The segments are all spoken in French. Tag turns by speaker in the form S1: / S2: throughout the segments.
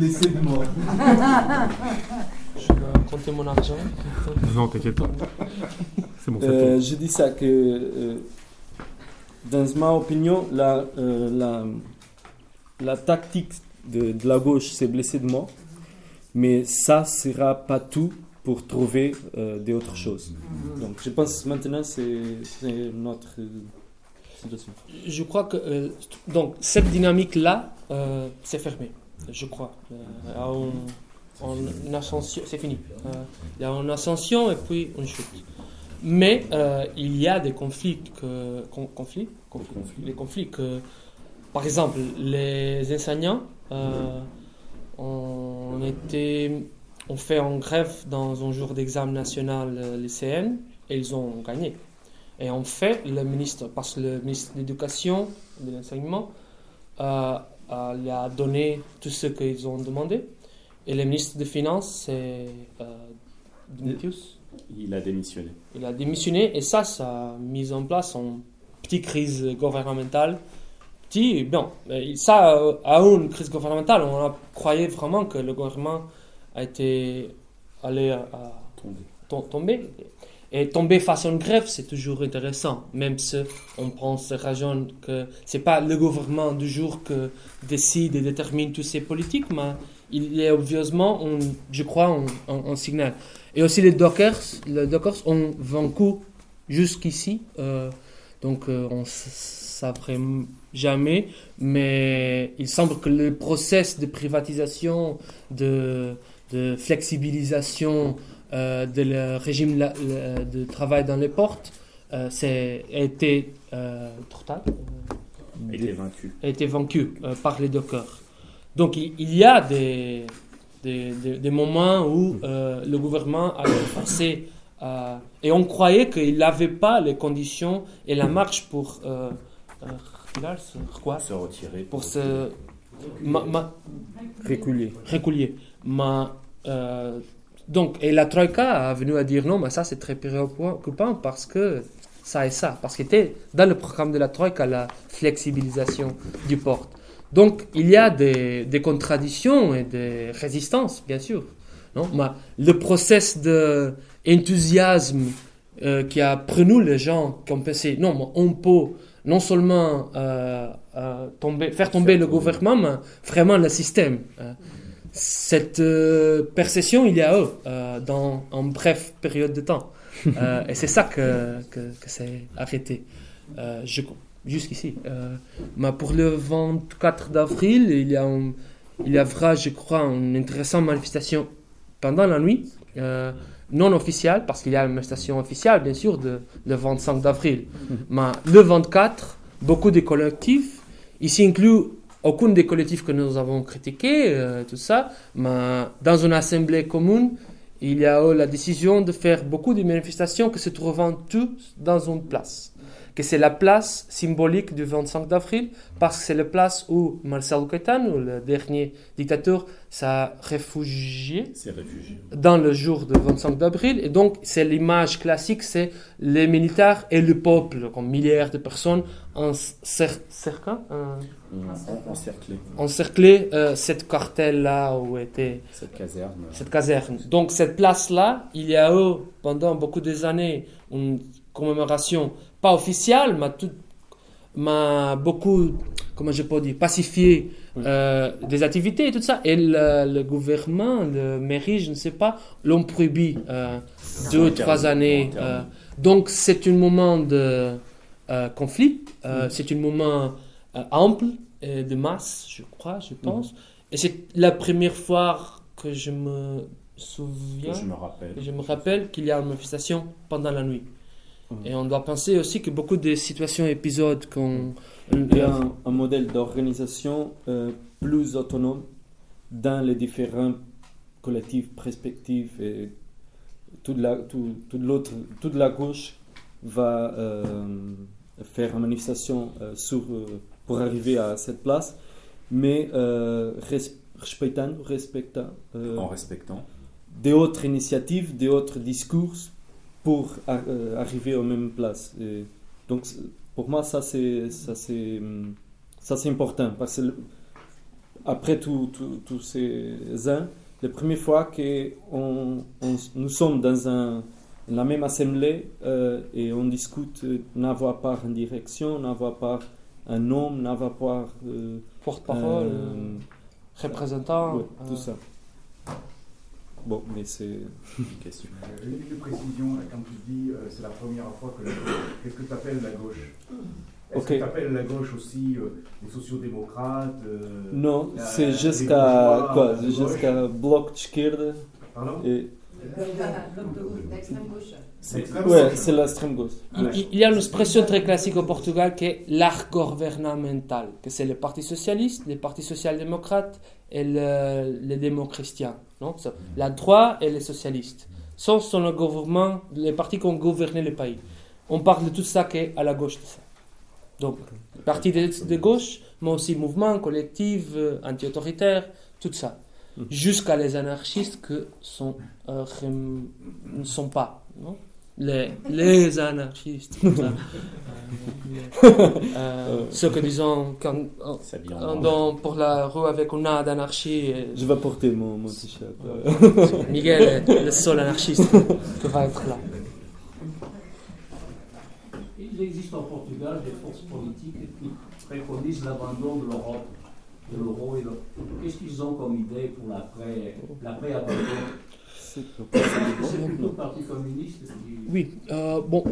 S1: blessé de mort.
S2: Je dois compter mon argent.
S3: Non, t'inquiète pas. C'est bon,
S1: Euh, je dis ça que, euh, dans ma opinion, la, euh, la, la tactique de, de la gauche, c'est blesser de mort, mais ça sera pas tout pour trouver euh, des autres choses. Donc, je pense maintenant c'est c'est notre euh, situation.
S2: Je crois que euh, donc cette dynamique là, c'est fermé. Je crois. Euh, en, en ascension, c'est fini. Il y a une ascension et puis une chute. Mais euh, il y a des conflits conflits, conflits, par exemple, les enseignants euh, ont été ont fait en grève dans un jour d'examen national euh, lycéen et ils ont gagné. Et en fait, le ministre, parce que le ministre de l'Éducation, de l'Enseignement, euh, lui a donné tout ce qu'ils ont demandé. Et le ministre des Finances, c'est euh, Dimitrius.
S4: Il a démissionné.
S2: Il a démissionné et ça, ça a mis en place une petite crise gouvernementale. Petit, bon, ça euh, a eu une crise gouvernementale. On a croyait vraiment que le gouvernement a été allé à, tom- tomber. Et tomber face à une grève, c'est toujours intéressant, même si on pense, raisonne que c'est pas le gouvernement du jour que décide et détermine toutes ces politiques, mais il y a un- je crois, un, un- un signal. Et aussi les Dockers, les Dockers ont vaincu jusqu'ici, euh, donc euh, on ne savait jamais, mais il semble que le process de privatisation, de, de flexibilisation euh, de le régime la- le- de travail dans les portes, euh, c'est, a été euh, total,
S4: A été vaincu.
S2: a été vaincu euh, par les Dockers. Donc il, il y a des, des, des- des moments où euh, le gouvernement a forcé et on croyait qu'il n'avait pas les conditions et la marche pour euh, euh, là, quoi?
S4: Se retirer.
S2: pour se ma- ma-
S1: Reculer.
S2: régulier. Mais, euh, donc, et la Troïka a venu à dire non, mais ça c'est très préoccupant parce que ça et ça. Parce qu'il était dans le programme de la Troïka la flexibilisation du port. Donc, il y a des, des contradictions et des résistances, bien sûr. Non? Mais le process d'enthousiasme euh, qui a pris nous, les gens qui ont pensé non, mais on peut non seulement euh, euh, tomber, faire tomber le gouvernement, mais vraiment le système. Euh, cette euh, perception, il y a eux, euh, dans une brève période de temps. Euh, et c'est ça que, que, que c'est arrêté. Je- Jusqu'ici. Mais pour le 24 d'avril, il y a un- il y aura, je crois, une intéressante manifestation pendant la nuit, non officielle, parce qu'il y a une manifestation officielle, bien sûr, de, le 25 d'avril. Mais le 24, beaucoup de collectifs, ici inclus aucun des collectifs que nous avons critiqués, euh, tout ça, mais dans une assemblée commune, il y a eu la décision de faire beaucoup de manifestations qui se trouvent tous dans une place. Que c'est la place symbolique du 25 d'avril, parce que c'est la place où Marcel Caetano, le dernier dictateur, s'est réfugié
S4: réfugié.
S2: dans le jour du 25 d'avril. Et donc, c'est l'image classique, c'est les militaires et le peuple, comme milliards de personnes, en cer- cercle, euh,
S4: encerclé.
S2: euh, cette cartelle-là où était
S4: Cette caserne.
S2: cette caserne. Donc, cette place-là, il y a eu, pendant beaucoup des années, une commémoration, pas officielle, mais, tout, mais beaucoup, comment je peux dire, pacifié euh, des activités et tout ça. Et le, le gouvernement, le mairie, je ne sais pas, l'ont prohibé euh, deux,
S4: interdit,
S2: trois années. euh. donc, c'est un moment de conflit, c'est un moment ample et de masse, je crois, je pense. Et c'est la première fois que je me souviens,
S4: Que je me rappelle.
S2: je me rappelle qu'il y a une manifestation pendant la nuit.
S1: Mhm.
S2: Et on doit penser aussi que beaucoup de situations, épisodes qu'on...
S1: Il y a un, un modèle d'organisation euh, plus autonome dans les différents collectifs, perspectives et toute la, tout, toute l'autre, toute la gauche va euh, faire une manifestation euh, sur, euh, pour arriver à cette place, mais euh, res- respectant, respectant euh,
S4: En respectant.
S1: des autres initiatives, des autres discours pour euh, arriver aux mêmes places. Et donc, pour moi, ça c'est ça c'est hum, ça c'est important parce que après tous ces ans, la première fois que on, on- nous sommes dans un, la même assemblée euh, et on discute euh, n'avoir pas une direction, n'avoir pas un nom, n'avoir pas euh,
S2: Porte-parole, représentant.
S1: ouais, tout ça. Bon, mais c'est
S4: Une question.
S5: Euh, Une précision, quand tu dis euh, c'est la première fois que la gauche, qu'est-ce que tu appelles la gauche? Est-ce que tu appelles la gauche aussi euh, les sociodémocrates euh,
S1: non, c'est jusqu'à quoi? Jusqu'à bloc de esquerda
S5: Pardon?
S1: et
S6: L'extrême gauche.
S4: C'est
S5: Extrême
S1: ouais,
S5: gauche.
S1: c'est l'extrême gauche.
S2: Il, y a une expression très classique au Portugal qui est l'art gouvernemental, que c'est le Parti socialiste, le Parti social-démocrate et le, les. Non Ça, la droite et les socialistes. Ce sont le gouvernement, les partis qui ont gouverné le pays. On parle de tout ça qui est à la gauche de ça. Donc, parti de, de gauche, mais aussi mouvement, collectif, euh, anti-autoritaire, tout ça.
S1: Mhm.
S2: Jusqu'à les anarchistes que sont, euh, ne sont pas. Non? Les, les anarchistes. Euh, ceux que disons quand, dans- pour la rue avec un A d'anarchie. et-
S1: Je vais porter mon, mon t-shirt. euh.
S2: Miguel est le seul anarchiste qui va être là.
S7: Il existe en Portugal des forces politiques qui préconisent l'abandon de l'Europe, de l'euro et de... Qu'est-ce qu'ils ont comme idée pour l'après, l'après-abandon
S1: C'est
S7: C'est plutôt le Parti communiste qui...
S2: Oui, euh, bon.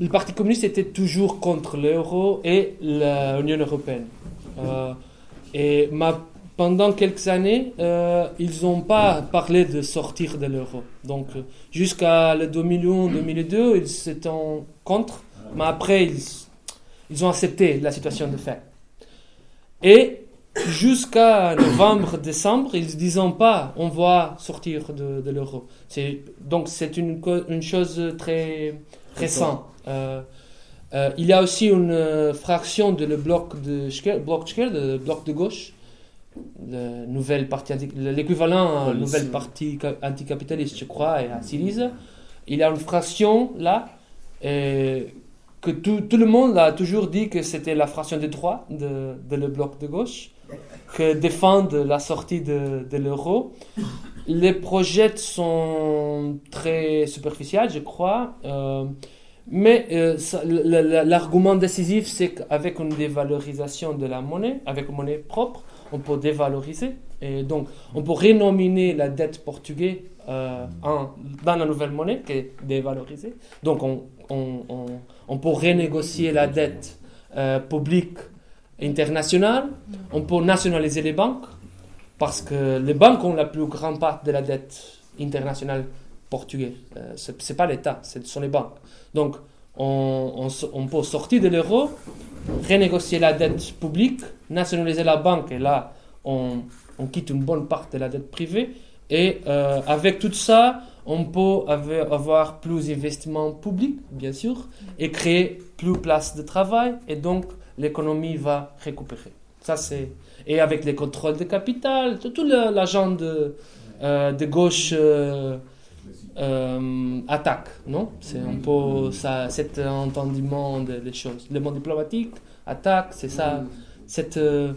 S2: Le Parti communiste était toujours contre l'euro et l'Union européenne. Euh, et ma- pendant quelques années, euh, ils n'ont pas parlé de sortir de l'euro. Donc, jusqu'à le 2001-2002, ils étaient contre, mais après, ils, ils ont accepté la situation de fait. Et jusqu'à novembre-décembre, ils ne disaient pas on va sortir de, de l'euro. Donc c'est une, chose très récente. Euh, euh, il y a aussi une euh, fraction de le bloc de bloc de bloc de gauche, le nouvel parti anti- l'équivalent à
S1: Coalition.
S2: nouvel parti ca- anticapitaliste, je crois, et à Syriza. Il y a une fraction là et que tout, tout le monde a toujours dit que c'était la fraction de droite de, de le bloc de gauche, que défendent la sortie de, l'euro. Les projets sont très superficiels, je crois. euh, mais euh, l'argument décisif, c'est qu'avec une dévalorisation de la monnaie, avec une monnaie propre, on peut dévaloriser. Et donc, on peut renominer la dette portugaise euh, dans la nouvelle monnaie qui est dévalorisée. Donc, on, on, on, on peut renégocier la dette euh, publique internationale. On peut nationaliser les banques parce que les banques ont la plus grande part de la dette internationale portugaise. Euh, ce n'est pas l'État, ce sont les banques. Donc, on, on peut sortir de l'euro, renégocier la dette publique, nationaliser la banque, et là, on, on quitte une bonne part de la dette privée. Et euh, avec tout ça, on peut avoir plus d'investissements publics, bien sûr, et créer plus de places de travail, et donc l'économie va récupérer. Ça, c'est... Et avec les contrôles de capital, tout, tout l'agent de, euh, de gauche euh, euh, attaque, non? C'est un peu ça, cet entendement des choses. Le monde diplomatique attaque, c'est ça. Cette, euh,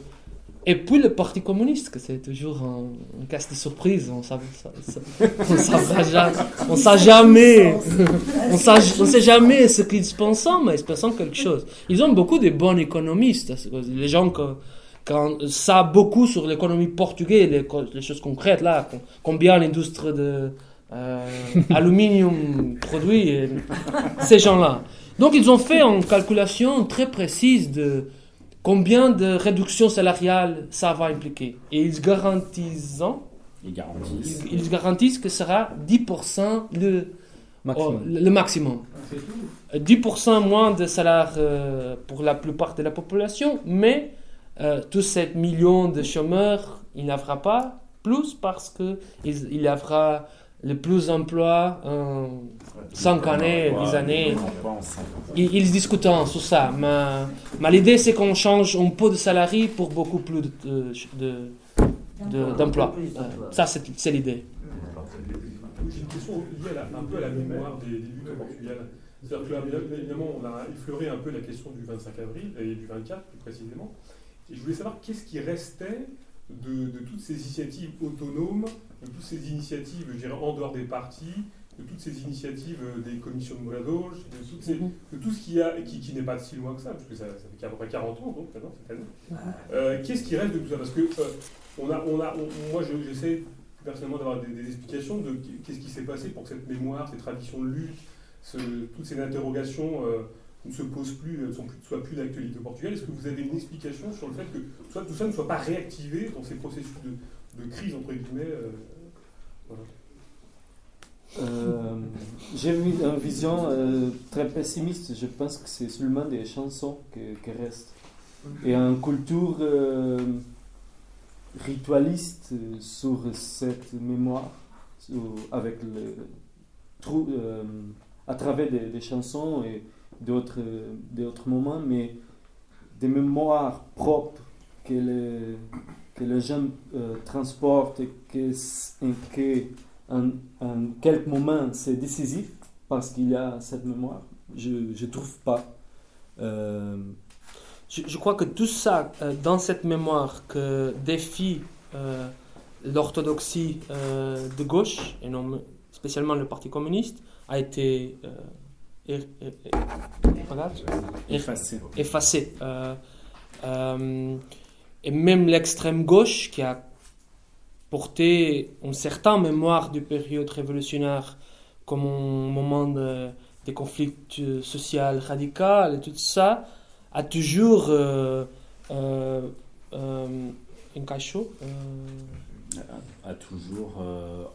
S2: et puis le Parti communiste, que c'est toujours un, casse de surprise, on ne sait jamais, on sait jamais, ce qu'ils pensent, mais ils pensent quelque chose. Ils ont beaucoup de bons économistes, les gens que, quand ça beaucoup sur l'économie portugaise, les, choses concrètes là, com- combien l'industrie de euh, produit, ces gens-là. Donc ils ont fait une calculation très précise de combien de réduction salariale ça va impliquer? Et ils garantissent,
S4: Ils garantissent.
S2: ils, ils garantissent que ce sera 10% le,
S1: Maximum.
S2: oh, le maximum.
S7: C'est tout.
S2: Euh, 10% moins de salaire euh, pour la plupart de la population, mais euh, tous ces millions de chômeurs, il n'y en aura pas plus parce qu'il il y aura le plus d'emplois en 5 années, 10 années. Ils, ils discutent sur ça, mais, mais l'idée c'est qu'on change un peu de salarié pour beaucoup plus de, de, de- d'emplois. Euh, ça, c'est, l'idée.
S3: J'ai une question liée à la- un peu à la mémoire des débuts au Portugal. C'est-à-dire que là, évidemment, on a effleuré un peu la question du 25 avril et du 24 plus précisément. Et je voulais savoir qu'est-ce qui restait de, de toutes ces initiatives autonomes, de toutes ces initiatives, je dirais, en dehors des partis, de toutes ces initiatives euh, des commissions de Mouladoge, de, toutes ces- de tout ce qu'il y a, qui, qui n'est pas si loin que ça, parce que ça, ça fait à peu près 40 ans, donc, maintenant, cette année. Euh, Qu'est-ce qui reste de tout ça? Parce que euh, on a, on a, on- moi, je- j'essaie personnellement d'avoir des, des explications de qu'est-ce qui s'est passé pour que cette mémoire, ces traditions de lutte, ce- toutes ces interrogations euh, ne se posent plus, ne sont plus, soient plus d'actualité au Portugal. Est-ce que vous avez une explication sur le fait que soit, tout ça ne soit pas réactivé dans ces processus de, de crise, entre guillemets euh, voilà.
S1: Euh, J'ai une vision euh, très pessimiste. Je pense que c'est seulement des chansons qui, qui restent. Et une culture euh, ritualiste euh, sur cette mémoire, sur- avec le, trou- euh, à travers des, des chansons et d'autres d'autres moments, mais des mémoires propres que les, que les gens euh, transportent et que, que en, quelques moments c'est décisif parce qu'il y a cette mémoire. Je ne trouve pas. Euh,
S2: Je, je crois que tout ça, euh, dans cette mémoire que défie euh, l'orthodoxie euh, de gauche, et non spécialement le Parti communiste, a été euh, er- er- er-
S4: Effacé.
S2: effacé. Euh, euh, et même l'extrême gauche qui a porté une certaine mémoire du période révolutionnaire comme un moment de, des conflits sociaux radicaux et tout ça, a toujours euh, un cachot,
S4: A, a toujours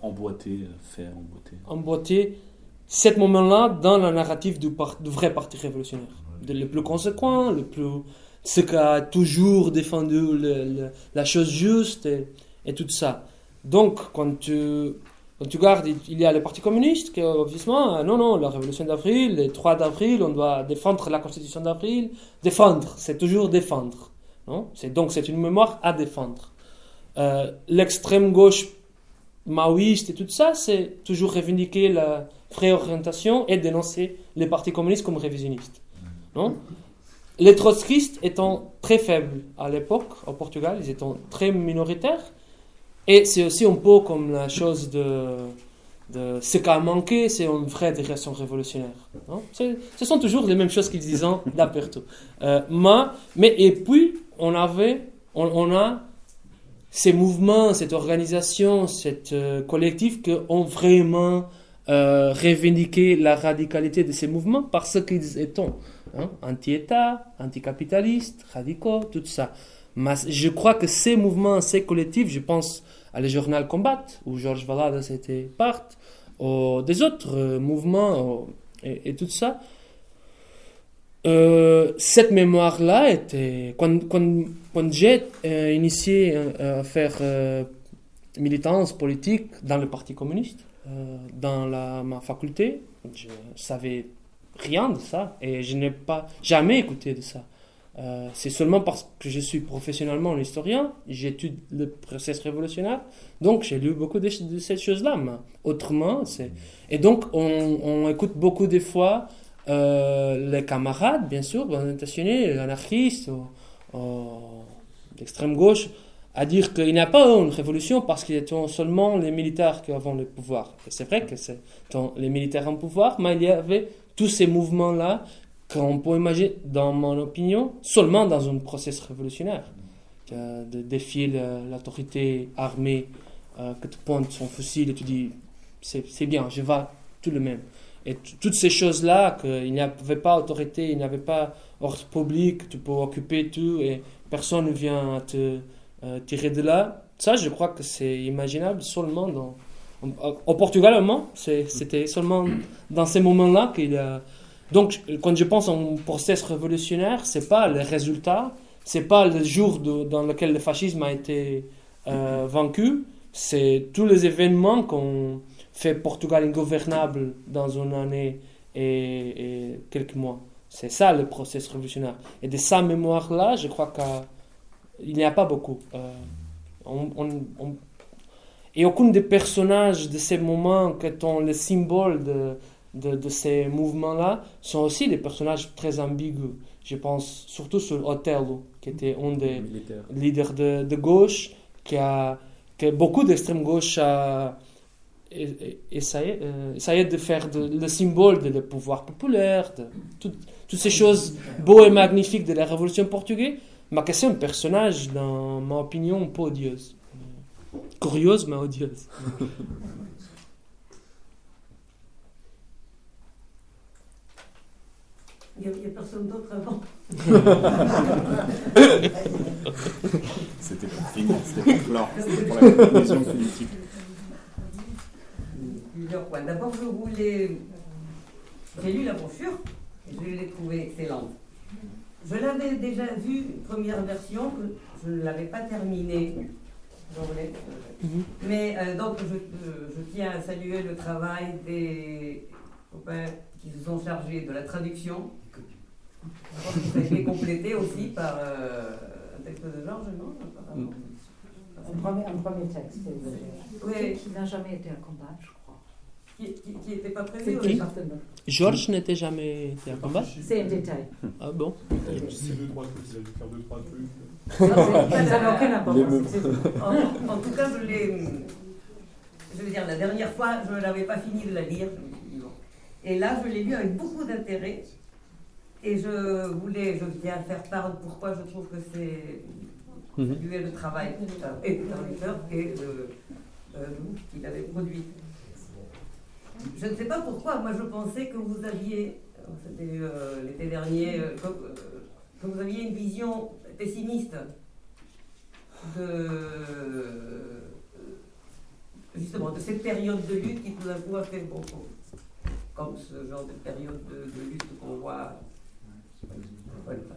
S4: emboîté, fait emboîter.
S2: emboîté cet moment-là dans la narrative du, vrai parti révolutionnaire. De- le plus conséquent, le plus, ce qui a toujours défendu le- le- la chose juste et, et tout ça. Donc, quand tu, quand tu regardes, il- y a le Parti communiste qui, obviously, non, non, la révolution d'avril, le 3 d'avril, on doit défendre la constitution d'avril. Défendre, c'est toujours défendre. Non? Donc, c'est une mémoire à défendre. Euh, l'extrême gauche maoïste et tout ça, c'est toujours revendiquer la vraie orientation et dénoncer les partis communistes comme révisionnistes. Non? Les trotskistes étant très faibles à l'époque au Portugal, ils étaient très minoritaires. Et c'est aussi un peu comme la chose de, ce qui a manqué, c'est une vraie direction révolutionnaire. non? Ce sont toujours les mêmes choses qu'ils disaient d'aperto. Euh, mais, et puis on avait, on a ces mouvements, cette organisation, cette euh, collectif qui ont vraiment euh, revendiqué la radicalité de ces mouvements parce qu'ils étaient hein, anti-État, anticapitalistes, radicaux, tout ça. Je crois que ces mouvements, ces collectifs, je pense à le journal Combat, où Georges Valadas était part, ou des autres euh, mouvements ou- et, et tout ça. Euh, cette mémoire-là était. Quand, quand, quand j'ai euh, initié euh, à faire euh, militance politique dans le Parti communiste, dans ma faculté, je savais rien de ça et je n'ai pas jamais écouté de ça. C'est seulement parce que je suis professionnellement historien, j'étudie le processus révolutionnaire, donc j'ai lu beaucoup de, de ces choses-là. Autrement, c'est et donc on, écoute beaucoup des fois les camarades, bien sûr, les anarchistes, ou, ou d'extrême gauche, à dire qu'il n'y a pas une révolution parce qu'il y a seulement les militaires qui avaient le pouvoir. Et c'est vrai que c'est les militaires en pouvoir, mais il y avait tous ces mouvements-là qu'on peut imaginer, dans mon opinion, seulement dans un processus révolutionnaire. De défier la- l'autorité armée, euh, que tu pointes son fusil et tu dis c'est bien, je vais tout le même. Et toutes ces choses-là, qu'il n'y avait pas autorité, il n'y avait pas ordre public, tu peux occuper tout et personne ne vient te euh, tirer de là. Ça, je crois que c'est imaginable seulement dans. Au au Portugal, allemand, c'est- c'était seulement dans ces moments-là qu'il a. Donc, quand je pense à un process révolutionnaire, c'est pas le résultat, c'est pas le jour de- dans lequel le fascisme a été euh, vaincu, c'est tous les événements qu'on fait Portugal ingouvernable dans une année et, et quelques mois. C'est ça le processus révolutionnaire. Et de sa mémoire-là, je crois qu'il n'y a pas beaucoup. Euh, on- on- on- Et aucun des personnages de ces moments qui sont le symbole de, de, de ces mouvements-là sont aussi des personnages très ambigus. Je pense surtout sur Otello, qui était un des
S1: militaire.
S2: leaders de, de gauche, qui a, que beaucoup d'extrême gauche a essayé, euh, essayé de faire le symbole de le pouvoir populaire, de tout- toutes ces choses beaux et magnifiques de la Révolution portugaise, mais que c'est un personnage, dans ma opinion, un peu odieuse. Curieuse, mais odieuse.
S6: Il n'y a, personne d'autre avant.
S4: C'était pour finir, c'était pour clore, c'était pour la conclusion politique.
S6: D'abord, je voulais. J'ai lu la brochure je l'ai trouvée excellente. Je l'avais déjà vue, première version, que je ne l'avais pas terminée.
S2: Mhm.
S6: Mais euh, donc, je, euh, je tiens à saluer le travail des copains qui se sont chargés de la traduction. Je pense que ça a été complété aussi par euh, un texte de Georges, non apparemment.
S8: Un premier, un premier texte euh,
S6: Oui.
S8: qui n'a jamais été un combat, je crois.
S6: Qui n'était pas prévu au
S2: qui
S6: départ.
S8: certainement.
S2: Georges n'était jamais été à combat
S8: C'est un détail.
S2: Ah bon?
S3: C'est deux, trois trucs, vous allez faire deux, trois trucs.
S8: Ça n'a aucune importance.
S6: En, en tout cas, je l'ai. Je veux dire, la dernière fois, je n'avais pas fini de la lire. Et là, je l'ai lu avec beaucoup d'intérêt. Et je voulais, je viens faire part de pourquoi je trouve que c'est
S1: Mhm.
S6: saluer le travail euh, et du traducteur et de euh, nous qui l'avait produit. Je ne sais pas pourquoi, moi je pensais que vous aviez, euh, c'était euh, l'été dernier, euh, que, euh, que vous aviez une vision pessimiste de justement de cette période de lutte qui tout d'un coup a fait beaucoup, comme ce genre de période de, de lutte qu'on voit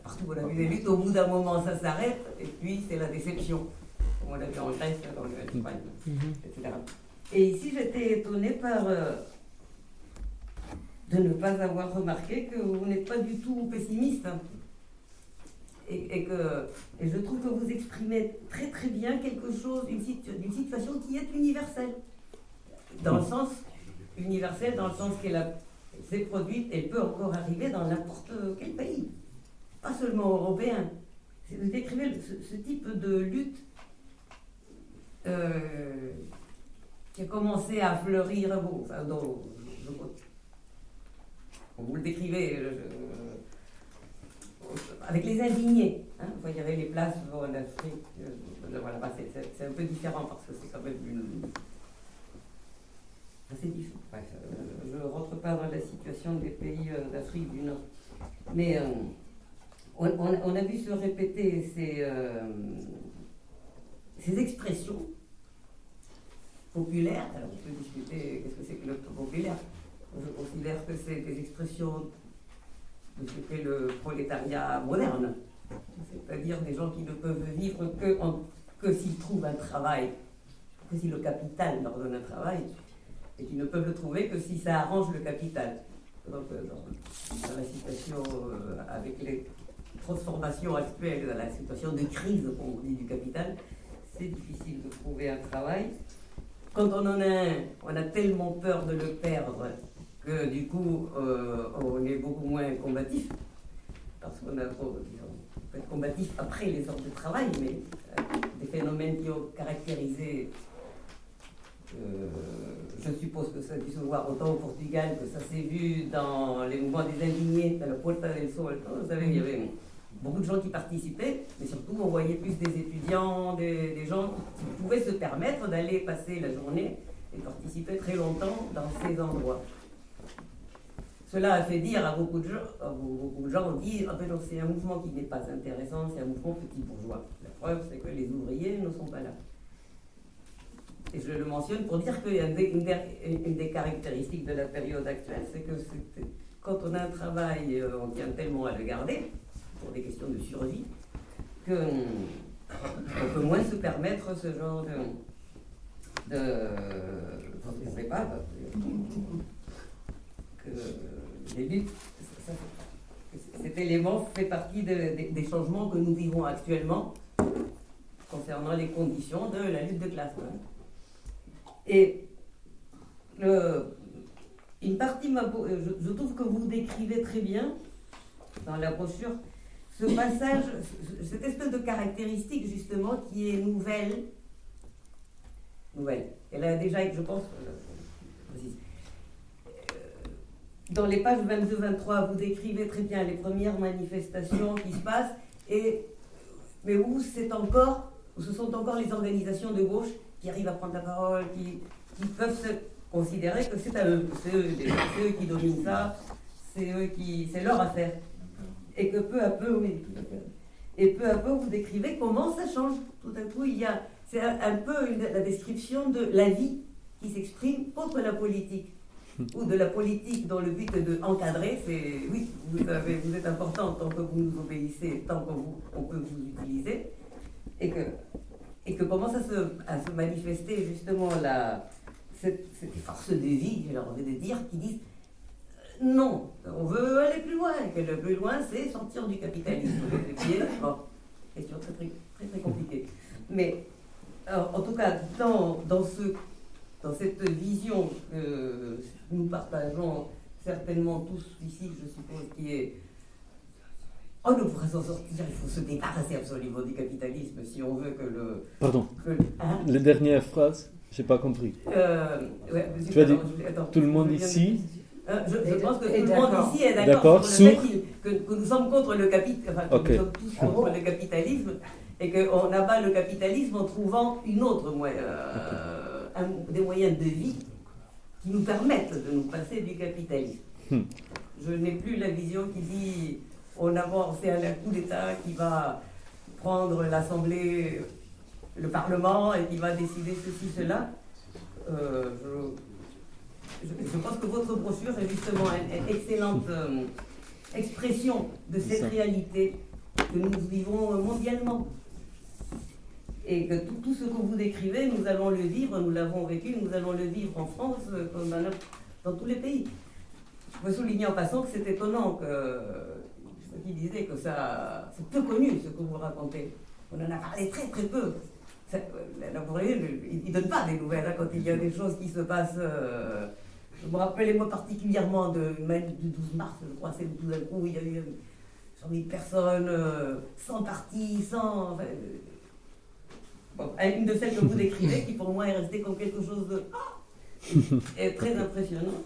S6: partout où on a vu des luttes, au bout d'un moment ça s'arrête et puis c'est la déception, comme on l'a vu en Grèce, comme on l'a vu en Espagne
S2: Mhm.
S6: etc. Et ici, j'étais étonnée par euh, de ne pas avoir remarqué que vous n'êtes pas du tout pessimiste. hein. Et, que, et je trouve que vous exprimez très très bien quelque chose, une, une situation qui est universelle. Dans le sens universel, dans le sens qu'elle s'est produite, elle peut encore arriver dans n'importe quel pays, pas seulement européen. Vous décrivez ce type de lutte euh, qui a commencé à fleurir, bon, vous le décrivez, euh, je- avec les indignés. Hein, y avait les places en Afrique. euh, voilà, c'est- un peu différent parce que c'est quand même une. C'est différent. Bref, euh, je ne rentre pas dans la situation des pays euh, d'Afrique du Nord. Mais euh, on, on- a vu se répéter ces, euh, ces expressions populaires. Alors, on peut discuter qu'est-ce que c'est que le populaire? Je considère que c'est des expressions de ce qu'est le prolétariat moderne. C'est-à-dire des gens qui ne peuvent vivre que, s'ils trouvent un travail, que si le capital leur donne un travail, et qui ne peuvent le trouver que si ça arrange le capital. Donc, euh, dans, dans la situation euh, avec les transformations actuelles, dans la situation de crise, comme on dit, du capital, c'est difficile de trouver un travail. Quand on en a un, on a tellement peur de le perdre que du coup, euh, on est beaucoup moins combatif. Parce qu'on a, on peut être combatif après les heures de travail, mais euh, des phénomènes qui ont caractérisé, euh, je suppose que ça a dû se voir autant au Portugal que ça s'est vu dans les mouvements des indignés, dans la Puerta del Sol. Vous savez, il y avait beaucoup de gens qui participaient, mais surtout on voyait plus des étudiants, des, gens qui pouvaient se permettre d'aller passer la journée et participer très longtemps dans ces endroits. Cela a fait dire à beaucoup de gens, beaucoup de gens dit, c'est un mouvement qui n'est pas intéressant, c'est un mouvement petit bourgeois. La preuve, c'est que les ouvriers ne sont pas là. Et je le mentionne pour dire qu'il y a une des, une des- caractéristiques de la période actuelle, c'est que quand on a un travail, euh, on tient tellement à le garder, pour des questions de survie, que on peut moins se permettre ce genre de. de on ne pas, que les cet élément fait partie de- de- des changements que nous vivons actuellement concernant les conditions de la lutte de classe. Et une partie, je, je trouve que vous décrivez très bien dans la brochure ce passage, cette espèce de caractéristique justement qui est nouvelle, nouvelle. Elle a déjà, je pense, euh, dans les pages 22-23, vous décrivez très bien les premières manifestations qui se passent, et, mais où c'est encore, où ce sont encore les organisations de gauche qui arrivent à prendre la parole, qui, qui peuvent se considérer que c'est à eux, c'est eux, eux, qui dominent ça, c'est eux qui, c'est leur affaire. Et que peu à peu, oui, et peu à peu, vous décrivez comment ça change. Tout à coup, il y a, c'est un, peu la description de la vie qui s'exprime contre la politique. Ou de la politique dans le but de encadrer, c'est oui, vous, avez, vous êtes important tant que vous nous obéissez, tant qu'on peut vous utiliser, et que, et que commence à se, à se manifester justement la, cette, cette force de vie, j'ai envie de dire, qui disent non, on veut aller plus loin, et que le plus loin, c'est sortir du capitalisme. bon, question très, très, très, compliquée. Mais en tout cas, dans, dans, ce, dans cette vision que nous partageons certainement tous ici, je suppose, qui est Oh, nous pourrons s'en sortir, il faut se débarrasser absolument du capitalisme si on veut que le.
S1: Pardon.
S6: Que,
S1: hein? La dernière phrase, j'ai pas compris.
S6: Euh, ouais,
S1: tu as dit tout le monde ici.
S6: Euh, je, je, pense que tout le monde ici est d'accord sur le fait que, que, nous sommes contre le capitalisme, enfin, okay. nous sommes tous contre le capitalisme, et qu'on abat le capitalisme en trouvant une autre moyen, euh, un, des moyens de vie qui nous permettent de nous passer du capitalisme. Hmm. Je n'ai plus la vision qui dit on avance, c'est un coup d'État qui va prendre l'Assemblée, le Parlement et qui va décider ceci, cela. Euh, je, je, pense que votre brochure est justement une, excellente euh, expression de cette réalité que nous vivons mondialement. Et que tout, tout, ce que vous décrivez, nous allons le vivre, nous l'avons vécu, nous allons le vivre en France euh, comme dans, tous les pays. Je veux souligner en passant que c'est étonnant que ce qui disait que ça, c'est peu connu ce que vous racontez. On en a parlé très très peu. Ça, il ne donne pas des nouvelles hein, quand il y a des choses qui se passent. Euh, je me rappelle moi particulièrement de, du 12 mars, je crois, c'est tout d'un coup, il y a eu 100 000 personnes, euh, sans parti, sans. Enfin, une de celles que vous décrivez, qui pour moi est restée comme quelque chose de est très impressionnant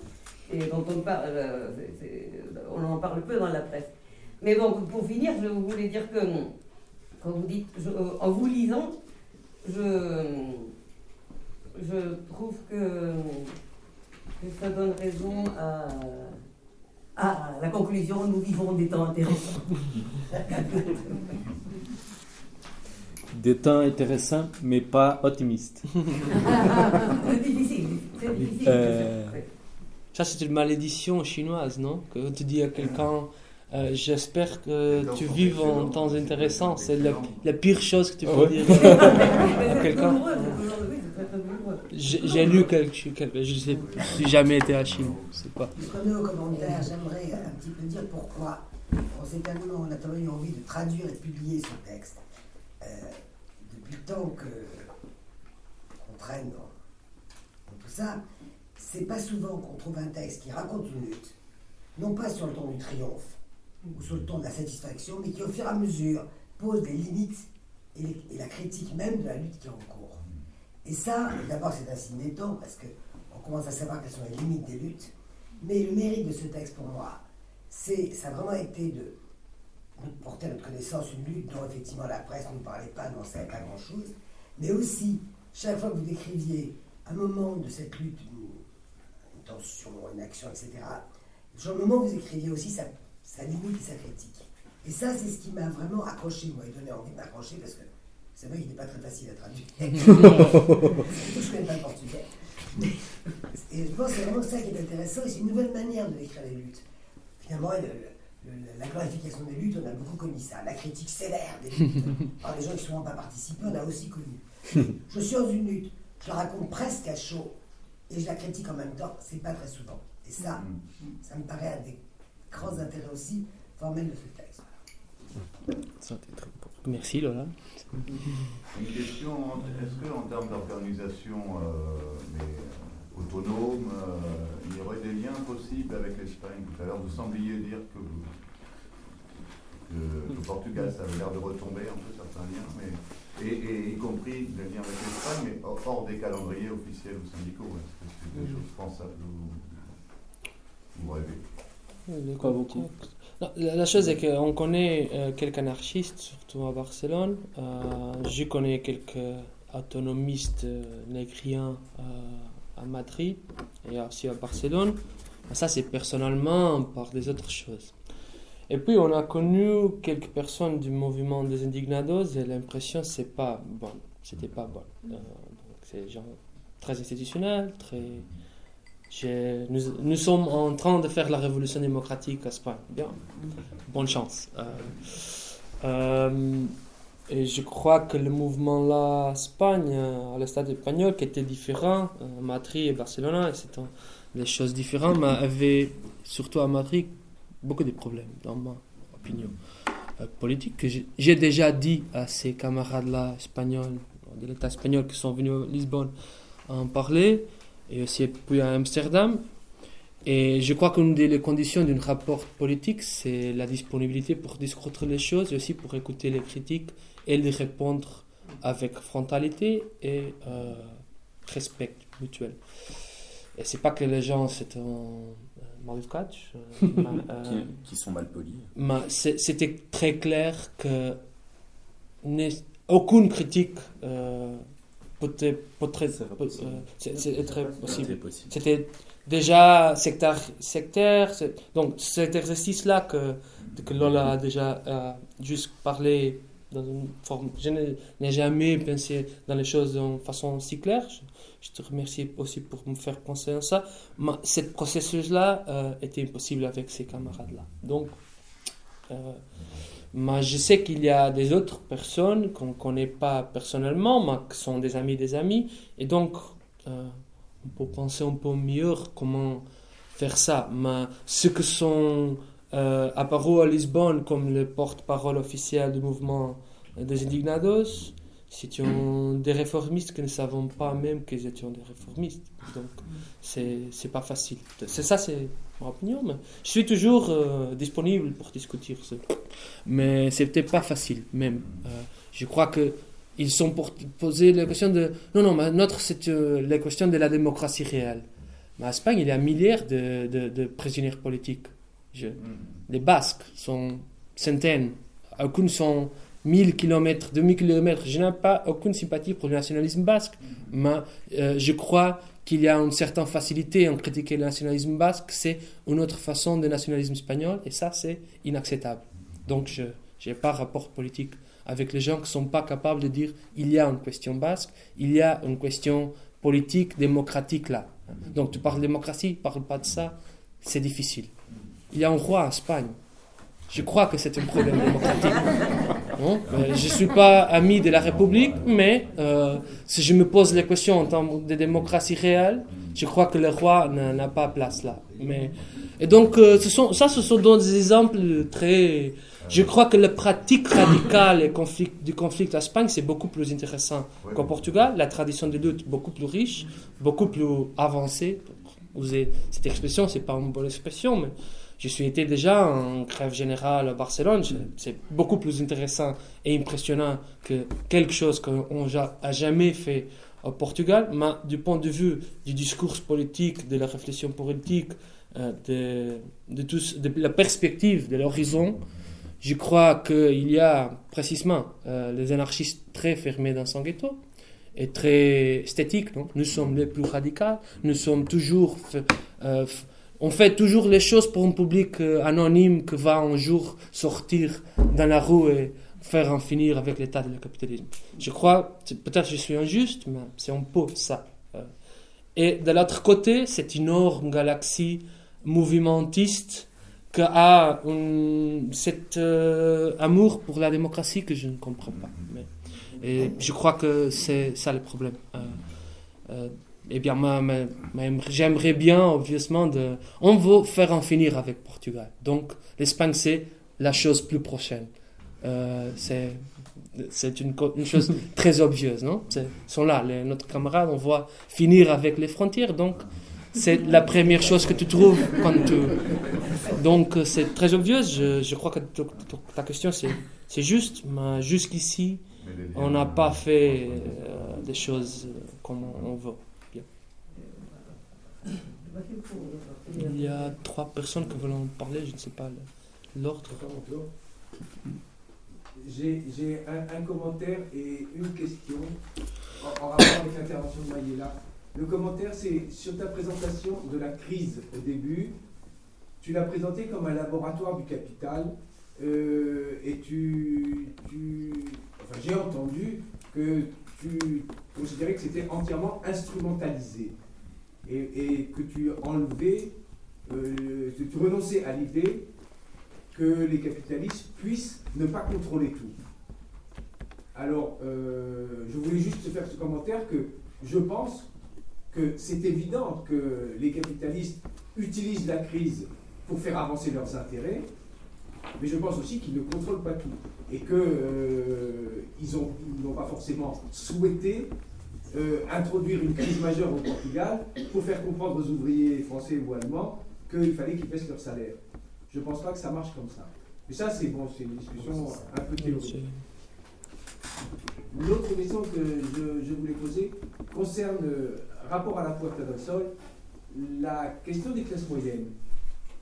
S6: et dont on parle, euh, on en parle peu dans la presse. Mais bon, pour finir, je voulais dire que quand vous dites, euh, en vous lisant, je, je trouve que, que ça donne raison à, à la conclusion nous vivons des temps intéressants.
S1: des temps intéressants, mais pas optimistes.
S6: c'est difficile, difficile.
S2: Euh... Ça, c'est une malédiction chinoise, non? Que tu dis à quelqu'un, euh, j'espère que tu vives en temps intéressant. C'est la, la, pire chose que tu peux dire à quelqu'un. J'ai lu quelque, quelque je sais, j'ai jamais été à Chine.
S9: Je pas. Prenez aux commentaires, j'aimerais un petit peu dire pourquoi. On, s'est tellement, on a tellement eu envie de traduire et de publier ce texte. Euh, depuis le temps qu'on traîne dans, dans, tout ça, c'est pas souvent qu'on trouve un texte qui raconte une lutte, non pas sur le ton du triomphe ou sur le ton de la satisfaction, mais qui au fur et à mesure pose des limites et, la critique même de la lutte qui est en cours. Et ça, d'abord, c'est un signe des temps, parce qu'on commence à savoir quelles sont les limites des luttes. Mais le mérite de ce texte, pour moi, c'est, ça a vraiment été de, porter à notre connaissance une lutte dont effectivement la presse ne parlait pas, n'en savait pas grand-chose, mais aussi, chaque fois que vous décriviez un moment de cette lutte, une, tension, une action, etc., sur le moment où vous écriviez aussi sa, sa limite sa critique. Et ça, c'est ce qui m'a vraiment accroché, moi, et donné envie de m'accrocher, parce que c'est vrai qu'il n'est pas très facile à traduire. je ne connais pas le portugais. Et je pense que c'est vraiment ça qui est intéressant, et c'est une nouvelle manière de décrire les luttes. Finalement, la glorification des luttes, on a beaucoup connu ça. La critique sévère des luttes. par les gens qui ne sont pas participés, on a aussi connu. Je suis dans une lutte, je la raconte presque à chaud, et je la critique en même temps, c'est pas très souvent. Et ça, ça me paraît un des grands intérêts aussi formels de ce texte.
S2: Merci Lola.
S10: Une question, est-ce qu'en termes d'organisation euh, autonome, euh, il y aurait des liens possibles avec l'Espagne? Tout à l'heure, vous sembliez dire que que le Portugal, ça avait l'air de retomber un peu certains liens, mais, et, et y compris les liens avec l'Espagne, mais hors- des calendriers officiels ou syndicaux. Est-ce que c'est des choses pensables ou vous rêvez
S1: Pas beaucoup.
S2: Non, la, la chose est qu'on connaît euh, quelques anarchistes, surtout à Barcelone. Euh, je connais quelques autonomistes euh, négriens euh, à Madrid et aussi à Barcelone. Ça, c'est personnellement par des autres choses. Et puis, on a connu quelques personnes du mouvement des indignados et l'impression, c'est pas bon. C'était pas bon. Euh, c'est gens très institutionnels, très. Nous, sommes en train de faire la révolution démocratique à Espagne. Bien, bonne chance. Euh, euh, et je crois que le mouvement là, Espagne, euh, à stade espagnol, qui était différent, Madrid et Barcelone, c'était des choses différentes, mais avait, surtout à Madrid, beaucoup de problèmes, dans ma opinion politique, que j'ai- j'ai déjà dit à ces camarades-là espagnols, de l'État espagnol, qui sont venus à Lisbonne en parler, et aussi puis à Amsterdam. Et je crois qu'une des conditions d'un rapport politique, c'est la disponibilité pour discuter les choses et aussi pour écouter les critiques et les répondre avec frontalité et euh, respect mutuel. Et c'est pas que les gens, c'est un euh, maluscatch, euh, euh,
S4: qui, sont mal polis.
S2: c'était très clair que aucune critique euh, peut très possible.
S4: C'était
S2: déjà sectaire c'est- donc cet exercice-là que, que Lola a déjà euh, juste parlé dans une forme... Je n'ai jamais pensé dans les choses de façon si claire. Je, je te remercie aussi pour me faire penser à ça. Mais ce processus-là euh, était impossible avec ces camarades-là. Donc, euh, mais je sais qu'il y a des autres personnes qu'on ne connaît pas personnellement, mais qui sont des amis des amis. Et donc, euh, on peut penser un peu mieux comment faire ça. Mais ceux qui sont euh, apparus à Lisbonne comme le porte-parole officiel du mouvement des Indignados, c'était des réformistes qui ne savons pas même qu'ils étaient des réformistes. Donc, c'est c'est pas facile. C'est ça, c'est mon opinion. Mais je suis toujours euh, disponible pour discuter. ça. Mais c'était pas facile, même. Euh, je crois que ils sont pour poser la question de non non mais notre c'est euh, la question de la démocratie réelle mais en Espagne il y a un milliard de, de, de prisonniers politiques Je- les Basques sont centaines aucune sont 1000 km 2000 km je n'ai pas aucune sympathie pour le nationalisme basque mais euh, je crois qu'il y a une certaine facilité en critiquer le nationalisme basque c'est une autre façon de nationalisme espagnol et ça c'est inacceptable donc je n'ai pas rapport politique avec les gens qui ne sont pas capables de dire il y a une question basque, il y a une question politique, démocratique là. Donc tu parles de démocratie, parle pas de ça, c'est difficile. Il y a un roi en Espagne. Je crois que c'est un problème démocratique. Bon, euh, je ne suis pas ami de la République, mais euh, si je me pose la question en termes de démocratie réelle, je crois que le roi n'a pas place là. Mais, et donc, euh, ce sont, ça, ce sont donc des exemples très... Je crois que la pratique radicale conflit, du conflit en Espagne, c'est beaucoup plus intéressant qu'au Portugal. La tradition de lutte beaucoup plus riche, beaucoup plus avancée. Pour user cette expression, c'est pas une bonne expression, mais je suis été déjà en grève générale à Barcelone. C'est beaucoup plus intéressant et impressionnant que quelque chose qu'on a jamais fait au Portugal. Mais du point de vue du discours politique, de la réflexion politique, euh, de, la perspective, de l'horizon, je crois qu'il y a précisément euh, les anarchistes très fermés dans son ghetto et très esthétiques. nous sommes les plus radicaux, nous sommes toujours... euh, on fait toujours les choses pour un public euh, anonyme qui va un jour sortir dans la rue et faire en finir avec l'état du capitalisme. Je crois, peut-être je suis injuste, mais c'est un peu ça. Euh, Et de l'autre côté, cette énorme galaxie movimentiste qui a cet euh, amour pour la démocratie que je ne comprends pas. Et je crois que c'est ça le problème. Eh bien, j'aimerais bien, obviously, de... On veut faire en finir avec Portugal. Donc, l'Espagne, c'est la chose plus prochaine. Euh, c'est c'est une, chose très obvieuse, non? C'est- Ils sont là, les, notre camarade, on va finir avec les frontières, donc c'est la première chose que tu trouves quand tu. Donc c'est très obvious. Je, je crois que ta question c'est c'est juste, mais jusqu'ici on n'a pas fait euh, des choses euh, comme on veut. Il y a trois personnes qui veulent en parler. Je ne sais pas l'ordre.
S11: J'ai un, un commentaire et une question en, rapport avec l'intervention de Mayela. Le commentaire, c'est sur ta présentation de la crise au début, tu l'as présenté comme un laboratoire du capital euh, et tu, tu- enfin, j'ai entendu que tu considérais que c'était entièrement instrumentalisé et, que tu enlevais, euh, que tu renonçais à l'idée que les capitalistes puissent ne pas contrôler tout. Alors, euh, je voulais juste faire ce commentaire que je pense que c'est évident que les capitalistes utilisent la crise pour faire avancer leurs intérêts, mais je pense aussi qu'ils ne contrôlent pas tout et qu'ils n'ont pas forcément souhaité euh, introduire une crise majeure au Portugal pour faire comprendre aux ouvriers français ou allemands qu'il fallait qu'ils baissent leur salaire. Je ne pense pas que ça marche comme ça. Mais ça, c'est bon, c'est une discussion un peu théorique. L'autre question que je, voulais poser concerne, euh, rapport à la Puerta del Sol, la question des classes moyennes.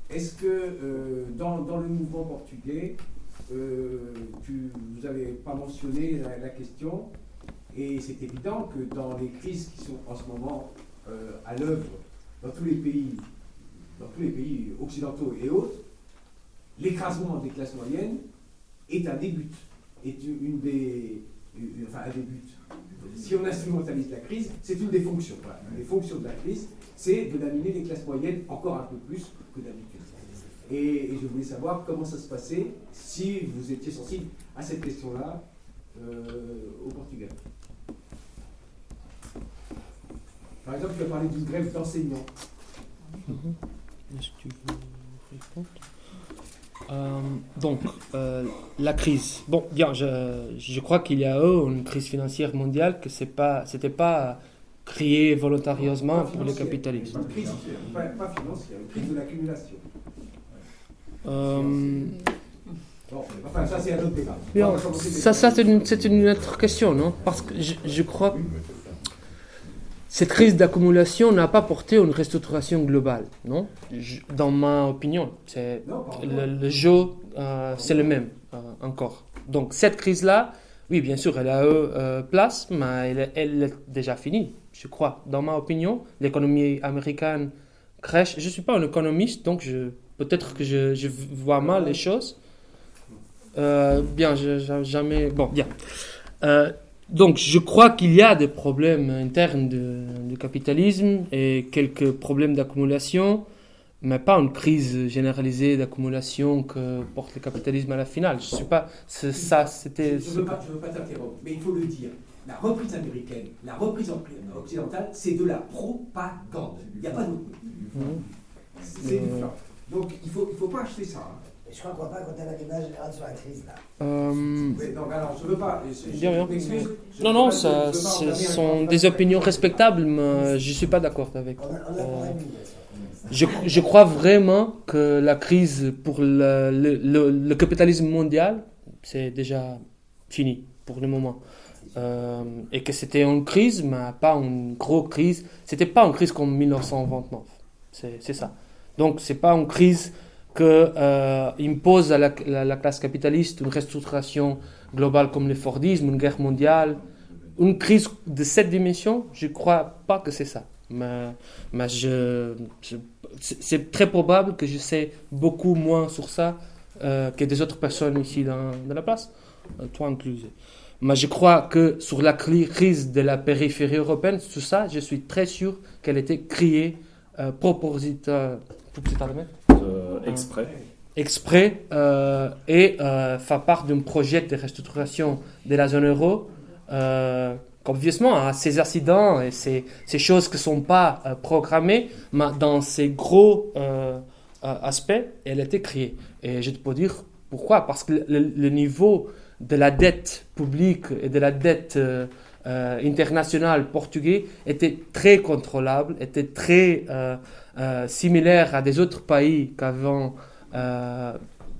S11: Est-ce que euh, dans, dans le mouvement portugais, tu, vous n'avez pas mentionné la question, et c'est évident que dans les crises qui sont en ce moment euh, à l'œuvre dans tous les pays, dans tous les pays occidentaux et autres, l'écrasement des classes moyennes est un des buts, est une des, une- enfin un. Si on instrumentalise la crise, c'est une des fonctions. Une des fonctions de la crise, c'est de laminer les classes moyennes encore un peu plus que d'habitude. Et, et je voulais savoir comment ça se passait, si vous étiez sensible à cette question-là euh, au Portugal. Par exemple, tu as parlé d'une grève d'enseignants.
S2: Est-ce que tu veux répondre Euh, donc, euh, la crise. Bon, bien, je, je crois qu'il y a eu une crise financière mondiale que c'est pas, c'était pas créé volontarieusement
S11: Pas
S2: pour les
S11: financière,
S2: capitalistes.
S11: Une crise, pas, pas financière, une crise de l'accumulation.
S2: Euh,
S11: Bon, enfin, ça c'est un autre débat.
S2: bien, ça, ça c'est une, une autre question, non? Parce que je, je crois cette crise d'accumulation n'a pas porté à une restructuration globale, non? Je- Dans ma opinion, c'est le, le jeu, euh, c'est le même euh, encore. Donc cette crise-là, oui, bien sûr, elle a eu euh, place, mais elle, est- elle est déjà finie, je crois. Dans ma opinion, l'économie américaine crèche. Je ne suis pas un économiste, donc je, peut-être que je, je vois mal les choses. Euh, bien, je, je- jamais. Bon, bien. Donc, je crois qu'il y a des problèmes internes de- du capitalisme et quelques problèmes d'accumulation, mais pas une crise généralisée d'accumulation que porte le capitalisme à la finale. Je suis pas. c'est- Ça, c'était.
S11: Je ne veux pas, pas t'interrompre, mais il faut le dire. La reprise américaine, la reprise occidentale, c'est de la propagande. Il n'y a pas d'autre mot.
S2: Mhm.
S11: C'est flan. Donc il ne faut, il faut pas acheter ça. hein.
S9: Je crois qu'on va pas quand elle a débat général sur la crise là.
S2: Euh,
S11: Oui, donc alors, je ne veux pas. je- je
S2: Bien, bien.
S11: m'excuse, je
S2: Non, non,
S11: pas-
S2: ça, ce sont des opinions respectables, mais je ne suis pas d'accord avec.
S9: On a, on a
S2: Euh, Je, je crois vraiment que la crise pour le, le, le- le capitalisme mondial, c'est déjà fini pour le moment. Euh, et que c'était une crise, mais pas une grosse crise. C'était pas une crise comme 1929. C'est c'est ça. Donc, c'est pas une crise que euh, impose à la, la- la classe capitaliste une restructuration globale comme le Fordisme, une guerre mondiale. Une crise de cette dimension, je crois pas que c'est ça. Mais, je, c'est très probable que je sais beaucoup moins sur ça euh, que des autres personnes ici dans, la place, euh, toi inclus. Mais je crois que sur la cri- crise de la périphérie européenne, tout ça, je suis très sûr qu'elle était créée euh, proposita-
S4: exprès.
S2: exprès euh, et euh, fait part d'un projet de restructuration de la zone euro. Euh, Obviously, à ces accidents et ces, choses qui ne sont pas programmées, mais dans ces gros aspects, elle a été créée. Et je peux dire pourquoi. Parce que le, niveau de la dette publique et de la dette euh, euh, international portugais était très contrôlable, était très euh, similaire à des autres pays qui avaient euh,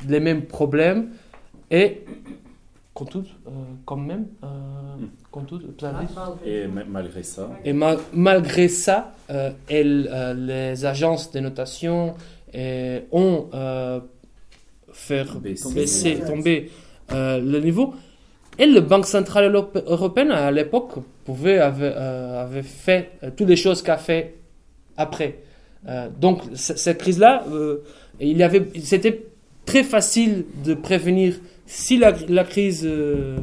S2: les mêmes problèmes et quand tout, euh, quand même, euh, quand tout,
S4: Et ma- malgré ça,
S2: et ma- malgré ça, euh, elles, euh, les agences de notation ont euh, fait
S4: Baisser.
S2: baisser, tomber euh, le niveau. Et le Banque Centrale Européenne, à l'époque, pouvait, avait, euh, avait fait euh, toutes les choses qu'a fait après. Euh, donc, cette crise-là, euh, il avait, c'était très facile de prévenir si la, crise euh,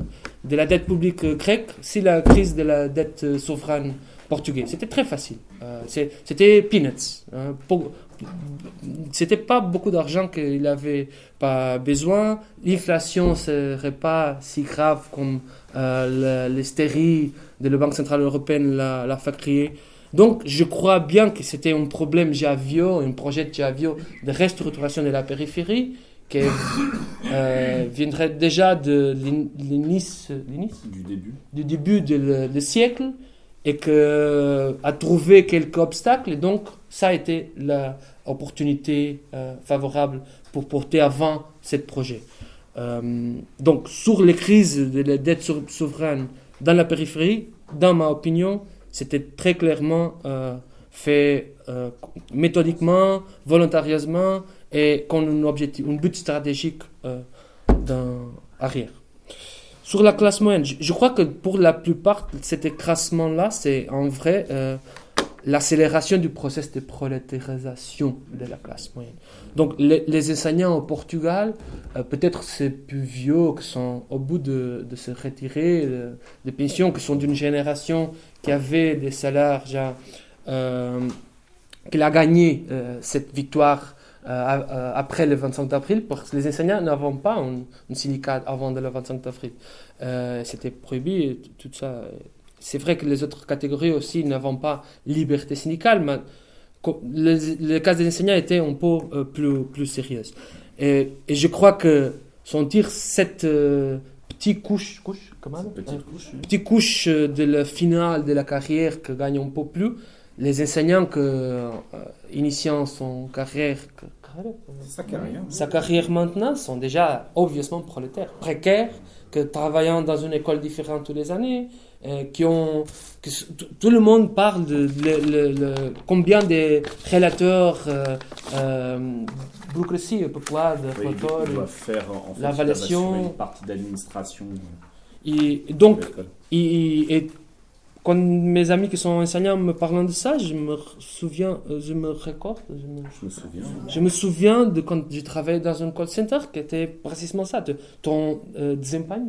S2: de la dette publique grecque, si la crise de la dette souveraine portugaise. C'était très facile. C'était peanuts. hein. C'était pas beaucoup d'argent qu'il avait pas besoin. L'inflation serait pas si grave comme l'hystérie de la Banque Centrale Européenne l'a fait créer. Donc, je crois bien que c'était un problème Javio, un projet de Javio de restructuration de la périphérie qui euh, viendrait déjà de l'in- l'inice,
S4: du début,
S2: du début du le, le siècle et que a trouvé quelques obstacles et donc ça a été l'opportunité euh, favorable pour porter avant ce projet. Euh, donc sur les crises de la dette sou- souveraine dans la périphérie, dans ma opinion, c'était très clairement euh, fait euh, méthodiquement, volontarieusement et comme un objectif, un but stratégique euh, arrière. Sur la classe moyenne, je, crois que pour la plupart, cet écrasement-là, c'est en vrai euh, l'accélération du processus de prolétarisation de la classe moyenne. Donc les, enseignants au Portugal, peut-être c'est plus vieux, qui sont au bout de, de se retirer euh, de pensions, qui sont d'une génération qui avait des salaires euh, qu'il a gagné euh, cette victoire euh, après le 25 avril, parce que les enseignants n'avaient pas un, un syndicat avant le 25 avril. C'était prohibé, tout ça. C'est vrai que les autres catégories aussi n'avaient pas liberté syndicale, mais le, le cas des enseignants était un peu plus, plus sérieux. Et, et je crois que sentir cette petite couche, couche comment
S4: petite couche,
S2: petite couche euh, de la finale de la carrière que gagnent un peu plus, les enseignants que euh, initiant son carrière, que- carrière,
S4: sa carrière.
S2: sa carrière maintenant sont déjà obviously prolétaires, précaires, que travaillant dans une école différente tous les années, euh, qui ont, que tout- le monde parle de, le- combien de relateurs euh, euh, bureaucratie, pourquoi de
S4: Oui, faire en fait, une partie d'administration.
S2: Et et donc,
S4: de l'école.
S2: et, et quand mes amis qui sont enseignants me parlent de ça, je me souviens, euh, je me recorde, je me,
S4: Je me souviens.
S2: je me souviens de quand j'ai travaillé dans un call center qui était précisément ça, de ton euh,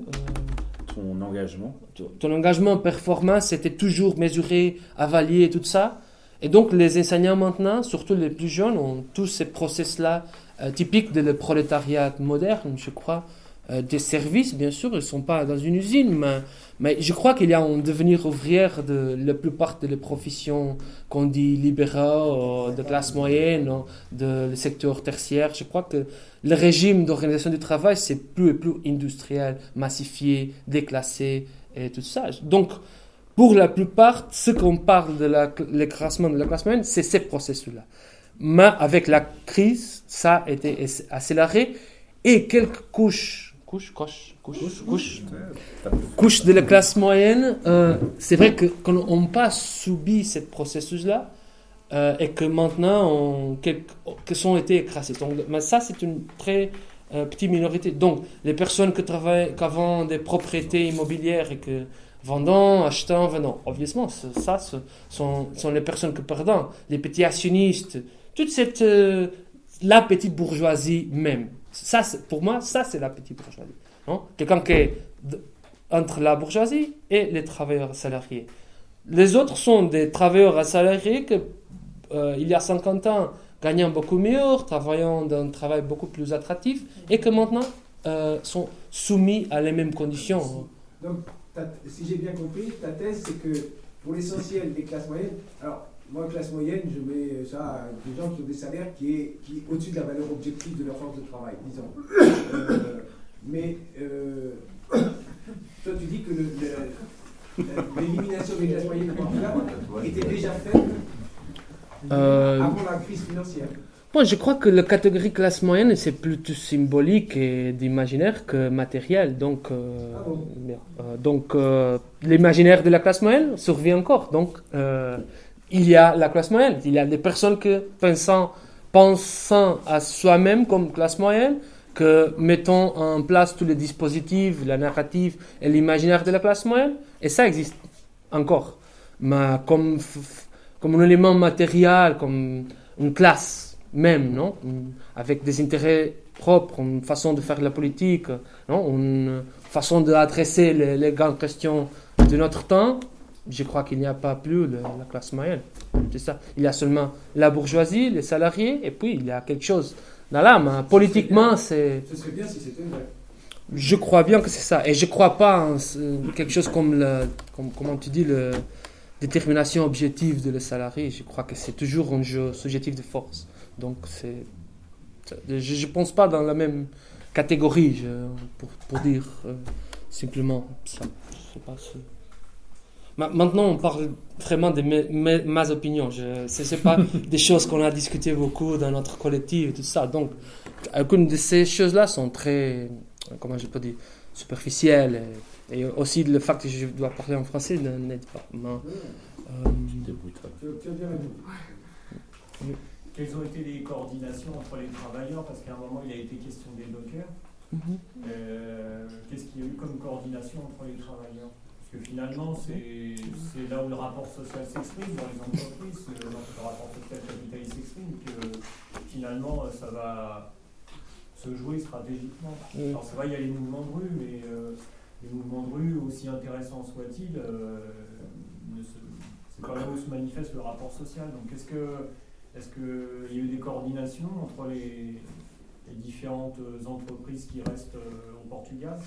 S2: euh,
S4: Ton engagement.
S2: ton- engagement performance était toujours mesuré, avalié et tout ça. Et donc les enseignants maintenant, surtout les plus jeunes, ont tous ces process-là euh, typiques de le prolétariat moderne, je crois. Euh, des services, bien sûr, ils ne sont pas dans une usine, mais, mais je crois qu'il y a un devenir ouvrière de la plupart des professions qu'on dit libéraux, euh, de classe moyenne, de le secteur tertiaire. Je crois que le régime d'organisation du travail, c'est plus et plus industriel, massifié, déclassé et tout ça. Donc, pour la plupart, ce qu'on parle de l'écrasement de la classe moyenne, c'est ces processus-là. Mais avec la crise, ça a été ac- accéléré et quelques couches, couches, couches, couches, couches, couches de la classe moyenne, euh, c'est vrai que qu'on n'a pas subi ce processus-là euh, et que maintenant, on, que sont été écrasés. Donc, mais ça, c'est une très euh, petite minorité. Donc, les personnes qui travaillent, qui ont des propriétés immobilières et que vendant, achetant, vendant, obviously, ce- ça, ce sont, sont les personnes qui perdent, les petits actionnistes, toute cette, euh, la petite bourgeoisie même. Ça, pour moi, ça, c'est la petite bourgeoisie. non Quelqu'un qui est entre la bourgeoisie et les travailleurs salariés. Les autres sont des travailleurs salariés que, euh, il y a 50 ans, gagnant beaucoup mieux, travaillant dans un travail beaucoup plus attractif, et que maintenant euh, sont soumis à les mêmes conditions.
S11: Donc, ta- si j'ai bien compris, ta thèse, c'est que pour l'essentiel des classes moyennes, moi, classe moyenne, je mets ça à des gens qui ont des salaires qui est, qui est au-dessus de la valeur objective de leur force de travail, disons. Euh, mais euh, toi, tu dis que l'élimination des classes moyennes au était déjà faite
S2: Euh,
S11: avant la crise financière.
S2: Moi, je crois que la catégorie classe moyenne, c'est plutôt symbolique et d'imaginaire que matériel. Donc, euh,
S11: Ah bon?
S2: Euh, donc euh, l'imaginaire de la classe moyenne survit encore. Donc, euh, il y a la classe moyenne. Il y a des personnes que, pensant, à soi-même comme classe moyenne, que mettons en place tous les dispositifs, la narrative et l'imaginaire de la classe moyenne. Et ça existe encore. Mais comme, comme un élément matériel, comme une classe même, non? Avec des intérêts propres, une façon de faire la politique, non? Une façon d'adresser les grandes questions de notre temps. Je crois qu'il n'y a pas plus le- la classe moyenne. C'est ça. Il y a seulement la bourgeoisie, les salariés, et puis il y a quelque chose dans l'âme. hein. Politiquement, c'est.
S11: Ce serait bien si c'était vrai.
S2: Je crois bien que c'est ça. Et je crois pas en quelque chose comme, le, comme comment tu dis, la détermination objective de le salarié. Je crois que c'est toujours un jeu subjectif de force. Donc, c'est. Je ne pense pas dans la même catégorie je- pour, pour dire euh, simplement ça. Je sais pas si- Maintenant, on parle vraiment de mes, mes- ma opinion. Ce n'est pas des choses qu'on a discutées beaucoup dans notre collectif et tout ça. Donc, aucune de ces choses-là sont très, comment je peux dire, superficielles. Et, et aussi le fait que je dois parler en français ne- n'aide pas. Mais, euh.
S12: Quelles ont été les coordinations entre les travailleurs? Parce qu'à un moment, il a été question des dockers.
S2: Mhm.
S12: Euh, Qu'est-ce qu'il y a eu comme coordination entre les travailleurs? Parce que finalement, c'est là où le rapport social s'exprime dans les entreprises, où le rapport social capitaliste s'exprime, que finalement, ça va se jouer stratégiquement.
S2: Oui.
S12: Alors c'est vrai, il y a les mouvements de rue, mais euh, les mouvements de rue, aussi intéressants soient-ils, euh, c'est pas là où se manifeste le rapport social. Donc est-ce que est-ce qu'il y a eu des coordinations entre les, les différentes entreprises qui restent euh, au Portugal?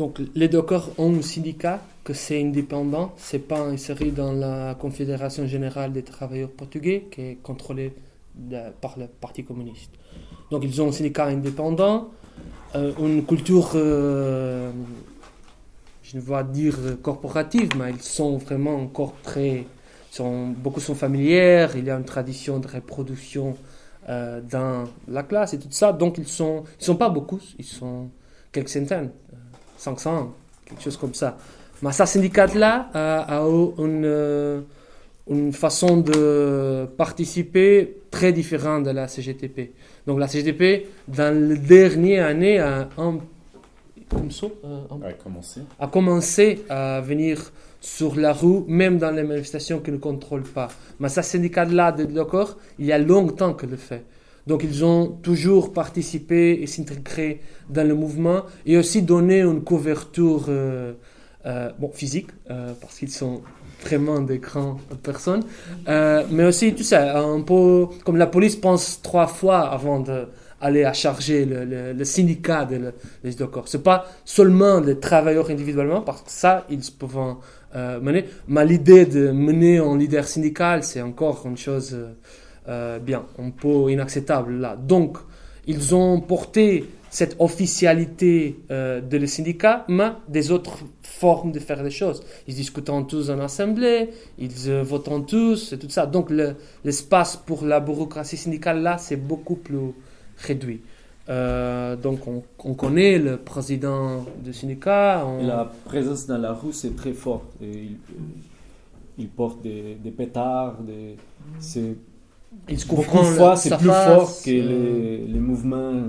S2: Donc, les dockers ont un syndicat que c'est indépendant, c'est pas inséré dans la Confédération générale des travailleurs portugais qui est contrôlée par le Parti communiste. Donc, ils ont un syndicat indépendant, euh, une culture, euh, je ne vais pas dire corporative, mais ils sont vraiment encore très, beaucoup sont familières, il y a une tradition de reproduction euh, dans la classe et tout ça. Donc, ils sont, ils sont pas beaucoup, ils sont quelques centaines. 500, quelque chose comme ça. Mais ce syndicat-là a, une, euh, une façon de participer très différente de la CGTP. Donc la CGTP, dans les dernières années, a, un- comme ça, un-
S4: Ouais, commencer.
S2: a commencé à venir sur la rue, même dans les manifestations qu'ils ne contrôlent pas. Mais ce syndicat-là de d'accord, il y a longtemps que le fait. Donc ils ont toujours participé et s'intégré dans le mouvement et aussi donné une couverture euh, euh, bon, physique, euh, parce qu'ils sont vraiment des grandes personnes, mais aussi, un peu comme la police pense trois fois avant d'aller à charger le, syndicat des de, les dockers. C'est pas seulement les travailleurs individuellement, parce que ça, ils peuvent mener, mais l'idée de mener un leader syndical, c'est encore une chose euh, bien, un peu inacceptable là. Donc, ils ont porté cette officialité euh, de le syndicat, mais des autres formes de faire les choses. Ils discutent tous en assemblée, ils euh, votent tous, et tout ça. Donc, le- l'espace pour la bureaucratie syndicale là, c'est beaucoup plus réduit. Donc, on, on connaît le président du syndicat.
S1: la présence dans la rue, c'est très fort. Et il, il porte des, des pétards, des, c'est
S2: Ils se couvrent
S1: de fois c'est plus
S2: face,
S1: fort que
S2: euh.
S1: les, les mouvements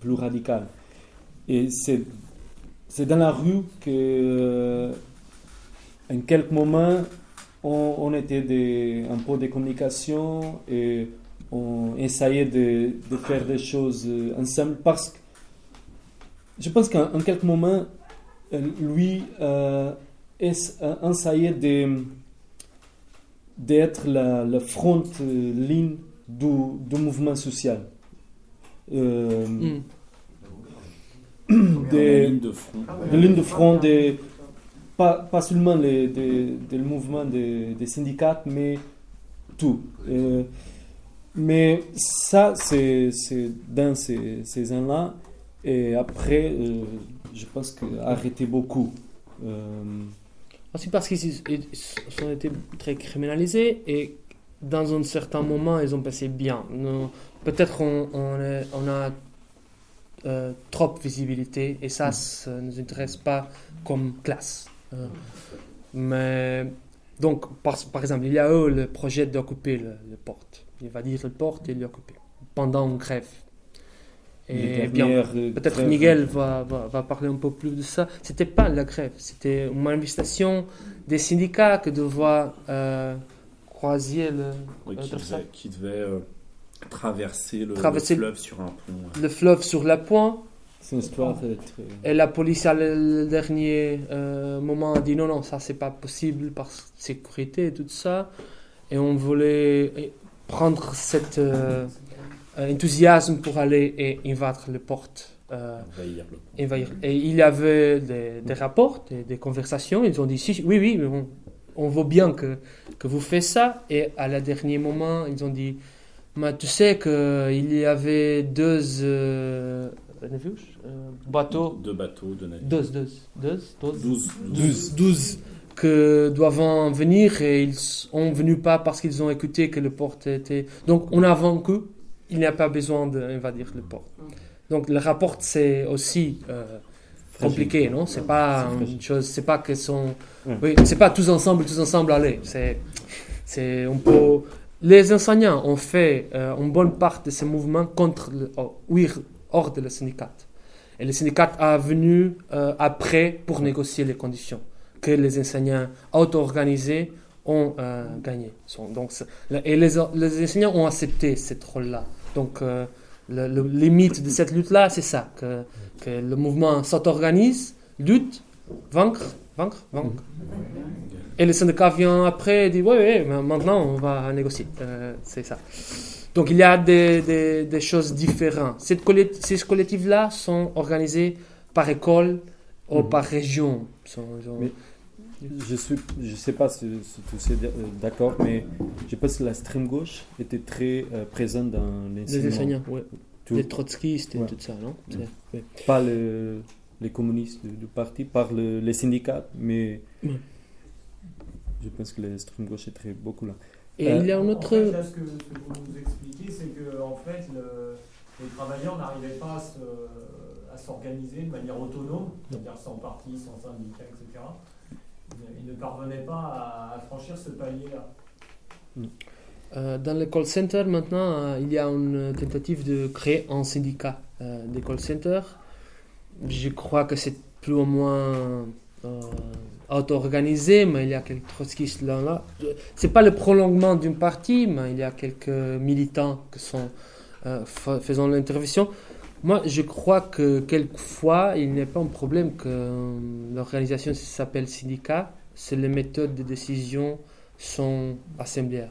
S1: plus radicaux. Et c'est c'est dans la rue que, euh, en quelques moments, on, on était des, un peu de communication et on essayait de, de faire des choses euh, ensemble parce que je pense qu'en en quelques moments, lui euh, essayait de d'être la, la front euh, ligne du, du mouvement social. Euh,
S2: Mm.
S1: des-
S4: La ligne de front.
S1: de ligne de front, des, pas, pas seulement les, des, des mouvements des, des syndicats, mais tout. Euh, mais ça, c'est c'est dans ces, ces ans-là. Et après, euh, je pense qu'arrêté beaucoup. Euh,
S2: Aussi parce qu'ils ils ont été très criminalisés et dans un certain moment, ils ont passé bien. Peut-être on, on, est- on a euh, trop de visibilité et ça, ça ne nous intéresse pas comme classe. Euh, mais donc, par, par exemple, il y a eu le projet d'occuper le, le porte. Il va dire le porte et l'occuper pendant une grève. Et
S1: euh,
S2: peut-être. Miguel va, va, va parler un peu plus de ça. C'était pas la grève, c'était une manifestation des syndicats que devoir euh, croiser le,
S4: Oui,
S2: euh,
S4: qui, devait, qui devait, euh, traverser le,
S2: Traverser
S4: le fleuve sur un pont. ouais.
S2: le fleuve sur la pointe.
S1: C'est une histoire très.
S2: Et la police, à le, dernier euh, moment, a dit non, non, ça c'est pas possible par sécurité et tout ça. Et on voulait prendre cet euh, enthousiasme pour aller et invadre les portes. euh,
S4: Envahir le
S2: envahir. Et il y avait des, des rapports, des, des conversations. Ils ont dit si, oui, oui, mais on, on veut bien que, que vous faites ça. Et à la dernier moment, ils ont dit mais tu sais qu'il y avait deux euh, euh, bateaux
S4: Deux bateaux, deux navires.
S2: 12, 12, 12, 12,
S4: Douze.
S2: 12, 12 que doivent en venir et ils sont venus pas parce qu'ils ont écouté que le port était. Donc on a vaincu, il n'y a pas besoin d'invadir le port. Donc le rapport c'est aussi euh, compliqué, non? C'est pas une chose, c'est pas que sont. Oui, c'est pas tous ensemble, tous ensemble aller. C'est, c'est on peut. Les enseignants ont fait euh, une bonne part de ces mouvements contre le, oh, oui, hors de le syndicat. Et le syndicat a venu euh, après pour négocier les conditions que les enseignants auto-organisés ont euh, gagné. Donc, et les, les enseignants ont accepté ce rôle-là. Donc, euh, le, le de cette lutte-là, c'est ça, que, que le mouvement s'auto-organise, lutte, vaincre, vaincre, vaincre. Et le syndicat vient après et dit, oui, oui, maintenant on va négocier. Euh, c'est ça. Donc il y a des, des, des choses différentes. Cette ces collectifs-là sont organisés par école ou
S1: Mhm.
S2: par région. Sont-
S1: Mais je suis, je sais pas si, si tu es d'accord, mais je pense que la stream gauche était très euh, présente dans
S2: les enseignants, ouais.
S1: Tout-
S2: les trotskistes et
S1: Ouais.
S2: tout ça, non? Ouais.
S1: Pas le- les communistes du, du parti, par le- les syndicats, mais
S2: Ouais.
S1: je pense que l'extrême gauche est très beaucoup là.
S2: Et
S1: Euh,
S2: il y a un
S12: En
S2: autre...
S12: fait, là, ce que, ce que vous nous expliquez, c'est que en fait, le- les travailleurs n'arrivaient pas à se- à s'organiser de manière autonome, c'est-à-dire sans parti, sans syndicat, etc. Ils ne- parvenaient pas à, franchir ce palier-là.
S2: Euh, dans le call center, maintenant, euh, il y a une tentative de créer un syndicat euh, des call centers. Je crois que c'est plus ou moins auto-organisé, mais il y a quelques trotskistes là. là. C'est pas le prolongement d'une partie, mais il y a quelques militants qui sont fa- faisant l'intervention. Moi, je crois que quelquefois, il n'est pas un problème que euh, l'organisation s'appelle syndicat, c'est les méthodes de décision sont assemblées.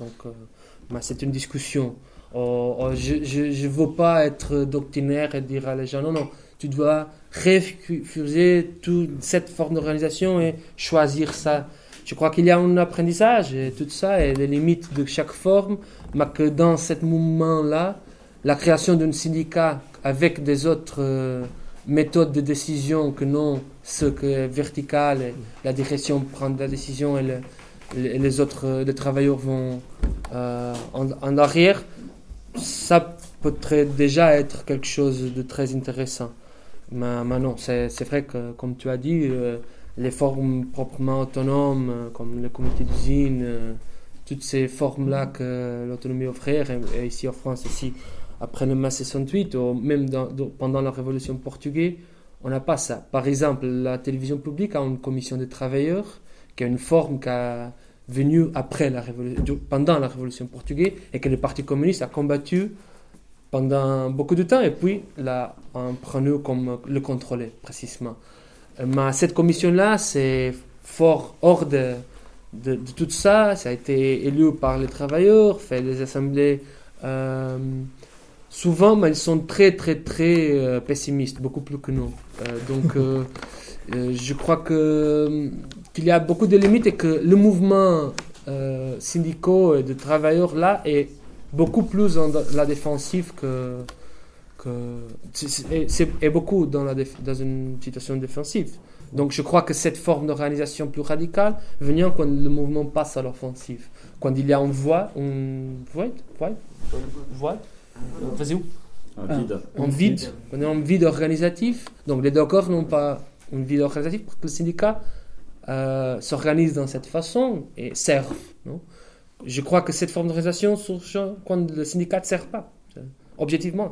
S2: Donc, euh, ben, c'est une discussion. Oh, oh, je ne veux pas être doctrinaire et dire à les gens, non, non, tu dois refuser toute cette forme d'organisation et choisir ça. Je crois qu'il y a un apprentissage et tout ça, et les limites de chaque forme, mais que dans ce mouvement-là, la création d'un syndicat avec des autres euh, méthodes de décision que non ce que vertical, la direction prend la décision et le- les, autres euh, les travailleurs vont euh, en, arrière, ça peut déjà être quelque chose de très intéressant. Mais, non, c'est vrai que, comme tu as dit, les formes proprement autonomes, comme le comité d'usine, toutes ces formes-là que l'autonomie offrait, et, et ici en France aussi, après le mai 68, ou même pendant la Révolution portugaise, on n'a pas ça. Par exemple, la télévision publique a une commission de travailleurs, qui est une forme qui a venu après la révolution, pendant la Révolution portugaise, et que le Parti communiste a combattu pendant beaucoup de temps, et puis l'a en prenant comme le contrôler, précisément. Mais cette commission-là, c'est fort hors de, de, tout ça. Ça a été élu par les travailleurs, fait des assemblées. euh, souvent, mais ils sont très, très, très euh, pessimistes, beaucoup plus que nous. Euh, donc, euh, je crois que qu'il y a beaucoup de limites et que le mouvement syndicaux et de travailleurs là est beaucoup plus en la défensive que que c'est- est beaucoup dans la dans une situation défensive Donc je crois que cette forme d'organisation plus radicale vient quand le mouvement passe à l'offensive. Quand il y a une voix, une voix, voix, voix, vas-y où
S4: Un vide.
S2: En vide, on est en vide organisatif. Donc les deux corps n'ont pas une vide organisative parce que le syndicat euh, s'organise dans cette façon et servent. Non? Je crois que cette forme d'organisation surgit quand le syndicat ne sert pas. Objectivement,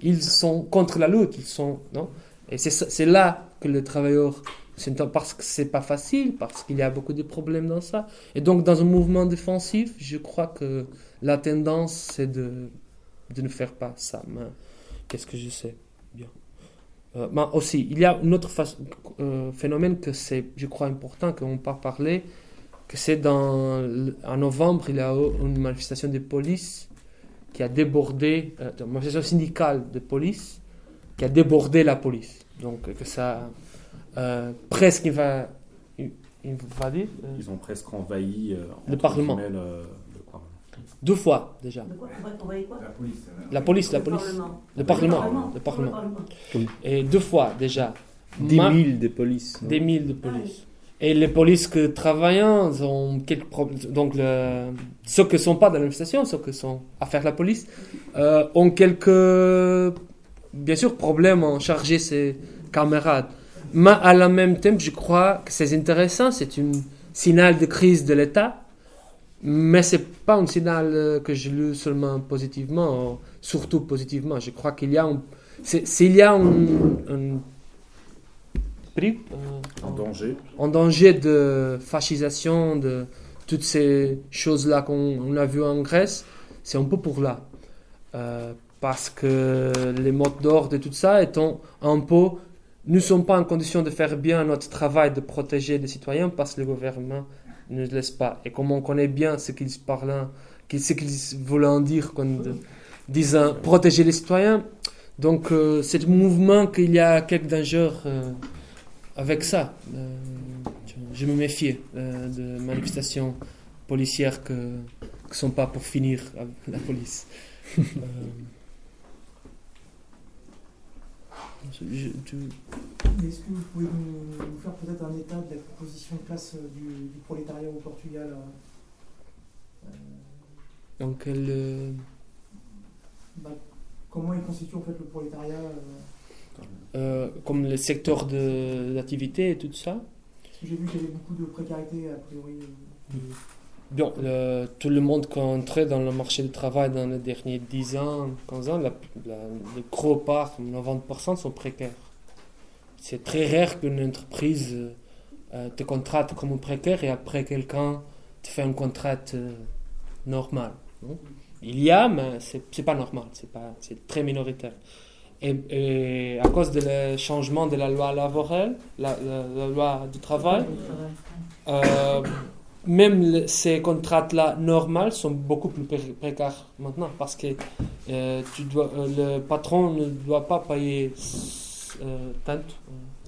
S2: ils sont contre la lutte, ils sont non? Et c'est là que les travailleurs, c'est parce que c'est pas facile, parce qu'il y a beaucoup de problèmes dans ça. Et donc dans un mouvement défensif, je crois que la tendance c'est de de ne faire pas ça. Mais qu'est-ce que je sais? Bien. Euh, mais aussi, il y a un autre euh, phénomène que c'est, je crois, important qu'on n'a pas parlé, que c'est dans en novembre, il y a eu une manifestation de police qui a débordé, euh, une manifestation syndicale de police qui a débordé la police. Donc que ça presque il va, il, il va dire
S4: Ils ont presque envahi
S2: Le
S4: entre
S2: Parlement.
S4: guillemets, le, le Parlement.
S2: Deux fois déjà.
S6: De quoi quoi
S5: La police.
S2: La police, la
S6: Le
S2: police.
S6: Parlement.
S2: Le Parlement.
S6: Parlement.
S2: Le Parlement.
S6: Parlement.
S2: Et deux fois déjà.
S1: 10
S2: Ma-
S1: 000 de police. non
S2: Des mille de police. Et les polices que travaillent ont quelques problèmes. Donc, le- ceux qui ne sont pas dans l'administration, ceux qui sont à faire la police, euh, ont quelques, bien sûr, problèmes à charger ses camarades. Mais à la même temps, je crois que c'est intéressant. C'est une signal de crise de l'État. Mais c'est pas un signal euh, que je lu seulement positivement, euh, surtout positivement. Je crois qu'il y a un, s'il y a un, un prix, euh,
S4: En danger.
S2: en danger de fascisation, de toutes ces choses-là qu'on on a vues en Grèce, c'est un peu pour là. Euh, parce que les mots d'ordre et tout ça étant un peu... Nous ne sommes pas en condition de faire bien notre travail de protéger les citoyens parce que le gouvernement ne laisse pas. Et comme on connaît bien ce qu'ils parlent, ce qu'ils voulaient dire quand disant protéger les citoyens, donc euh, c'est un mouvement qu'il y a quelques dangers euh, avec ça. Euh, je me méfie euh, de manifestations policières que ne sont pas pour finir avec la police. Euh, je- je- tu-
S13: Est-ce que vous pouvez nous, nous faire peut-être un état de la composition de classe euh, du, du prolétariat au Portugal euh, euh,
S2: euh,
S13: bah, Comment il constitue en fait le prolétariat euh,
S2: comme le secteur d'activité et tout ça?
S13: J'ai vu qu'il y avait beaucoup de précarité a priori. euh.
S2: Bon, le- tout le monde qui est entré dans le marché du travail dans les derniers 10 ans, 15 ans, la, la, le gros part, comme 90% sont précaires. C'est très rare qu'une entreprise euh, te contrate comme un précaire et après quelqu'un te fait un contrat euh, normal. non Il y a, mais c'est c'est pas normal, c'est pas- c'est très minoritaire. Et, et à cause du changement de la loi laborale, la, la- la loi du travail, euh, même ces contrats-là normaux sont beaucoup plus pré- précaires maintenant parce que euh, tu dois, euh, le patron ne doit pas payer euh, tant,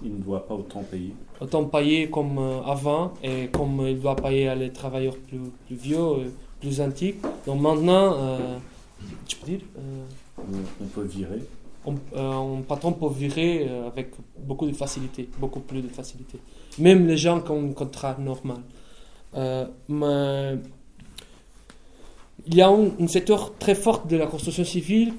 S4: Il ne doit pas autant payer.
S2: autant payer comme avant et comme il doit payer à les travailleurs plus, plus vieux, plus antiques. Donc maintenant, tu peux dire,
S4: On, peut virer.
S2: on, un patron peut virer avec beaucoup de facilité, beaucoup plus de facilité. Même les gens qui ont un contrat normal. Euh, mais il y a un, secteur très fort de la construction civile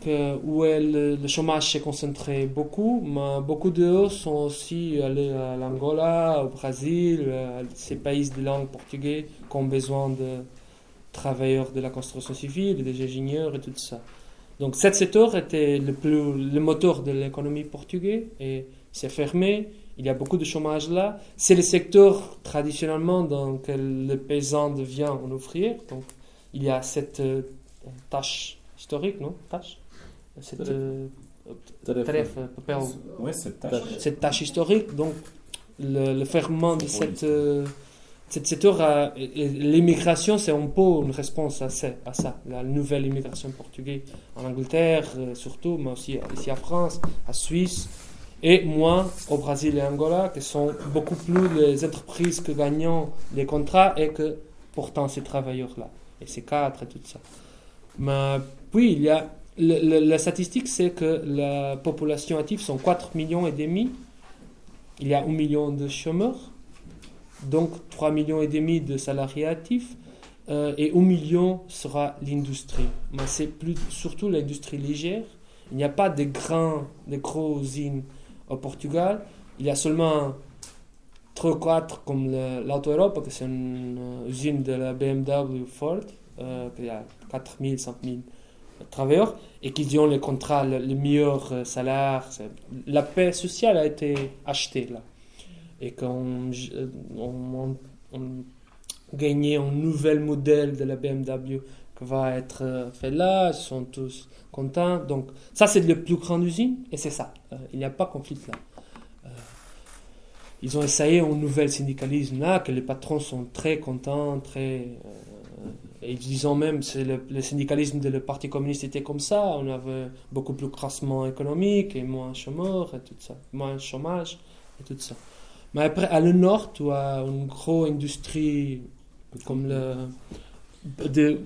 S2: où le chômage s'est concentré beaucoup, mais beaucoup d'eux sont aussi allés à l'Angola, au Brésil, à ces pays de langue portugaise qui ont besoin de travailleurs de la construction civile, des ingénieurs et tout ça. Donc, cet secteur était le, plus, le moteur de l'économie portugaise et c'est fermé. Il y a beaucoup de chômage là. C'est le secteur traditionnellement dans lequel le paysan devient un ouvrier. Donc, il y a cette euh, tâche historique, non? Tâche? Cette euh,
S4: tâche.
S2: Cette tâche historique. Donc, le, le ferment de cette, euh, cette secteur, l'immigration, c'est un peu une réponse à ça, à ça. La nouvelle immigration portugaise en Angleterre, euh, surtout, mais aussi ici en France, en Suisse, et moins au Brésil et Angola, qui sont beaucoup plus les entreprises que gagnant les contrats et que pourtant ces travailleurs-là, et ces cadres et tout ça. Mais puis, il y a. la statistique, c'est que la population active sont 4 millions et demi il y a un million de chômeurs, donc 3 millions et demi de salariés actifs, euh, et un million sera l'industrie. Mais c'est plus, surtout l'industrie légère. Il n'y a pas de grands, de gros usines au Portugal. Il y a seulement 3 ou 4 comme l'Auto Europa, que c'est une euh, usine de la BMW Ford, euh, qui a 4000, 5000 travailleurs, et qui ont les contrats, le, le meilleur euh, salaire. C'est- La paix sociale a été achetée là. Et qu'on euh, on, on- on gagnait un nouvel modèle de la BMW qui va être euh, fait là, ils sont tous contents. Donc ça c'est le plus grande usine, et c'est ça. Euh, il n'y a pas de conflit là. Euh, ils ont essayé un nouvel syndicalisme là, que les patrons sont très contents, très... et ils disent même c'est le, syndicalisme de le Parti communiste était comme ça, on avait beaucoup plus crassement économique et moins chômeurs et tout ça, moins chômage et tout ça. Mais après, à le nord, tu as une grosse industrie comme le, de-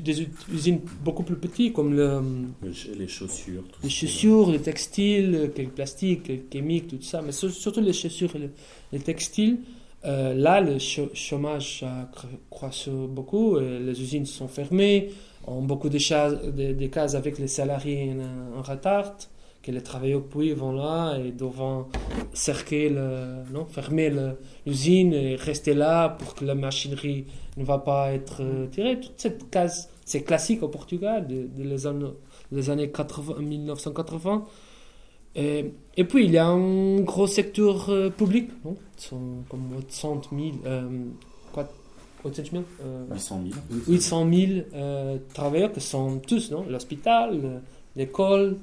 S2: des usines beaucoup plus petites comme le,
S4: Le- Les chaussures, tout
S2: les chaussures, le textile, le plastique, le chimique, tout ça, mais sur- surtout les chaussures et le, le textile. euh, là, le chômage a cr- croissé beaucoup, et les usines sont fermées, ont beaucoup de, de, de cas avec les salariés en, en retard, que les travailleurs puis vont là et doivent cerquer le, non, fermer l'usine et rester là pour que la machinerie ne va pas être euh, tirée. Toute cette case, c'est classique au Portugal de, de les années les années 80, 1980. Et, et puis, il y a un gros secteur euh, public, non sont comme 800 000, euh, quoi, 800 000, euh,
S4: 800 000.
S2: 800 000 travailleurs qui sont tous, non L'hôpital, le- l'école,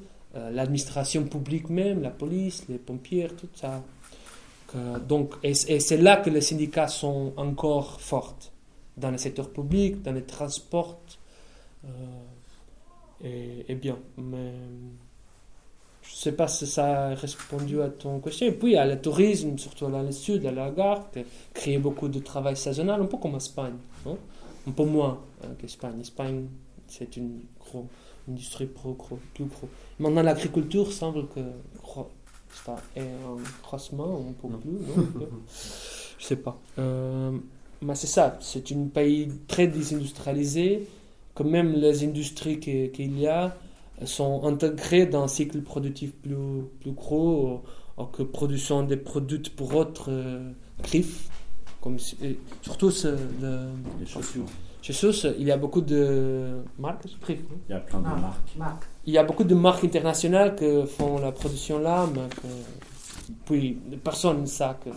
S2: l'administration publique même, la police, les pompiers, tout ça. Donc, et, c'est là que les syndicats sont encore forts, dans le secteur public, dans les transports. euh, et, bien, mais je ne sais pas si ça a répondu à ton question. Et puis, il y a le tourisme, surtout dans le sud, à la gare, qui crée beaucoup de travail saisonnal, un peu comme Espagne. non un peu moins euh, qu'Espagne. Espagne, c'est une grosse industrie pro, gros, plus gros. Maintenant, l'agriculture semble que ça est en croissement, un peu plus. Non un. Je sais pas. Euh, mais c'est ça, c'est un pays très désindustrialisé, que même les industries qu'il y a sont intégrées dans un cycle productif plus, plus gros, ou, ou que produisant des produits pour autres euh, griffes, comme si- et surtout le-
S4: Les chaussures.
S2: Chez Sauce, il y a beaucoup de marques,
S4: Il y a plein de
S8: Ah,
S4: marques.
S2: Il y a beaucoup de marques internationales qui font la production là, mais que, puis personne ne sait que,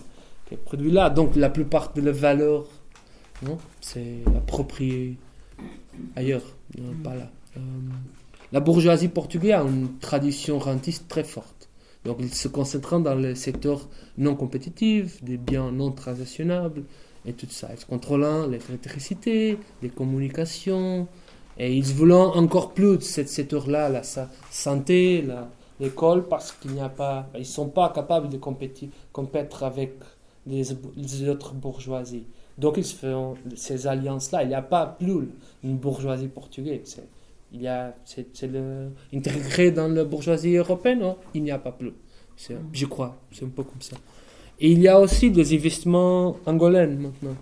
S2: que produit là. Donc la plupart de la valeur, non, c'est approprié ailleurs, non, pas là. Euh, la bourgeoisie portugaise a une tradition rentiste très forte. Donc ils se concentrent dans le secteur non compétitif, des biens non transactionnables et tout ça. Ils contrôlent l'électricité, les communications, et ils veulent encore plus de ce secteur-là, la sa- santé, l'école, parce qu'il n'y sont pas capables de compétir, compétir avec les, autres bourgeoisies. Donc ils font ces alliances-là. Il n'y a pas plus une bourgeoisie portugaise. Il y a, c'est, intégré dans la bourgeoisie européenne, il n'y a pas plus. Je crois, c'est un peu comme ça. Il y a aussi des investissements angolais maintenant.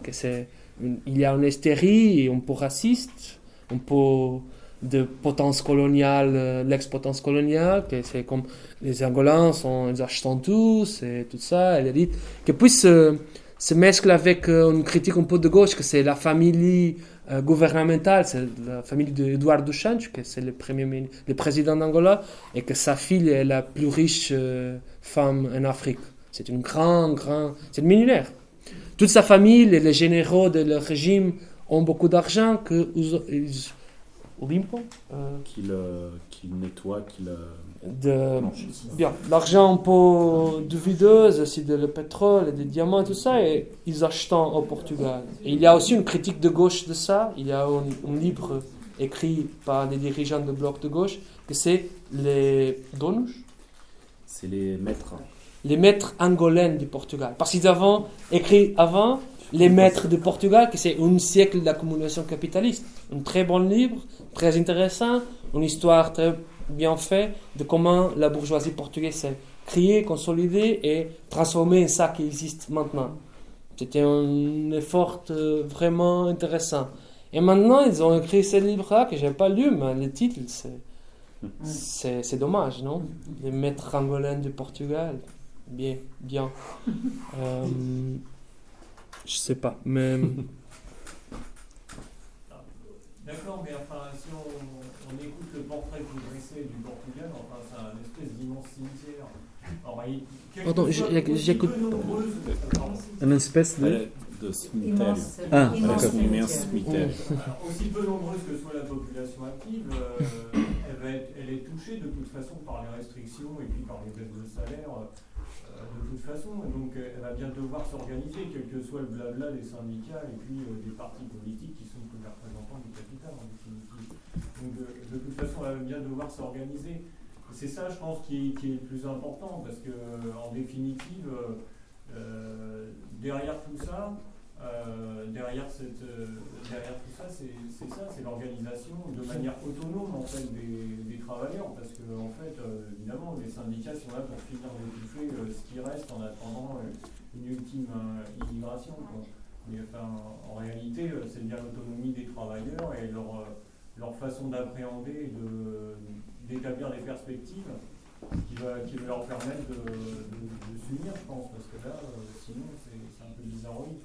S2: Il y a une hystérie et un peu raciste, un peu de potence coloniale, euh, l'ex-potence coloniale, que c'est comme les Angolans, sont, ils achètent tous et tout ça, et l'élite, que puisse se, se mescler avec euh, une critique un peu de gauche, que c'est la famille euh, gouvernementale, c'est la famille d'Eduardo Santos, que c'est le, premier, le président d'Angola, et que sa fille est la plus riche euh, femme en Afrique. C'est une grande, grande, c'est une millionnaire. Toute sa famille, les, les généraux de leur régime ont beaucoup d'argent que ils, limpam, euh,
S4: Qu'il euh, qu'il nettoie, qu'il. euh,
S2: de bien l'argent un peu de videuse aussi de le pétrole et des diamants et tout ça et ils achètent au Portugal et il y a aussi une critique de gauche de ça il y a un, un livre écrit par des dirigeants de bloc de gauche que c'est les donos
S4: C'est les maîtres.
S2: Les maîtres angolais du Portugal. Parce qu'ils avaient écrit avant les maîtres du Portugal, que c'est un siècle d'accumulation capitaliste. Un très bon livre, très intéressant, une histoire très bien faite de comment la bourgeoisie portugaise s'est créer, consolider et transformer ça qui existe maintenant. C'était un effort euh, vraiment intéressant. Et maintenant, ils ont écrit ce livre-là que j'ai pas lu, mais le titre, c'est, c'est, dommage, non? Les maîtres angolais du Portugal. Bien, bien. Euh, je sais pas, mais.
S12: D'accord, mais enfin, si on, on écoute le portrait que vous dressez du Portugal, enfin, c'est un espèce d'immense cimetière. Alors, il-
S2: Pardon, j'écoute-.
S1: Une espèce de.
S4: de cimetière.
S1: Ah, d'accord.
S4: un immense cimetière.
S12: Aussi peu nombreuse que soit la population active, euh, elle, va être- elle est touchée de toute façon par les restrictions et puis par les baisses de salaire euh, de toute façon. Donc euh, elle va bien devoir s'organiser, quel que soit le blabla des syndicats et puis euh, des partis politiques qui sont les représentants du capital en définitive. Donc de, toute façon, elle va bien devoir s'organiser. C'est ça, je pense, qui, est le plus important parce que en définitive, euh, euh, derrière tout ça, euh, derrière, cette, euh, derrière tout ça, c'est ça, c'est l'organisation de manière autonome en fait des, des travailleurs, parce que en fait, euh, évidemment, les syndicats sont là pour finir d'étouffer euh, ce qui reste en attendant une ultime immigration. Mais enfin, en réalité, c'est bien l'autonomie des travailleurs et leur, leur façon d'appréhender et de- d'établir des perspectives qui va, qui va leur permettre de, de- de s'unir, je pense, parce que là, sinon, c'est c'est un peu bizarroïde.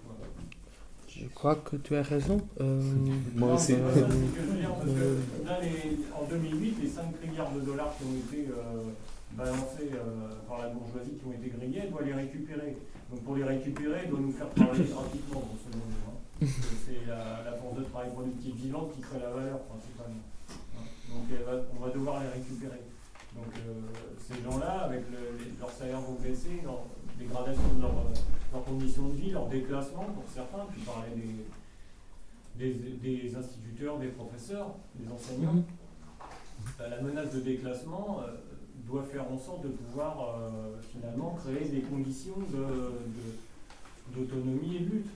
S2: Je crois que tu as raison. Euh,
S1: Moi
S12: Non,
S1: aussi.
S12: c'est pas ça, c'est ce que je veux dire, parce
S2: euh,
S12: que là, les- en 2008, les 5 milliards de dollars qui ont été euh, balancés euh, par la bourgeoisie, qui ont été grillés, elle doit les récupérer. Donc pour les récupérer, elle doit nous faire travailler gratuitement, grosso modo. hein. C'est la, la force de travail productive vivante qui crée la valeur, principalement. Hein. Donc elle va- on va devoir les récupérer. Donc euh, ces gens-là, avec le- les- vont baisser, leur dégradation de leur, euh, leurs conditions de vie, leur déclassement pour certains, puis parler des, des, des instituteurs, des professeurs, des enseignants.
S2: Mhm.
S12: Euh, la menace de déclassement euh, doit faire en sorte de pouvoir finalement créer des conditions de- de- d'autonomie et de lutte.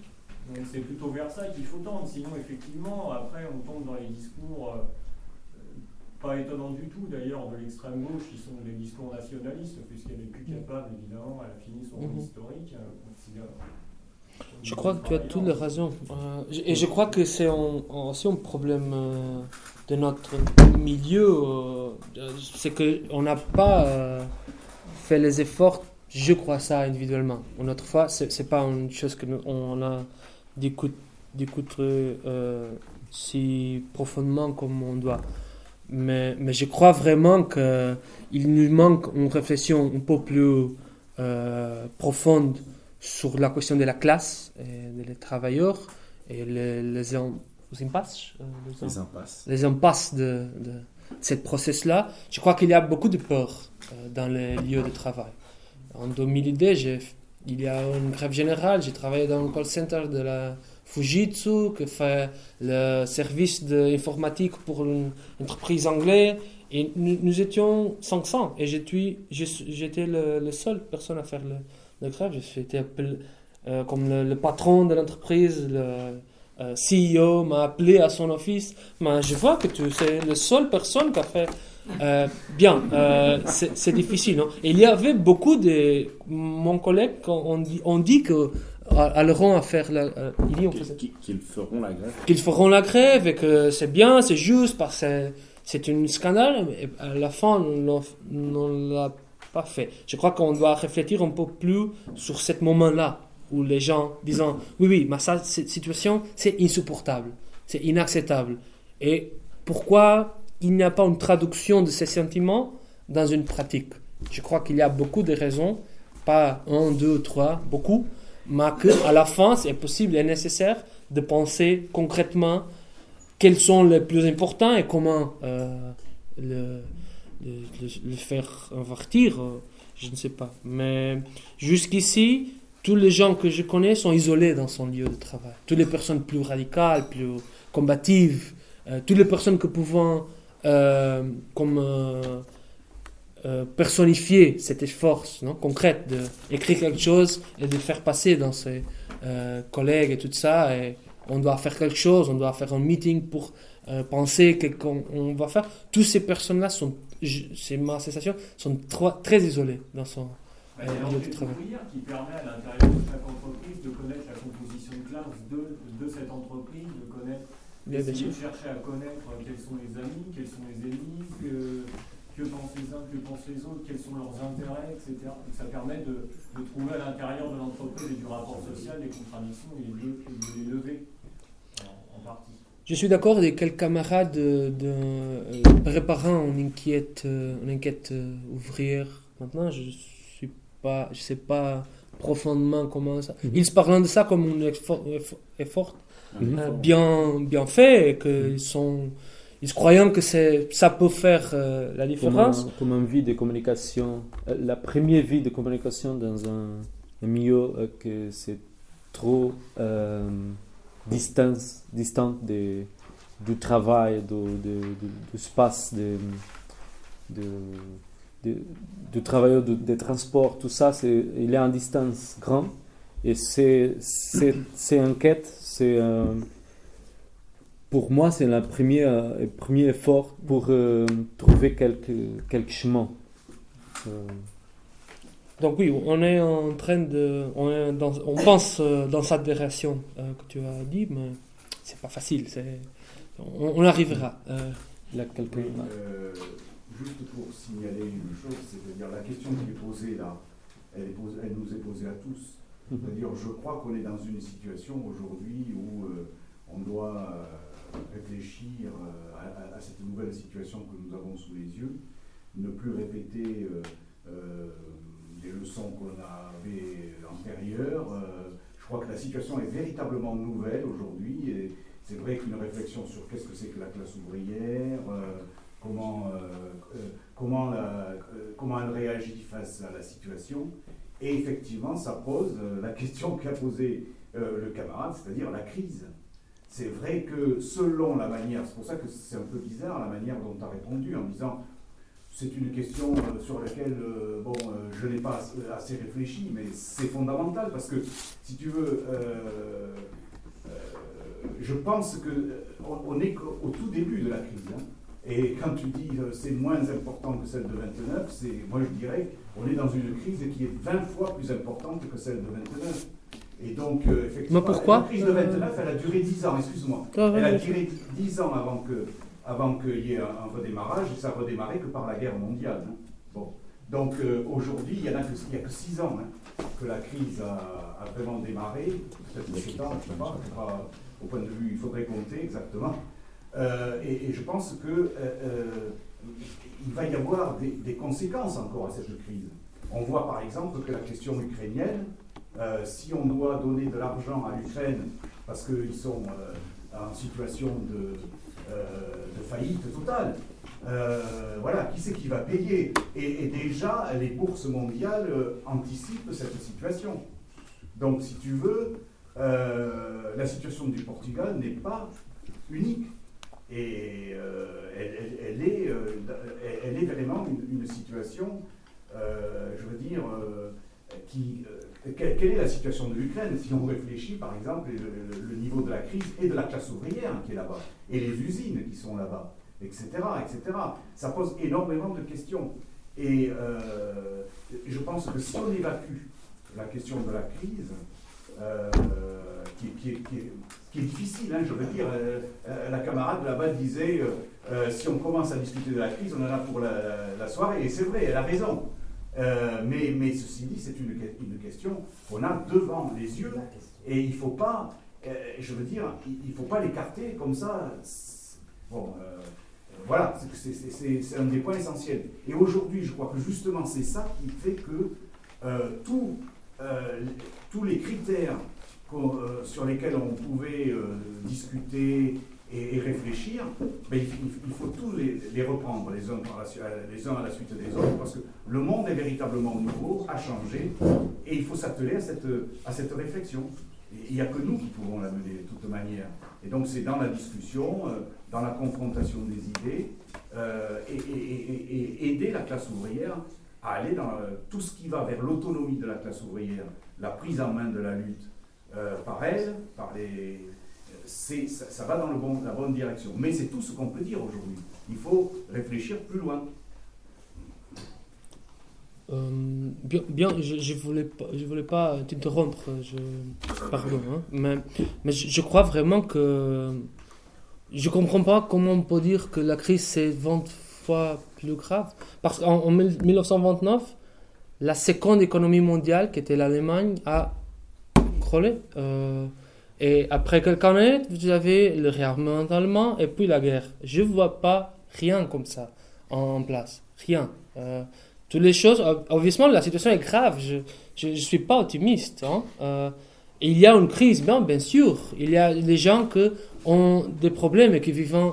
S12: Donc c'est plutôt vers ça qu'il faut tendre, sinon effectivement après on tombe dans les discours pas étonnants du tout d'ailleurs de l'extrême gauche qui sont des discours nationalistes puisqu'elle est plus capable évidemment, elle a fini son rôle
S2: Mhm.
S12: historique. euh, considère-
S2: Je crois que tu as toutes les raisons. Euh, et je crois que c'est aussi un problème euh, de notre milieu. euh, c'est qu'on n'a pas euh, fait les efforts, je crois ça individuellement. Une autre fois, c'est c'est pas une chose que nous- on a d'écoute- d'écouter euh, si profondément comme on doit. Mais, mais je crois vraiment qu'il nous manque une réflexion un peu plus euh, profonde sur la question de la classe et des travailleurs et les, les, les impasses, euh, les,
S4: Les
S2: im-
S4: impasses.
S2: les impasses de, de cette process-là. Je crois qu'il y a beaucoup de peur euh, dans les lieux de travail. En 2002, j'ai- il y a une grève générale. J'ai travaillé dans le call center de la Fujitsu, qui fait le service d'informatique pour une entreprise anglaise. Et nous, nous étions 500. Et j'étais, le, le seul personne à faire le, le grève. J'étais euh, comme le, patron de l'entreprise, le euh, CEO m'a appelé à son office. Mais je vois que tu es la seule personne qui a fait euh, bien. Euh, c'est c'est difficile. Non Et il y avait beaucoup de. Mon collègue, on dit, on dit que alleront à faire la. euh, il dit, on faisait-
S4: Qui- Qu'ils feront la grève.
S2: qu'ils feront la grève et que c'est bien, c'est juste, parce que c'est un scandale. Et à la fin, on ne l'a pas fait. Je crois qu'on doit réfléchir un peu plus sur ce moment-là, où les gens disant oui, oui, mais ça, cette situation, c'est insupportable, c'est inacceptable. Et pourquoi il n'y a pas une traduction de ces sentiments dans une pratique? Je crois qu'il y a beaucoup de raisons, pas un, deux, trois, beaucoup, mais qu'à la fin, c'est possible et nécessaire de penser concrètement quels sont les plus importants et comment euh, le, faire invertir, euh, je ne sais pas. Mais jusqu'ici, tous les gens que je connais sont isolés dans son lieu de travail. Toutes les personnes plus radicales, plus combatives, euh, toutes les personnes que pouvons euh, comme euh, personnifier cette force non, concrète d'écrire quelque chose et de faire passer dans ses euh, collègues et tout ça. Et on doit faire quelque chose, on doit faire un meeting pour euh, penser qu'on on va faire. Toutes ces personnes-là sont c'est ma sensation, sont trois- très isolés dans son
S12: Bah,
S2: euh, lieu de travail.
S12: qui permet à l'intérieur de chaque entreprise de connaître la composition de classe de, de cette entreprise, de connaître,
S2: Bien, bien
S12: essayer
S2: sûr.
S12: de chercher à connaître quels sont les amis, quels sont les ennemis, que, que pensent les uns, que pensent les autres, quels sont leurs intérêts, etc. Donc ça permet de, de trouver à l'intérieur de l'entreprise et du rapport social des contradictions et de, les lever en, en partie.
S2: Je suis d'accord avec quelques camarades de, de, euh, préparant une enquête, euh, une enquête euh, ouvrière. Maintenant, je suis pas, je sais pas profondément comment ça.
S1: Mhm.
S2: Ils parlent de ça comme un effort, effort- effort,
S1: Mhm.
S2: euh, bien, bien fait et qu'ils sont, ils croyant que c'est, ça peut faire euh, la
S1: Comme
S2: différence.
S1: un, comme un vie de communication, euh, la première vie de communication dans un, un milieu euh, que c'est trop euh, distance, distant de, du travail, de, de, du espace, de, du travail de, des transports, tout ça, c'est, il est en distance grande. Et c'est, c'est, c'est enquête, c'est, pour moi, c'est le premier, euh, premier effort pour euh, trouver quelques, quelques chemins. Euh,
S2: Donc oui, on est en train de, on, est dans, on pense euh, dans cette direction euh, que tu as dit, mais c'est pas facile. C'est, on, on arrivera. Euh,
S1: il y a quelques...
S5: Oui, euh, juste pour signaler une chose, c'est-à-dire la question qui est posée là, elle, est posée- elle nous est posée à tous.
S1: Mhm.
S5: C'est-à-dire, je crois qu'on est dans une situation aujourd'hui où euh, on doit euh, réfléchir euh, à, cette nouvelle situation que nous avons sous les yeux, ne plus répéter euh, euh, les leçons qu'on avait antérieures. Je crois que la situation est véritablement nouvelle aujourd'hui. et C'est vrai qu'une réflexion sur qu'est-ce que c'est que la classe ouvrière, comment, comment, la- comment elle réagit face à la situation. Et effectivement, ça pose la question qu'a posée le camarade, c'est-à-dire la crise. C'est vrai que selon la manière, c'est pour ça que c'est un peu bizarre la manière dont tu as répondu en disant c'est une question euh, sur laquelle euh, bon, euh, je n'ai pas assez- réfléchi, mais c'est fondamental parce que si tu veux, je pense euh, on, on est au tout début de la crise. hein. Et quand tu dis c'est moins important que celle de 29, c'est, moi je dirais qu'on est dans une crise qui est 20 fois plus importante que celle de 29. Et donc, euh, effectivement,
S2: Mais pourquoi
S5: la crise de 29, elle a duré 10 ans, excuse-moi.
S2: Ah,
S5: elle a duré 10 ans avant que avant qu'il y ait un, redémarrage, et ça a redémarré que par la guerre mondiale. hein. Bon. Donc euh, aujourd'hui, il n'y a, que- il y a que 6 ans hein, que la crise a, a vraiment démarré, peut-être 7 ans, je ne sais pas, au point de vue, il faudrait compter exactement. Euh, et, et je pense que il va y avoir des, des conséquences encore à cette crise. On voit par exemple que la question ukrainienne, euh, si on doit donner de l'argent à l'Ukraine parce qu'ils sont euh, en situation de, euh, faillite totale, euh, voilà, qui c'est qui va payer? Et, déjà, les bourses mondiales euh, anticipent cette situation. Donc, si tu veux, euh, la situation du Portugal n'est pas unique. Et euh, elle, est, euh, vraiment une, situation, euh, je veux dire, euh, qui. Quelle, est la situation de l'Ukraine Si on réfléchit, par exemple, le, niveau de la crise et de la classe ouvrière qui est là-bas, et les usines qui sont là-bas, etc., etc. Ça pose énormément de questions. Et euh, je pense que si on évacue la question de la crise, euh, qui, est, difficile, hein, je veux dire, euh, la camarade là-bas disait, si on commence à discuter de la crise, on en a pour la soirée, et c'est vrai, elle a raison. Euh, mais, mais ceci dit, c'est une, une question qu'on a devant les yeux, et il ne faut pas, euh, je veux dire, il ne faut pas l'écarter comme ça. Bon, euh, voilà, c'est- un des points essentiels. Et aujourd'hui, je crois que justement, c'est ça qui fait que tout, tous les critères sur lesquels on pouvait discuter et, réfléchir, il, faut tous les, reprendre euh, les uns à la suite des autres, parce que le monde est véritablement nouveau, a changé, et il faut s'atteler à cette, à cette réflexion. Il n'y a que nous qui pouvons la mener de toute manière. Et donc c'est dans la discussion, euh, dans la confrontation des idées, euh, et, aider la classe ouvrière à aller dans tout ce qui va vers l'autonomie de la classe ouvrière, la prise en main de la lutte par elle, par les, ça, va dans la bonne direction. Mais c'est tout ce qu'on peut dire aujourd'hui. Il faut réfléchir plus loin.
S2: Euh, bien, je, je voulais pas, t'interrompre, pardon, hein, mais, je, crois vraiment que je comprends pas comment on peut dire que la crise c'est 20 fois plus grave. Parce qu'en en 1929, la seconde économie mondiale, qui était l'Allemagne, a crôlé. Euh, et après quelques années, vous avez le réarmement allemand et puis la guerre. Je vois pas rien comme ça en place. Rien. Euh, toutes les choses, obviously, la situation est grave. Je ne suis pas optimiste. Hein. Euh, il y a une crise, bien, bien sûr. Il y a des gens qui ont des problèmes et qui vivent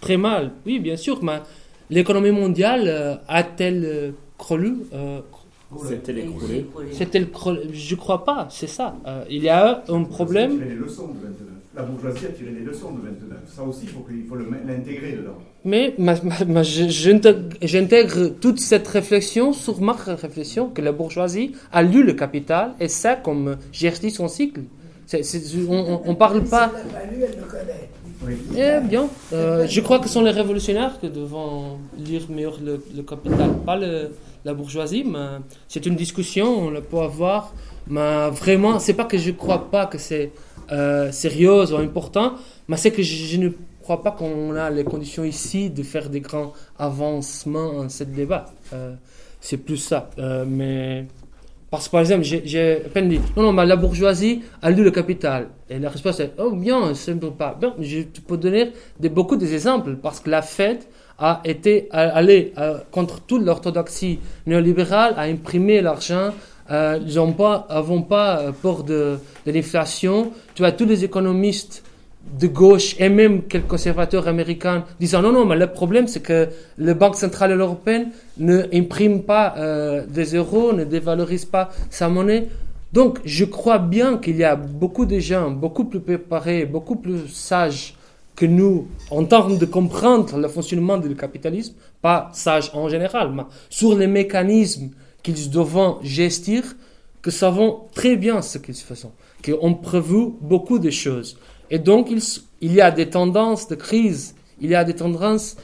S2: très mal. Oui, bien sûr, mais l'économie mondiale euh, a-t-elle crolu
S4: C'était écroulé.
S2: C'était Je crois pas, c'est ça. il y a un problème.
S5: Les leçons de 29. La bourgeoisie a tiré les leçons de 29. Ça aussi, il faut, il faut l'intégrer dedans.
S2: Mais j'intègre toute cette réflexion sur ma réflexion que la bourgeoisie a lu le capital et ça comme j'ai son cycle. on ne parle pas. Eh bien, euh, je crois que ce sont les révolutionnaires qui devront lire mieux le, capital, pas la bourgeoisie. Mais c'est une discussion, on la peut avoir. Mais vraiment, c'est pas que je crois pas que c'est euh, sérieux ou important, mais c'est que je ne crois pas qu'on a les conditions ici de faire des grands avancements en ce débat. Euh, c'est plus ça. Euh, mais parce que par exemple, j'ai à peine dit non, non, mais la bourgeoisie a lu le capital. Et la réponse est oh bien, c'est pas. Bien, je peux donner des, beaucoup d'exemples parce que la Fed a été allée euh, contre toute l'orthodoxie néolibérale, a imprimé l'argent. ils n'avons pas, pas peur de, l'inflation. Tu vois, tous les économistes de gauche et même quelques conservateurs américains disant non, non, mais le problème c'est que le Banque centrale européenne ne pas euh, des euros, ne dévalorise pas sa monnaie. Donc je crois bien qu'il y a beaucoup de gens beaucoup plus préparés, beaucoup plus sages que nous en termes de comprendre le fonctionnement du capitalisme, pas sages en général, mais sur les mécanismes qu'ils doivent gestir, que savons très bien ce qu'ils font, ont prévu beaucoup de choses. Et donc, il, y a des tendances de crise, il y a des tendances,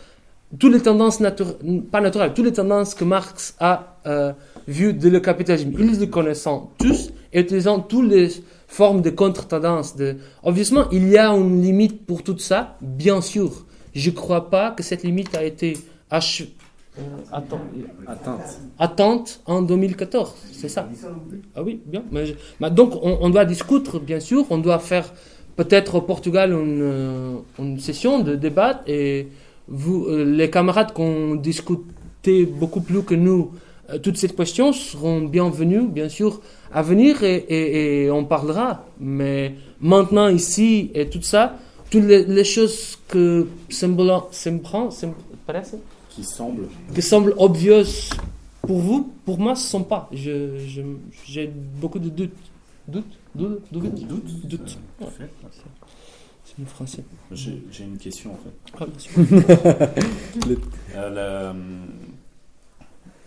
S2: toutes les tendances naturelles, pas naturelles, toutes les tendances que Marx a euh, vues de le capitalisme. Ils les connaissent tous et utilisant toutes les formes de contre-tendances. De... Obviously, il y a une limite pour tout ça, bien sûr. Je ne crois pas que cette limite a été ach... euh, atteinte. atteinte en 2014. C'est ça. Ah oui, bien. Mais, mais donc, on, on, doit discuter, bien sûr, on doit faire peut-être au Portugal une, euh, une, session de débat et vous, euh, les camarades qui ont discuté beaucoup plus que nous toutes ces questions seront bienvenus, bien sûr, à venir et, et, et, on parlera. Mais maintenant, ici et tout ça, toutes les, les choses que semblant, semblant,
S4: qui semblent
S2: qui semblent obvious pour vous, pour moi, ce ne sont pas. J'ai je, beaucoup de doutes. Doutes? Doute Doute Doute Doute. C'est le français.
S4: J'ai une question en fait.
S2: Ah, bien sûr.
S4: le... euh,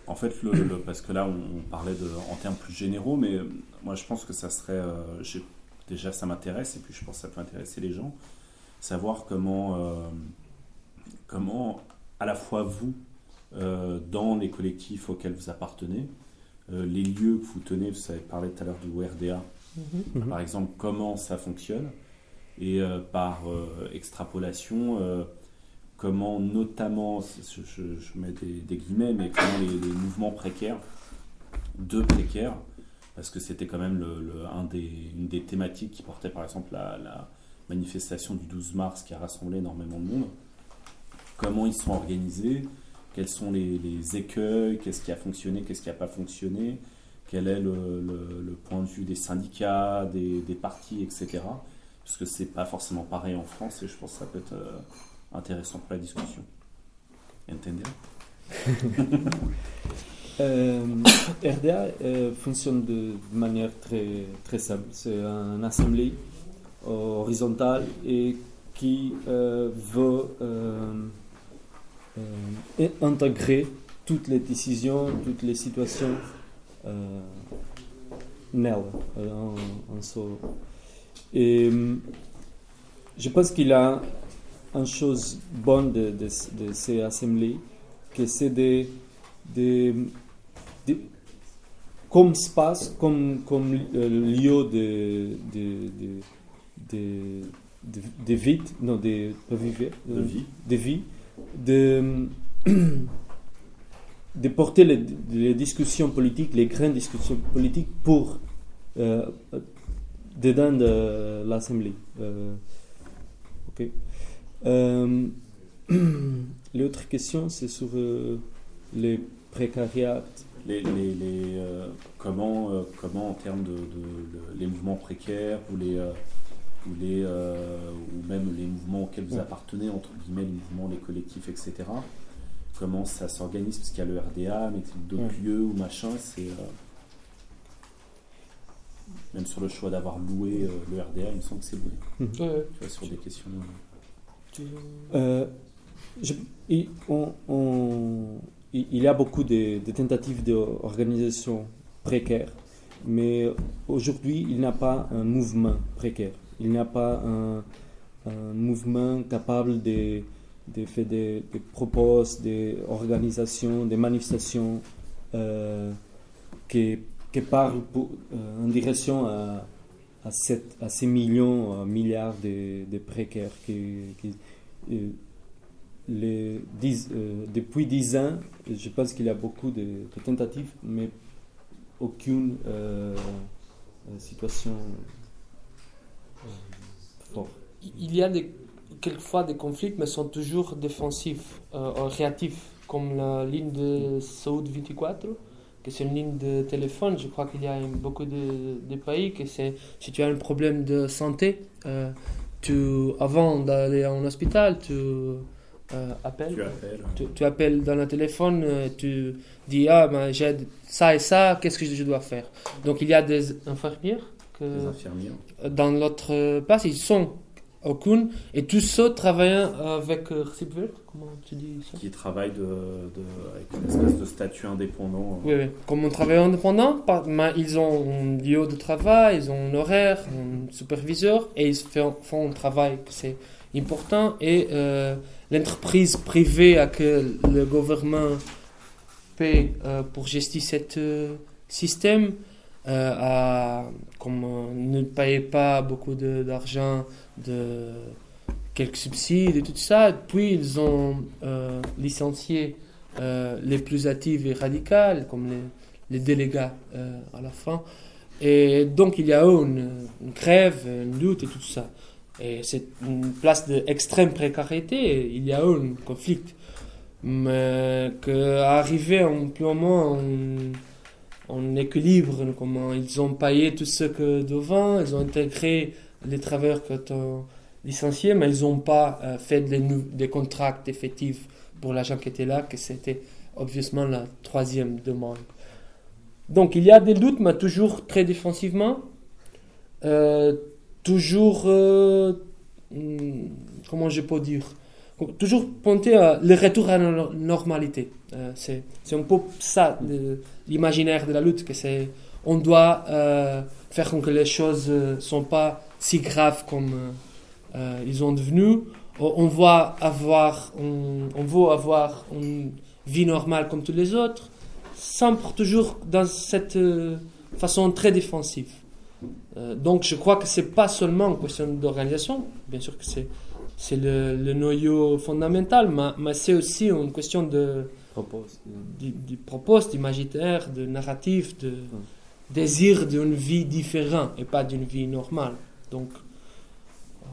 S4: en fait, le, le, parce que là, on, parlait de, en termes plus généraux, mais moi, je pense que ça serait. Euh, déjà, ça m'intéresse, et puis je pense que ça peut intéresser les gens. Savoir comment, euh, comment à la fois vous, euh, dans les collectifs auxquels vous appartenez, euh, les lieux que vous tenez, vous avez parlé tout à l'heure du RDA, Mhm. Par exemple, comment ça fonctionne et euh, par euh, extrapolation, euh, comment notamment, je, mets des, guillemets, mais comment les, mouvements précaires, de précaires, parce que c'était quand même le, un des, une des thématiques qui portait par exemple la, manifestation du 12 mars qui a rassemblé énormément de monde, comment ils sont organisés, quels sont les, écueils, qu'est-ce qui a fonctionné, qu'est-ce qui n'a pas fonctionné, quel est le, point de vue des syndicats, des, partis, etc. Parce que c'est pas forcément pareil en France et je pense que ça peut être euh, intéressant pour la discussion. Entendez
S1: euh, RDA euh, fonctionne de, manière très, très simple. C'est une assemblée horizontale et qui veut intégrer toutes les décisions, toutes les situations euh, en Et je pense qu'il a une chose bonne de, de, de ces assemblées, que c'est de, de, de, comme espace, comme, comme euh, lieu de, de, de, de, de, de vie, non, de, vivre,
S4: De
S1: euh,
S4: vie.
S1: de vie, de, de porter les, les discussions politiques, les grandes discussions politiques pour euh, dedans de l'Assemblée. Euh, ok. Euh, L'autre question, c'est sur euh, les précariats.
S4: Les, les, les, euh, comment, euh, comment en termes de, de- le- les mouvements précaires ou les euh, ou les euh, ou même les mouvements auxquels vous appartenez entre guillemets les mouvements les collectifs etc comment ça s'organise? Parce qu'il y a le RDA mais d'autres
S1: Ouais.
S4: lieux ou machin c'est euh, même sur le choix d'avoir loué euh, le RDA il me semble que c'est loué
S1: Mhm.
S2: Ouais.
S4: tu vois sur des questions euh,
S1: il, y a beaucoup de, tentatives d'organisation précaire, mais aujourd'hui, il n'y a pas un mouvement précaire. Il n'y a pas un, mouvement capable de, faire des, des propos, des organisations, des manifestations euh, qui, parlent euh, en direction à, à, ces millions, milliards de, précaires qui, dix- euh, depuis 10 ans, je pense qu'il y a beaucoup de, tentatives, mais aucune euh, euh, situation forte.
S2: Il y a quelquefois des conflits, mais sont toujours défensifs, réactifs, comme la ligne de Saoud 24, que c'est une ligne de téléphone. Je crois qu'il y a beaucoup de, pays que si tu as un problème de santé, tu, avant d'aller en hôpital, tu euh, appelles.
S4: tu appelles
S2: Tu, tu appelles dans le téléphone, euh, tu dis Ah, ben, j'ai ça et ça, qu'est-ce que je dois faire? Donc il y a des infirmières que,
S4: les infirmières.
S2: dans l'autre place, ils sont aucune, et tous ceux travaillant avec euh, comment tu dis ça?
S4: Qui de, de- avec une espèce de statut indépendant euh,
S2: Oui, oui. Comme on travaille indépendant, ils ont un lieu de travail, ils ont un horaire, un superviseur, et ils font, font un travail que c'est important. Et euh, l'entreprise privée à que le gouvernement paie euh, pour gérer ce système, euh, a, comme euh, ne paye pas beaucoup d'argent de, quelques subsides et tout ça, puis ils ont euh, licencié les plus actives et radicales, comme les, les délégués euh, à la fin. Et donc il y a eu une, grève, une lutte et tout ça. Et c'est une place d'extrême précarité, il y a eu un conflit. Mais qu'arriver plus ou moins en, équilibre, comment ils ont payé tout ce que devant, ils ont intégré les travailleurs qui ont licenciés, mais ils n'ont pas euh, fait des, des contrats effectifs pour l'agent qui était là, que c'était obviously la troisième demande. Donc il y a des doutes, mais toujours très défensivement. Euh, toujours, euh, hmm, comment je peux dire, toujours pointer à le retour à la no- normalité. Euh, c'est un peu ça, l'imaginaire de la lutte, que c'est, on doit euh, faire que les choses ne sont pas si graves comme euh, euh, ils ont devenu. On va avoir, on, veut avoir une vie normale comme tous les autres, sans toujours dans cette euh, façon très défensive. Euh, donc je crois que c'est pas seulement une question d'organisation, bien sûr que c'est c'est le, le noyau fondamental, mais, mais c'est aussi une question de
S1: Propose.
S2: du, du propos, d'imaginaire, de narratif, de désir d'une vie différente et pas d'une vie normale. Donc, euh,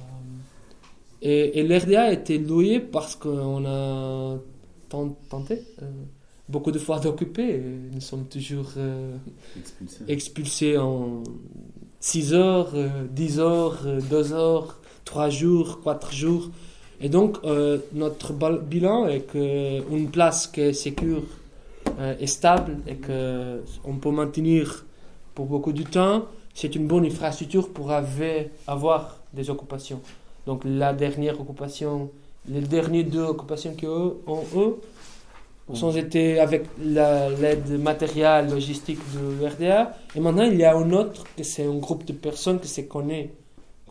S2: et, et l'RDA a été loué parce qu'on a ten- tenté euh, beaucoup de fois d'occuper nous sommes toujours euh,
S4: expulsés.
S2: expulsés en 6 heures, euh, 10 heures, 2 heures, 3 jours, 4 jours. Et donc, euh, notre bilan est qu'une place qui est sécure euh, est stable et qu'on peut maintenir pour beaucoup de temps, c'est une bonne infrastructure pour avoir des occupations. Donc, la dernière occupation, les derniers deux occupations qu'ils ont eux, sont été avec la- l'aide matérielle, logistique de l'RDA. Et maintenant, il y a un autre, que c'est un groupe de personnes que c'est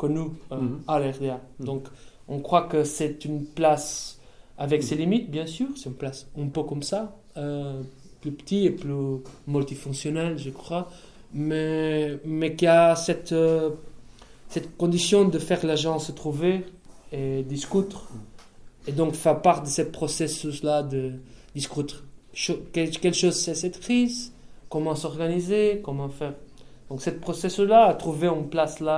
S2: connu, connu euh,
S1: Mhm.
S2: à l'RDA. Donc, on croit que c'est une place avec ses limites, bien sûr. C'est une place un peu comme ça, euh, plus petit et plus multifonctionnel, je crois, mais, mais qui a cette, euh, cette condition de faire les gens se trouver et discuter. Et donc faire part de ce processus-là de discuter. Quelle chose c'est cette crise? Comment s'organiser? Comment faire? Donc, ce processus-là a trouvé une place là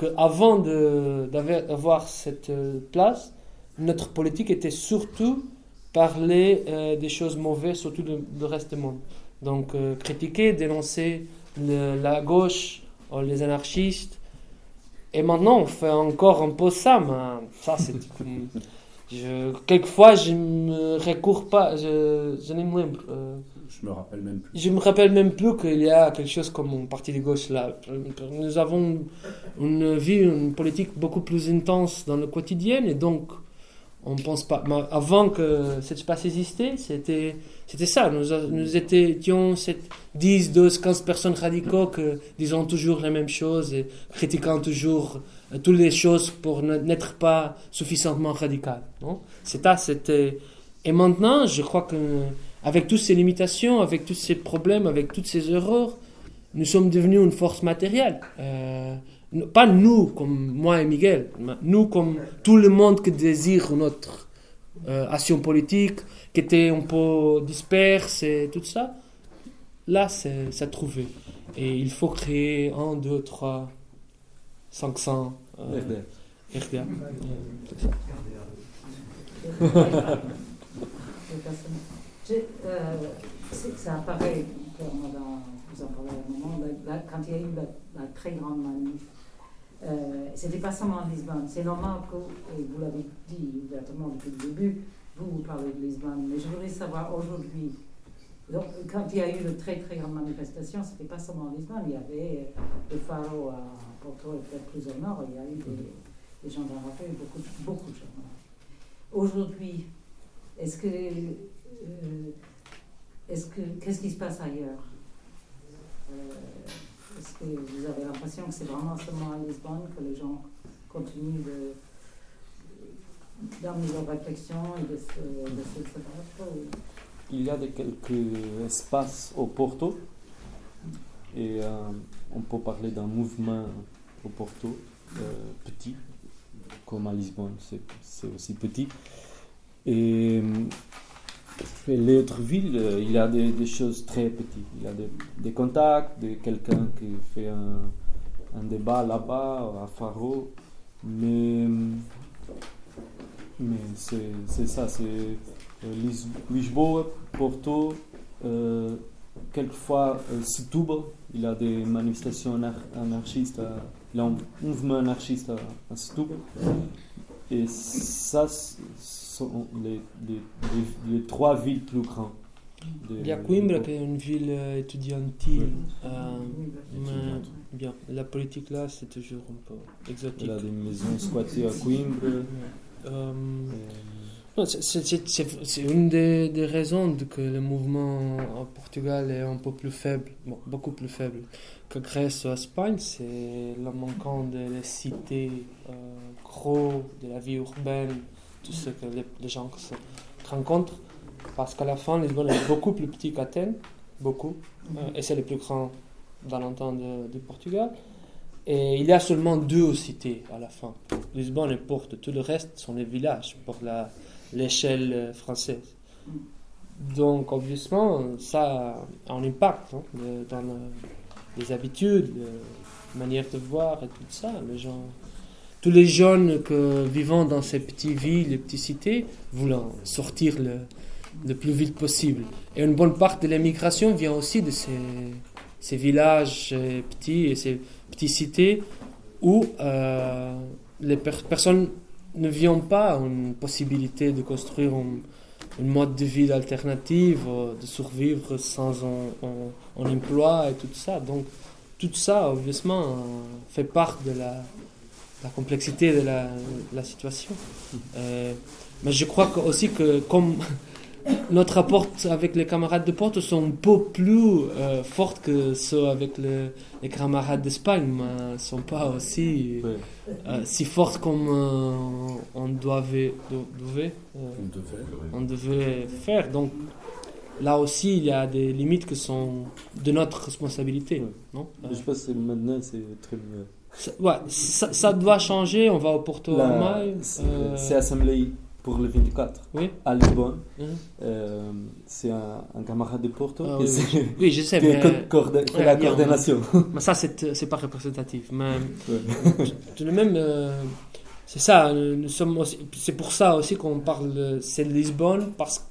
S2: que avant de- d'avoir cette euh, place, notre politique était surtout parler euh, des choses mauvaises, surtout du du reste du monde. Donc, euh, critiquer, dénoncer le- la gauche, les anarchistes. Et maintenant, on fait encore un peu ça, mais ça, c'est. je, quelquefois, je me recours pas, je, je n'aime euh,
S4: Je me rappelle même plus.
S2: je me rappelle même plus qu'il y a quelque chose comme un parti de gauche là. Nous avons une vie, une politique beaucoup plus intense dans le quotidien et donc on pense pas. Avant que cet espace existait, c'était c'était ça. Nous, nous étions cette 10, 12, 15 personnes radicaux que disons toujours les mêmes choses et critiquant toujours euh, toutes les choses pour ne- n'être pas suffisamment radical. Non? C'était. Et maintenant, je crois que avec toutes ces limitations, avec tous ces problèmes, avec toutes ces erreurs, nous sommes devenus une force matérielle. Euh, pas nous comme moi et Miguel, mais nous comme tout le monde qui désire notre euh, action politique, qui était un peu disperse et tout ça. Là, c'est c'est trouvé. Et il faut créer un, deux, trois, 500 euh,
S1: RDA.
S2: RDA. Euh, c'est ça.
S8: Euh, ça apparaît, clairement dans- vous en parlez à un moment, la- la- quand il y a eu la, la très grande manif. Euh, C'était pas seulement Lisbonne. C'est normal que, et vous l'avez dit ouvertement depuis le début, vous, parlez de Lisbonne, mais je voudrais savoir aujourd'hui. Quand il y a eu de très très grandes manifestations, c'était pas seulement Lisbonne, il y avait euh, le Faro à Porto et peut-être plus au nord, il y a eu des, des gens la rue, beaucoup, beaucoup de gens. la. Aujourd'hui, est-ce que, est-ce que, qu'est-ce qui se passe ailleurs Euh, Est-ce que vous avez l'impression que c'est vraiment seulement à Lisbonne que les gens continuent de d'amener leur réflexion et de se, de ou-
S1: Il y a de quelques espaces au Porto et euh, on peut parler d'un mouvement au Porto euh, petit, comme à Lisbonne, c'est aussi petit. Et, autres villes, euh, il a des, choses très petites. Il a des, contacts de quelqu'un qui fait un, débat là-bas, à Faro, mais, c'est ça, c'est euh, Lis- Lisboa, Porto, euh, quelquefois euh, Setúbal, il a des manifestations anar- anarchistes, à- il a un mouvement anarchiste à, à Setúbal. Et ça, sont les, les, les- les trois villes plus grandes. de-
S2: Il y a
S1: de
S2: Coimbra qui est une ville euh, étudiantine.
S1: Oui.
S2: euh, mais
S1: Étudiante.
S2: bien, la politique là, c'est toujours un peu exotique.
S1: Il y a des maisons squattées à Coimbra.
S2: Euh, c'est- une des, des raisons de que le mouvement en Portugal est un peu plus faible, bon, beaucoup plus faible que Grèce ou Espagne. C'est le manquant de les cités euh, gros, de la vie urbaine, tout ce que les, les gens se rencontrent. Parce qu'à la fin, Lisbonne est beaucoup plus petit qu'Athènes, beaucoup, euh, et c'est le plus grand dans l'entente du Portugal. Et il y a seulement deux cités à la fin. Lisbonne et Porto. Tout le reste sont des villages pour l'échelle euh, française. Donc, obviously, ça a un impact hein, de- dans le- les habitudes, la manière de voir et tout ça. Les gens, tous les jeunes vivant dans ces petites villes, les petites cités, voulant sortir le, plus vite possible. Et une bonne part de l'immigration vient aussi de ces, villages petits et ces petites cités où euh, les per- personnes ne viennent pas une possibilité de construire un, mode de vie alternative, euh, de survivre sans un, emploi et tout ça. Donc, tout ça, obviously, euh, fait part de la, la complexité de la, la situation. Euh, mais je crois que- aussi que comme notre rapport avec les camarades de Porto sont un peu plus euh, forts que ceux avec le- les camarades d'Espagne, mais ne sont pas aussi euh, si forts comme euh, on devait, devait, euh,
S4: On devait.
S2: on devait faire. Donc, là aussi, il y a des limites qui sont de notre responsabilité.
S1: Ouais.
S2: Non?
S1: Je pense que maintenant, c'est très.
S2: Ça- ouais, ça, ça doit changer. On va au Porto
S1: c'est
S2: euh,
S1: assemblée pour le 24
S2: Oui.
S1: à Lisbonne.
S2: Mhm.
S1: Euh, c'est un, un camarade de Porto
S2: Ah
S1: qui,
S2: oui,
S1: c'est-
S2: oui. Oui, je sais, mais- Ouais,
S1: la coordination.
S2: Mais ça, c'est c'est pas représentatif. Mais tout de même, euh, c'est ça. Nous sommes c'est pour ça aussi qu'on parle. de- C'est Lisbonne parce que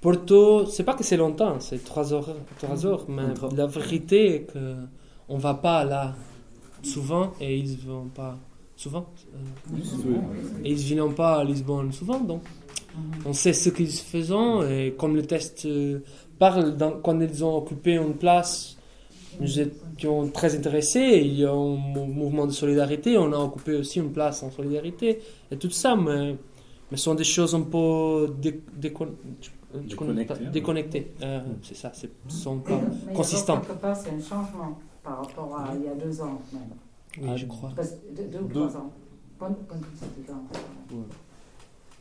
S2: Porto, c'est pas que c'est longtemps, c'est 3 heures, 3 heures. Mais la vérité est que on va pas là souvent et ils vont pas souvent. euh, et ils viennent pas à Lisbonne souvent, donc on sait ce qu'ils font et comme le test euh, parle, dans- quand ils ont occupé une place, nous étions très intéressés. Il y a un mou- mouvement de solidarité, on a occupé aussi une place en solidarité et tout ça, mais, mais ce sont des choses un peu dé- décon-
S4: Déconnectées, hein.
S2: déconnectées. Euh, c'est ça, ce sont pas consistants.
S8: quelque part, c'est un changement par rapport à il y a deux ans même.
S2: Oui, je crois.
S8: Parce- deux, deux ou
S1: Deux.
S8: trois ans. Pas, pas tout ça, deux ans.
S1: Ouais.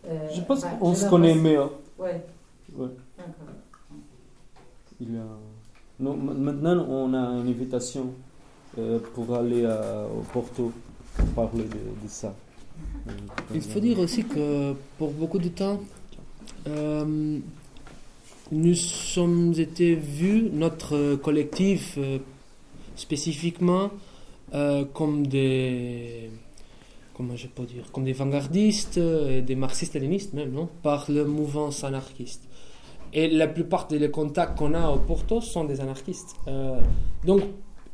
S8: Euh,
S1: Je pense
S8: bah,
S1: qu'on se connaît mieux.
S8: Ouais,
S1: Ouais.
S8: d'accord.
S1: Il y a- Non, ma- maintenant, on a une invitation euh, pour aller à- au Porto pour parler de, de ça. Euh,
S2: Il faut dire aussi que pour beaucoup de temps, euh, nous sommes été vus, notre collectif euh, spécifiquement, euh, comme des comment je peux dire, comme des vanguardistes et des marxistes-léninistes même, non par le mouvement anarchiste. Et la plupart des contacts qu'on a au Porto sont des anarchistes. Euh, donc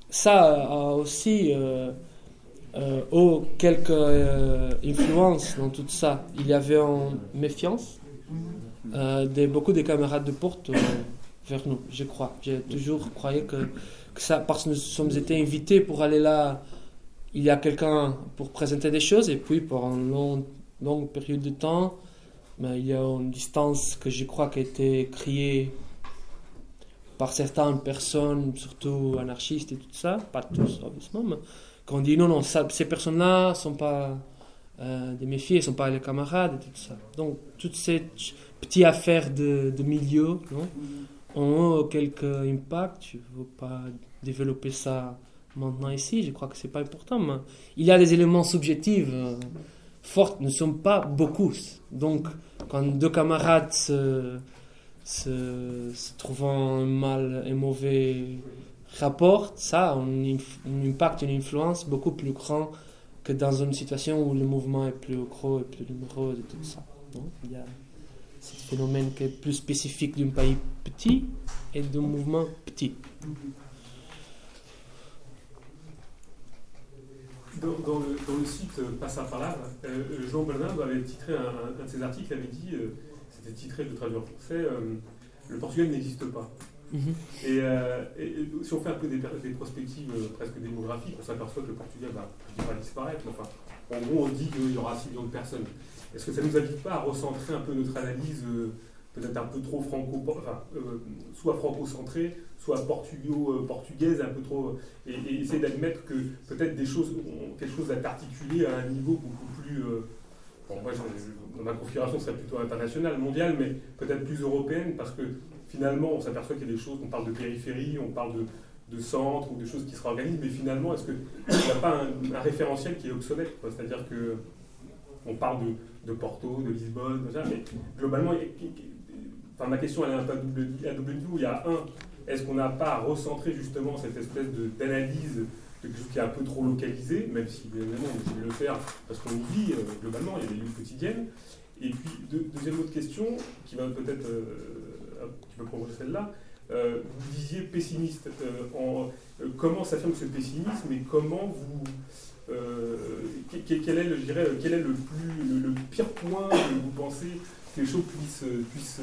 S2: ça a aussi euh, euh, oh, quelques influences dans tout ça. Il y avait une méfiance de beaucoup de camarades de Porto vers nous, je crois. J'ai toujours croyé que, que ça, parce que nous sommes été invités pour aller là, il y a quelqu'un pour présenter des choses, et puis pour une longue, longue période de temps, mais il y a une distance que je crois qui a été créée par certaines personnes, surtout anarchistes et tout ça, pas tous, obviously, mais qu'on dit non, non, ces personnes-là sont pas euh, des méfiés, sont pas les camarades et tout ça. Donc, toutes ces petites affaires de, de milieu non, ont quelques impacts. Je ne veux pas développer ça maintenant ici, je crois que c'est pas important, mais il y a des éléments subjectifs euh, forts, ne sommes pas beaucoup. Donc, quand deux camarades se, se, se trouvant un mal et mauvais rapport, ça a un, impact, une influence beaucoup plus grand que dans une situation où le mouvement est plus gros et plus numéros et tout ça. Ce phénomène qui est plus spécifique d'un pays petit et d'un mouvement petit.
S3: Dans, dans le, dans le site euh, Passe à Parole, euh, Jean Bernard avait titré un, de ses articles, avait dit, euh, c'était titré, je le traduis en français, euh, Le Portugal n'existe pas.
S2: Mhm.
S3: Et, et- et si on fait un peu des, des prospectives presque démographiques, on s'aperçoit que le Portugal va, je dis pas disparaître, enfin, en gros, on dit qu'il y aura 6 millions de personnes. Est-ce que ça ne nous invite pas à recentrer un peu notre analyse, euh, peut-être un peu trop franco, euh, soit franco-centrée, soit portugo-portugaise, un peu trop, et, essayer d'admettre que peut-être des choses, quelque chose à à un niveau beaucoup plus. euh, bon, moi, je- ma configuration serait plutôt internationale, mondiale, mais peut-être plus européenne, parce que finalement, on s'aperçoit qu'il y a des choses, on parle de périphérie, on parle de, de centre ou de choses qui se réorganisent, mais finalement, est-ce qu'il n'y a pas un, référentiel qui est obsolète C'est-à-dire que on parle de, de Porto, de Lisbonne, tout ça, mais globalement, enfin, ma question elle est un à double. Il y a un, est-ce qu'on n'a pas à recentrer justement cette espèce de- d'analyse de quelque chose qui est un peu trop localisé, même si évidemment on de le faire parce qu'on vit euh, globalement, il y a des luttes quotidiennes. Et puis, deux- deuxième autre question, qui va peut-être, euh, qui peut celle-là, euh, vous disiez pessimiste. En, comment s'affirme ce pessimisme et comment vous. Euh, que- que- quel, est le, je dirais, quel est le, plus, le, le pire point que vous pensez que les choses puissent, puissent,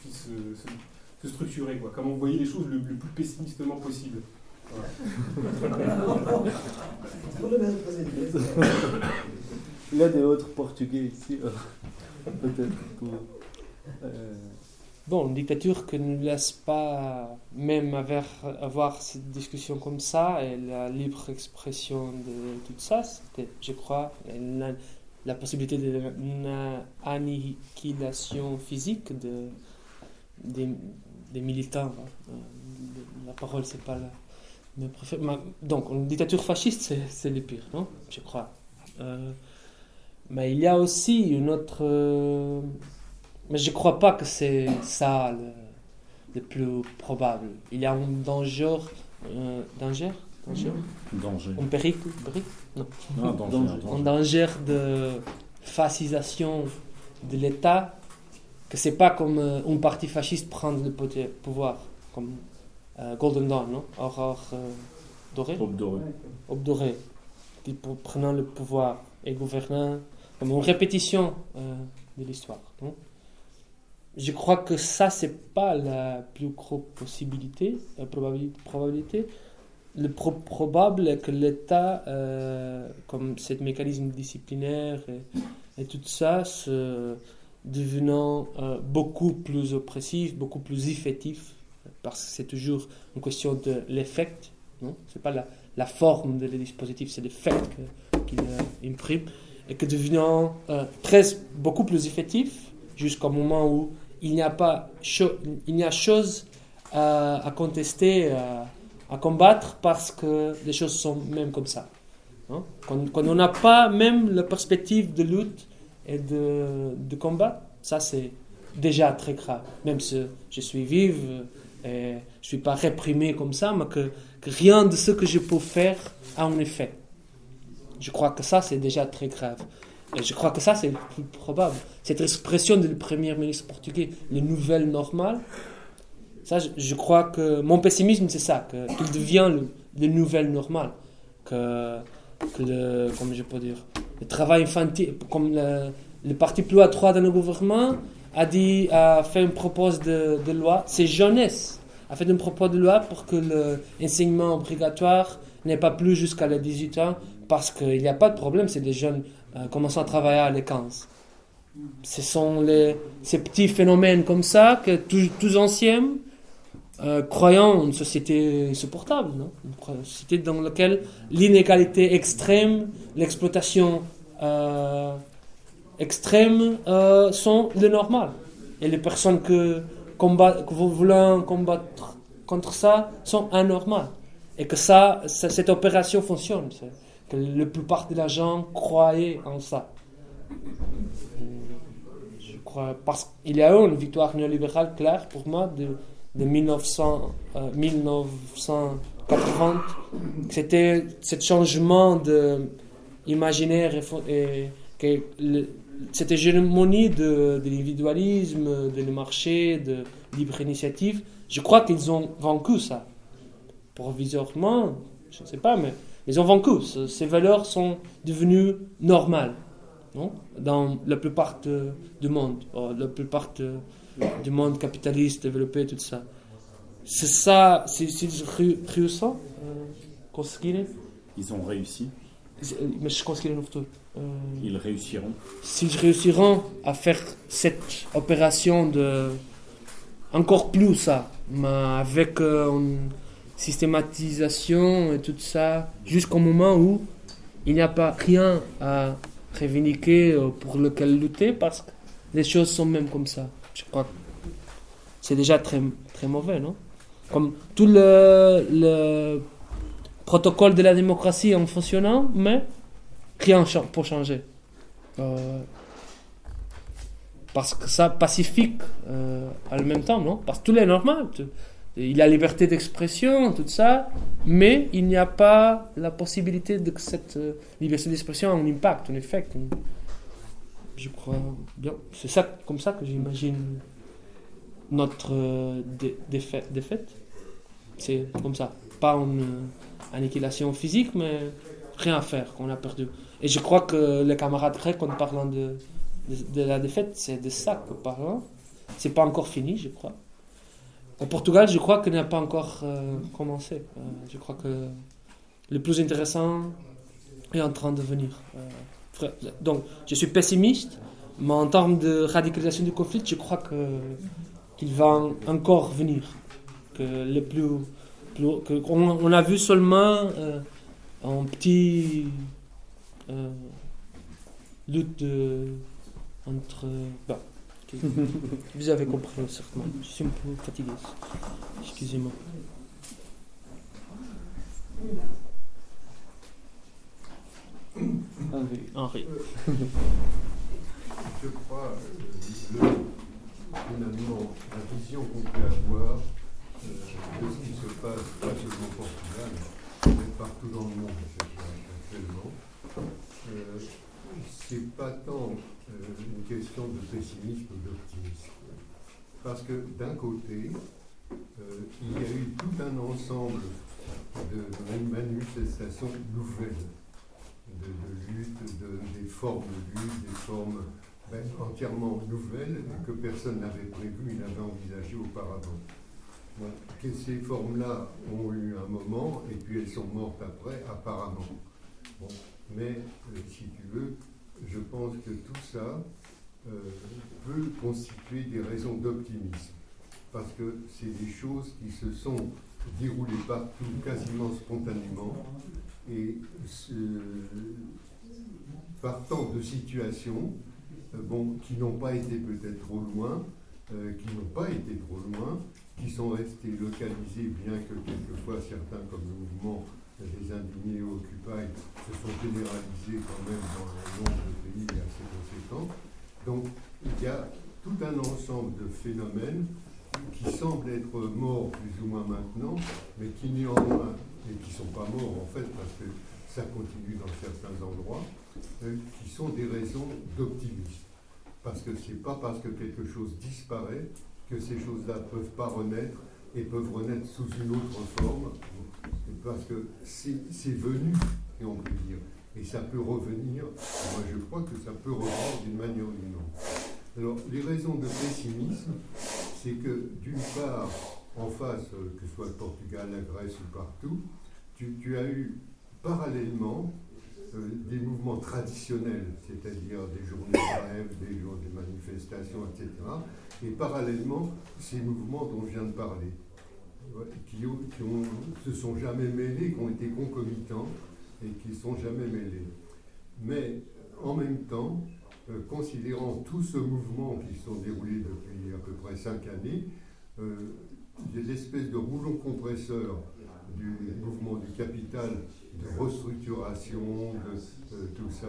S3: puissent se, se structurer quoi? Comment vous voyez les choses le, le plus pessimistement possible? Voilà.
S1: Il y a des autres Portugais ici, euh, peut-être. pour, euh,
S2: Bon, une dictature qui ne laisse pas même avoir, cette discussion comme ça et la libre expression de tout ça, c'était, je crois, la, la possibilité d'une annihilation physique de, des, militants. euh, la parole, c'est pas la. Donc, une dictature fasciste, c'est- le pire, non Je crois. Euh, mais il y a aussi une autre. euh, mais je crois pas que c'est ça le, le plus probable. Il y a un danger. euh, danger Danger?
S4: Danger.
S2: Un péril péril Non.
S4: Non, un danger, un danger.
S2: Un danger de fascisation de l'État, que c'est pas comme euh, un parti fasciste prendre le pouvoir, comme euh, Golden Dawn, non? Aurore euh, dorée.
S4: Aube dorée,
S2: qui prenant le pouvoir et gouvernant, comme une répétition euh, de l'histoire. non? Je crois que ça, c'est pas la plus grosse possibilité, euh, probabilité. probabilité. Le pro- probable est que l'État, euh, comme ce mécanisme disciplinaire et, tout ça, se devenant euh, beaucoup plus oppressif, beaucoup plus effectif, parce que c'est toujours une question de l'effet, non? C'est pas la, la forme de le dispositif, c'est l'effet qu'il euh, imprime, et que devenant très, beaucoup plus effectif, jusqu'au moment où il n'y a pas cho- il n'y a chose à, contester, à, combattre, parce que les choses sont même comme ça. hein. Quand, on n'a pas même la perspective de lutte et de, de combat, ça c'est déjà très grave. Même si je suis vive et je suis pas réprimé comme ça, mais que, que rien de ce que je peux faire a un effet. Je crois que ça c'est déjà très grave. Et je crois que ça c'est le plus probable. Cette expression du premier ministre portugais, le nouvel normal, ça je, crois que mon pessimisme c'est ça, qu'il devient le, le nouvel normal. Que, le, comment je peux dire, le travail infantile, comme le, parti plus à droite dans le gouvernement a dit, a fait une propose de, loi, c'est jeunesse, a fait une propose de loi pour que l'enseignement obligatoire n'est pas plus jusqu'à les 18 ans, parce qu'il n'y a pas de problème, c'est des jeunes euh, commençant à travailler à les 15. Ce sont les, ces petits phénomènes comme ça que tous, anciens euh, croyant une société insupportable, non? Une société dans laquelle l'inégalité extrême, l'exploitation euh, extrême euh, sont le normal. Et les personnes que, combat, que vous voulez combattre contre ça sont anormales. Et que ça- cette opération fonctionne. Que la plupart de la gens croyaient en ça. Je crois, parce qu'il y a eu une victoire néolibérale claire pour moi de, de 1900, euh, 1980. C'était ce changement de imaginaire et, et que le- cette hégémonie de, de l'individualisme, de le marché, de libre initiative. Je crois qu'ils ont vaincu ça. Provisoirement, je ne sais pas, mais ils ont vaincu. Ce- Ces valeurs sont devenues normales non? Dans la plupart de- du monde, euh, la plupart de- du monde capitaliste développé, tout ça. C'est ça, c'est c'est ré- réussissant, euh.
S4: Ils ont réussi.
S2: Euh,
S4: Ils réussiront.
S2: s'ils réussiront à faire cette opération de encore plus ça, mais avec euh, une systématisation et tout ça, jusqu'au moment où il n'y a pas rien à revendiquer euh, pour lequel lutter parce que les choses sont même comme ça. Je crois c'est déjà très, très mauvais, non? Comme tout le, le protocole de la démocratie en fonctionnant, mais rien pour changer. Euh, parce que ça pacifique euh, en même temps, non? Parce que tout est normal. Il y a liberté d'expression, tout ça, mais il n'y a pas la possibilité de que cette euh, liberté d'expression ait un impact, un effet. Je crois bien. C'est ça, comme ça que j'imagine notre euh, dé- défaite. C'est comme ça. Pas une euh, annihilation physique, mais rien à faire, qu'on a perdu. Et je crois que les camarades grecs, en parlant de, la défaite, c'est de ça que parlons. C'est pas encore fini, je crois. Au Portugal, je crois qu'il n'a pas encore euh, commencé. Euh, je crois que le plus intéressant est en train de venir. Euh, donc, je suis pessimiste, mais en termes de radicalisation du conflit, je crois que qu'il va encore venir. Que le plus, plus- que on, on a vu seulement un petit lutte entre Vous avez compris, certainement. Je suis un peu fatigué. Excusez-moi.
S1: Henri.
S2: Henri.
S14: Je crois que le, finalement, la vision qu'on peut avoir euh, de ce qui se passe, pas seulement au Portugal, mais partout dans le monde actuellement, euh, c'est pas tant euh, une question de pessimisme ou d'optimisme. Parce que d'un côté, euh, il y a eu tout un ensemble de manifestations nouvelles, de, de lutte, de, des formes de lutte, des formes ben, entièrement nouvelles que personne n'avait prévues, n'avait envisagées auparavant. Ces formes-là ont eu un moment et puis elles sont mortes après, apparemment. Bon, mais euh, si tu veux, je pense que tout ça euh, peut constituer des raisons d'optimisme, parce que c'est des choses qui se sont déroulées partout quasiment spontanément et partant de situations euh, qui n'ont pas été peut-être trop loin, euh, qui n'ont pas été trop loin, qui sont restés localisés, bien que quelquefois certains, comme le mouvement des indignés Occupy, se sont généralisés quand même dans un nombre de pays assez conséquent. Donc il y a tout un ensemble de phénomènes qui semblent être morts plus ou moins maintenant, mais qui néanmoins, et qui ne sont pas morts en fait, parce que ça continue dans certains endroits, euh, qui sont des raisons d'optimisme. Parce que ce n'est pas parce que quelque chose disparaît que ces choses-là ne peuvent pas renaître et peuvent renaître sous une autre forme, parce que c'est venu, et on peut dire, et ça peut revenir, moi je crois que ça peut revenir d'une manière ou d'une autre. Alors, les raisons de pessimisme, c'est que d'une part, en face, euh, que ce soit le Portugal, la Grèce ou partout, tu, as eu parallèlement euh, des mouvements traditionnels, c'est-à-dire des journées de grève, des jours de manifestations, etc. Et parallèlement, ces mouvements dont je viens de parler, qui, ne se sont jamais mêlés, qui ont été concomitants et qui sont jamais mêlés. Mais en même temps, euh, considérant tout ce mouvement qui se sont déroulés depuis à peu près cinq années, euh, des espèces de rouleaux compresseurs du mouvement du capital, de restructuration, de, euh, tout ça,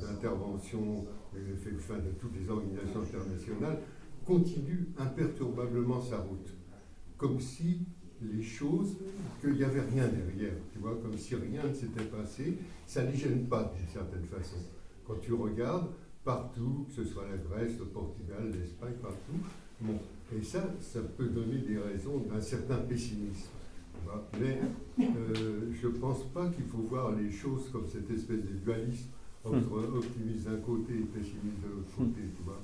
S14: d'intervention, le fait fin de toutes les organisations internationales, continue imperturbablement sa route. Comme si les choses, qu'il n'y avait rien derrière, tu vois, comme si rien ne s'était passé, ça ne les gêne pas d'une certaine façon. Quand tu regardes, partout, que ce soit la Grèce, le Portugal, l'Espagne, partout, bon, et ça, ça peut donner des raisons d'un certain pessimisme. Mais euh, je ne pense pas qu'il faut voir les choses comme cette espèce de dualisme entre hmm. optimisme d'un côté et pessimisme de l'autre côté, tu vois.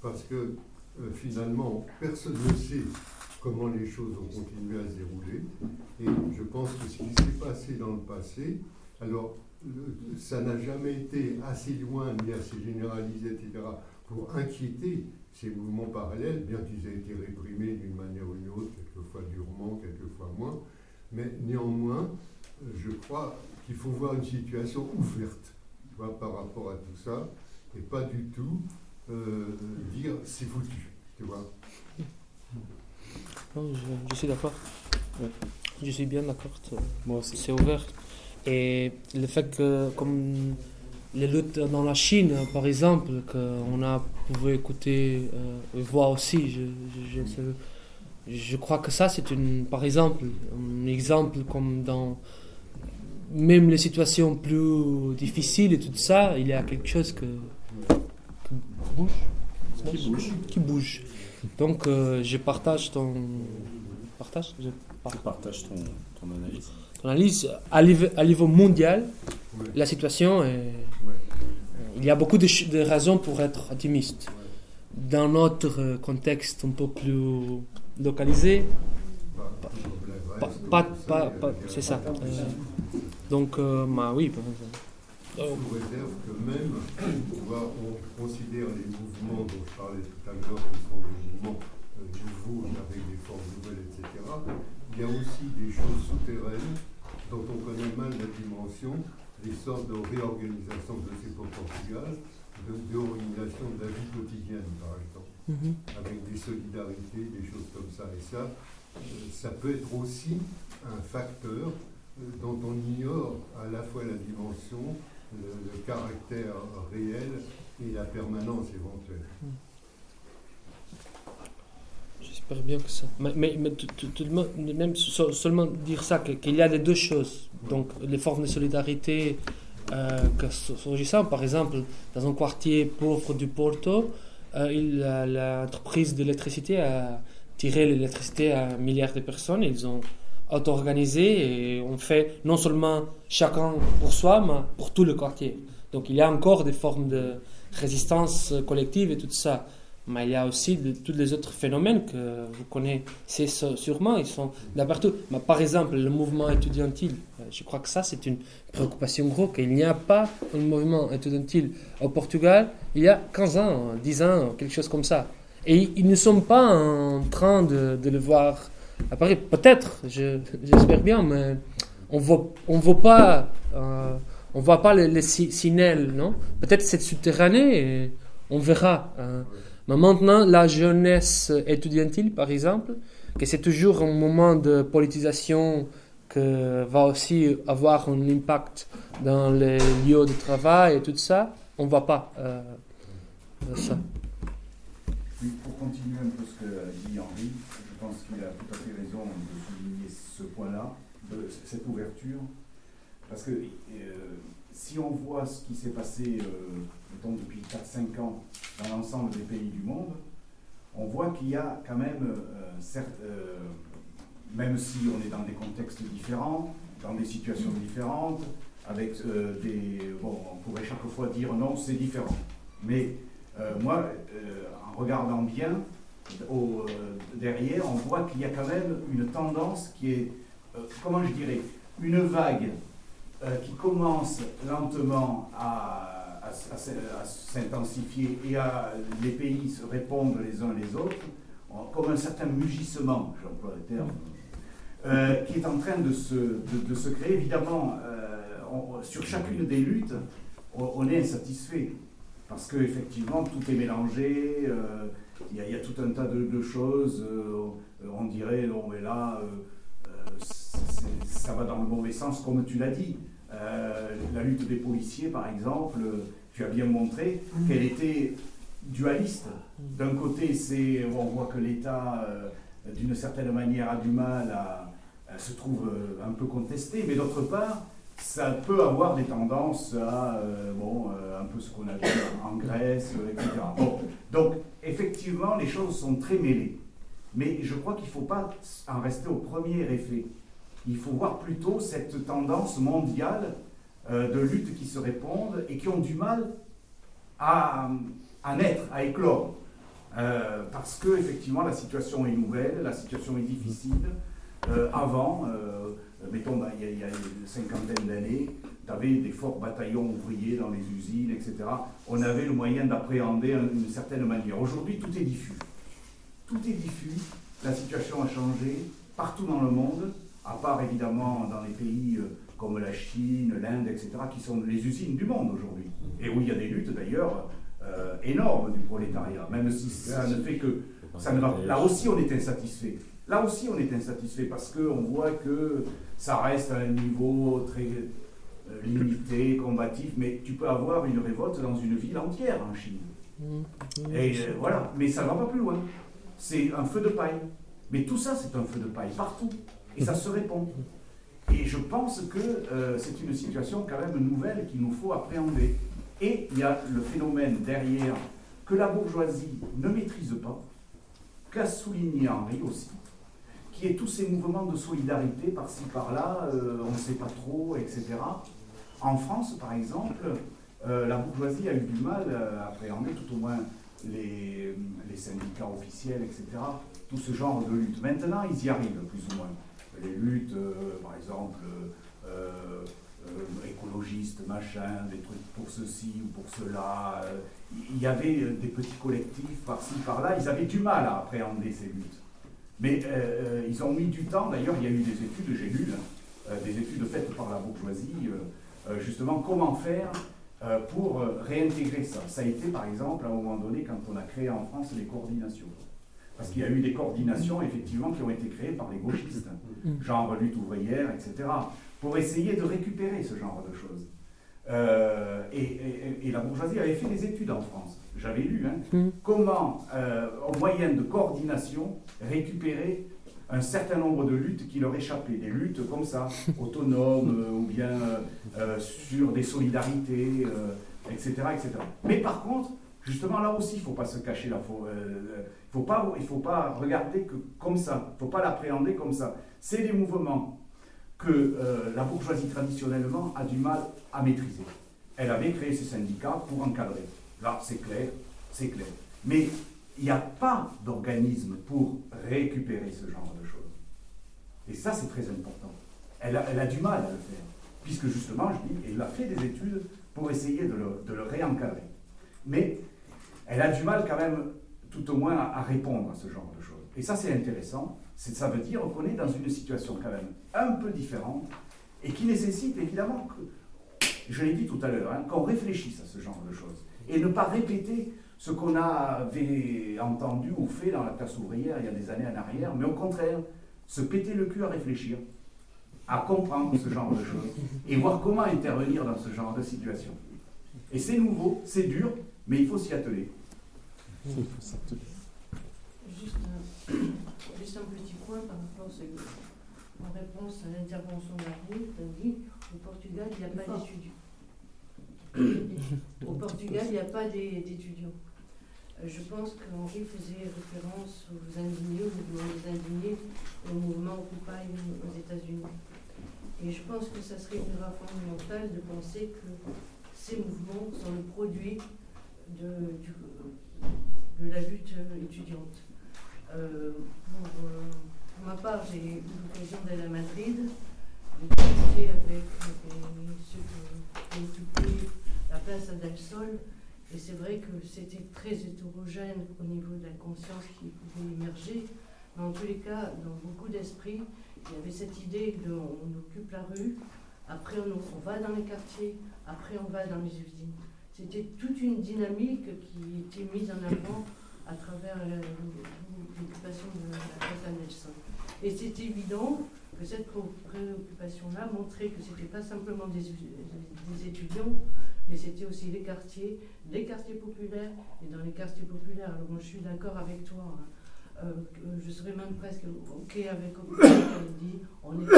S14: Parce que euh, finalement, personne ne sait comment les choses ont continué à se dérouler. Et je pense que ce qui s'est passé dans le passé, alors ça n'a jamais été assez loin ni assez généralisé, etc., pour inquiéter ces mouvements parallèles, bien qu'ils aient été réprimés d'une manière ou d'une autre, quelquefois durement, quelquefois moins. Mais néanmoins, je crois qu'il faut voir une situation ouverte par rapport à tout ça, et pas du tout euh, dire c'est foutu. Tu vois
S2: je, suis d'accord. Je suis bien d'accord. Moi aussi. C'est ouvert. Et le fait que, comme les luttes dans la Chine, par exemple, qu'on a pu écouter euh, et voir aussi, je, je, je, crois que ça, c'est une, par exemple, un exemple comme dans même les situations plus difficiles et tout ça, il y a quelque chose que, bouge.
S4: Qui bouge.
S2: Qui bouge. Donc, euh, je partage ton.
S4: Partage Je partage ton, ton analyse.
S2: Ton analyse, à niveau, mondial, la situation est. Il y a beaucoup de, de, raisons pour être optimiste. Dans notre contexte un peu plus localisé, pas, pas, pas, c'est ça. Euh, donc, euh, bah, oui.
S14: Sous réserve que même, on, considère les mouvements dont je parlais tout à l'heure, qui sont des mouvements euh, nouveaux, avec des formes nouvelles, etc., il y a aussi des choses souterraines dont on connaît mal la dimension, des sortes de réorganisation, sais pas Portugal, de réorganisation de la vie quotidienne, par exemple.
S2: Mhm.
S14: avec des solidarités, des choses comme ça. Et ça, euh, ça peut être aussi un facteur euh, dont on ignore à la fois la dimension, le, caractère réel et la permanence éventuelle.
S2: J'espère bien que ça. Mais, tout, tout- tout même- seulement dire ça, qu'il y a les deux choses. Donc, les formes de solidarité euh, par exemple, dans un quartier pauvre du Porto, euh, l'entreprise d'électricité a tiré l'électricité à un milliard de personnes. Ils ont auto-organisé et on fait non seulement chacun pour soi, mais pour tout le quartier. Donc, il y a encore des formes de résistance collective et tout ça. Mais il y a aussi de, tous les autres phénomènes que vous connaissez sûrement, ils sont partout. Mais par exemple, le mouvement étudiantil, euh, je crois que ça, c'est une préoccupation gros, qu'il n'y a pas un mouvement étudiantil au Portugal il y a 15 ans, 10 ans, quelque chose comme ça. Et ils ne sont pas en train de le voir apparaître. Peut-être, je- j'espère bien, mais on on voit pas, euh, on voit pas les, les si- signaux, non? Peut-être c'est souterrané, et on verra. euh. Mais maintenant, la jeunesse étudiantile, par exemple, que c'est toujours un moment de politisation que va aussi avoir un impact dans les lieux de travail et tout ça, on ne voit pas euh, euh, ça.
S5: Pour continuer un peu ce que dit Henri, pense qu'il a tout à fait raison de souligner ce point-là, cette ouverture, parce que euh, si on voit ce qui s'est passé, euh, mettons, depuis 4-5 ans dans l'ensemble des pays du monde, on voit qu'il y a quand même, euh, euh, même si on est dans des contextes différents, dans des situations différentes, avec des... Bon, on pourrait chaque fois dire non, c'est différent. Mais moi, en regardant bien, euh, derrière, on voit qu'il y a quand même une tendance qui est, euh, comment je dirais, une vague euh, qui commence lentement à, s'intensifier et à les pays se répondre les uns les autres, comme un certain mugissement, j'emploie le terme, qui est en train de se, de, créer. Évidemment, sur chacune des luttes, on, est insatisfait. Parce qu'effectivement, tout est mélangé, il y, a- tout un tas de, choses. euh, on dirait, non, mais là, euh, euh, ça va dans le mauvais sens, comme tu l'as dit. La lutte des policiers, par exemple, tu as bien montré qu'elle était dualiste. D'un côté, c'est, on voit que l'État, d'une certaine manière, a du mal à, à se trouve un peu contesté, mais d'autre part, ça peut avoir des tendances à, euh, bon, euh, un peu ce qu'on a vu en Grèce, euh, etc. Donc, effectivement, les choses sont très mêlées. Mais je crois qu'il ne faut pas en rester au premier effet. Il faut voir plutôt cette tendance mondiale de luttes qui se répondent et qui ont du mal à, à naître, à éclore. Parce que effectivement la situation est nouvelle, la situation est difficile. Avant, mettons bah, il y, a- il y a une cinquantaine d'années, tu avais des forts bataillons ouvriers dans les usines, etc. On avait le moyen d'appréhender un- une certaine manière. Aujourd'hui, tout est diffus. Tout est diffus. La situation a changé partout dans le monde, à part évidemment dans les pays euh, comme la Chine, l'Inde, etc., qui sont les usines du monde aujourd'hui. Et où il y a des luttes d'ailleurs euh, énormes du prolétariat, même si ça ne fait que. Ça ne va, là aussi, on est insatisfait. Là aussi, on est insatisfait parce qu'on voit que ça reste à un niveau très euh, limité, combatif, mais tu peux avoir une révolte dans une ville entière en Chine. Et euh, voilà, mais ça ne va pas plus loin. C'est un feu de paille. Mais tout ça, c'est un feu de paille partout. Et ça se répond. Et je pense que euh, c'est une situation quand même nouvelle qu'il nous faut appréhender. Et il y a le phénomène derrière que la bourgeoisie ne maîtrise pas, qu'a souligné Henri aussi, qui est tous ces mouvements de solidarité par-ci par-là, euh, on ne sait pas trop, etc. En France, par exemple, euh, la bourgeoisie a eu du mal à appréhender, tout au moins les, syndicats officiels, etc., tout ce genre de lutte. Maintenant, ils y arrivent, plus ou moins. Les luttes, euh, par exemple, euh, euh, écologistes, machin, des trucs pour ceci ou pour cela. euh, Il y avait euh, des petits collectifs par-ci, par-là. Ils avaient du mal à appréhender ces luttes. Mais euh, euh, ils ont mis du temps. D'ailleurs, il y a eu des études, j'ai lu, hein, euh, des études faites par la bourgeoisie, euh, justement, comment faire euh, pour réintégrer ça. Ça a été par exemple à un moment donné quand on a créé en France les coordinations. Parce qu'il y a eu des coordinations effectivement qui ont été créées par les gauchistes, genre lutte ouvrière, etc., pour essayer de récupérer ce genre de choses. Euh, et, et- et la bourgeoisie avait fait des études en France. J'avais lu hein, comment, euh, en moyen de coordination, récupérer un certain nombre de luttes qui leur échappaient, des luttes comme ça, autonomes euh, ou bien euh, sur des solidarités, etc., etc. Mais par contre, justement là aussi, il ne faut pas se cacher là. Faut, faut pas, il ne faut pas regarder que comme ça, il ne faut pas l'appréhender comme ça. C'est des mouvements que euh, la bourgeoisie traditionnellement a du mal à maîtriser. Elle avait créé ces syndicats pour encadrer. Là, c'est clair, c'est clair. Mais il n'y a pas d'organisme pour récupérer ce genre de choses. Et ça, c'est très important. Elle a, elle a du mal à le faire, puisque justement, je dis, elle a fait des études pour essayer de le, réencadrer. Mais elle a du mal quand même, tout au moins, à répondre à ce genre de choses. Et ça, c'est intéressant. C'est- Ça veut dire qu'on est dans une situation quand même un peu différente et qui nécessite évidemment que, je l'ai dit tout à l'heure, hein, qu'on réfléchisse à ce genre de choses et ne pas répéter ce qu'on avait entendu ou fait dans la classe ouvrière il y a des années en arrière, mais au contraire, se péter le cul à réfléchir, à comprendre ce genre de choses et voir comment intervenir dans ce genre de situation. Et c'est nouveau, c'est dur, mais il faut s'y atteler.
S15: Juste un, juste un petit point par rapport à ce, en réponse à l'intervention d'Henri, tu dit au Portugal, il n'y a pas d'étudiants. Au Portugal, il n'y a pas d'é- d'étudiants. Euh, Je pense qu'Henri faisait référence aux indignés, au mouvement des indignés, au mouvement Occupy aux États-Unis. Et je pense que ça serait une erreur fondamentale de penser que ces mouvements sont le produit de, du- de la lutte étudiante. Euh, pour, euh, pour ma part, j'ai eu l'occasion d'aller à Madrid, de discuter avec ceux qui ont occupé la place Adel Sol, et c'est vrai que c'était très hétérogène au niveau de la conscience qui pouvait émerger. Mais en tous les cas, dans beaucoup d'esprits, il y avait cette idée de on, on occupe la rue, après on va dans les quartiers, après on va dans les usines. C'était toute une dynamique qui était mise en avant à travers l'occupation de la place à Nelson. Et c'est évident que cette pré- préoccupation-là montrait que ce n'était pas simplement des, étudiants, mais c'était aussi les quartiers, les quartiers populaires. Et dans les quartiers populaires, alors moi je suis d'accord avec toi, hein, euh, je serais même presque OK avec Occupy qui dit on est 99%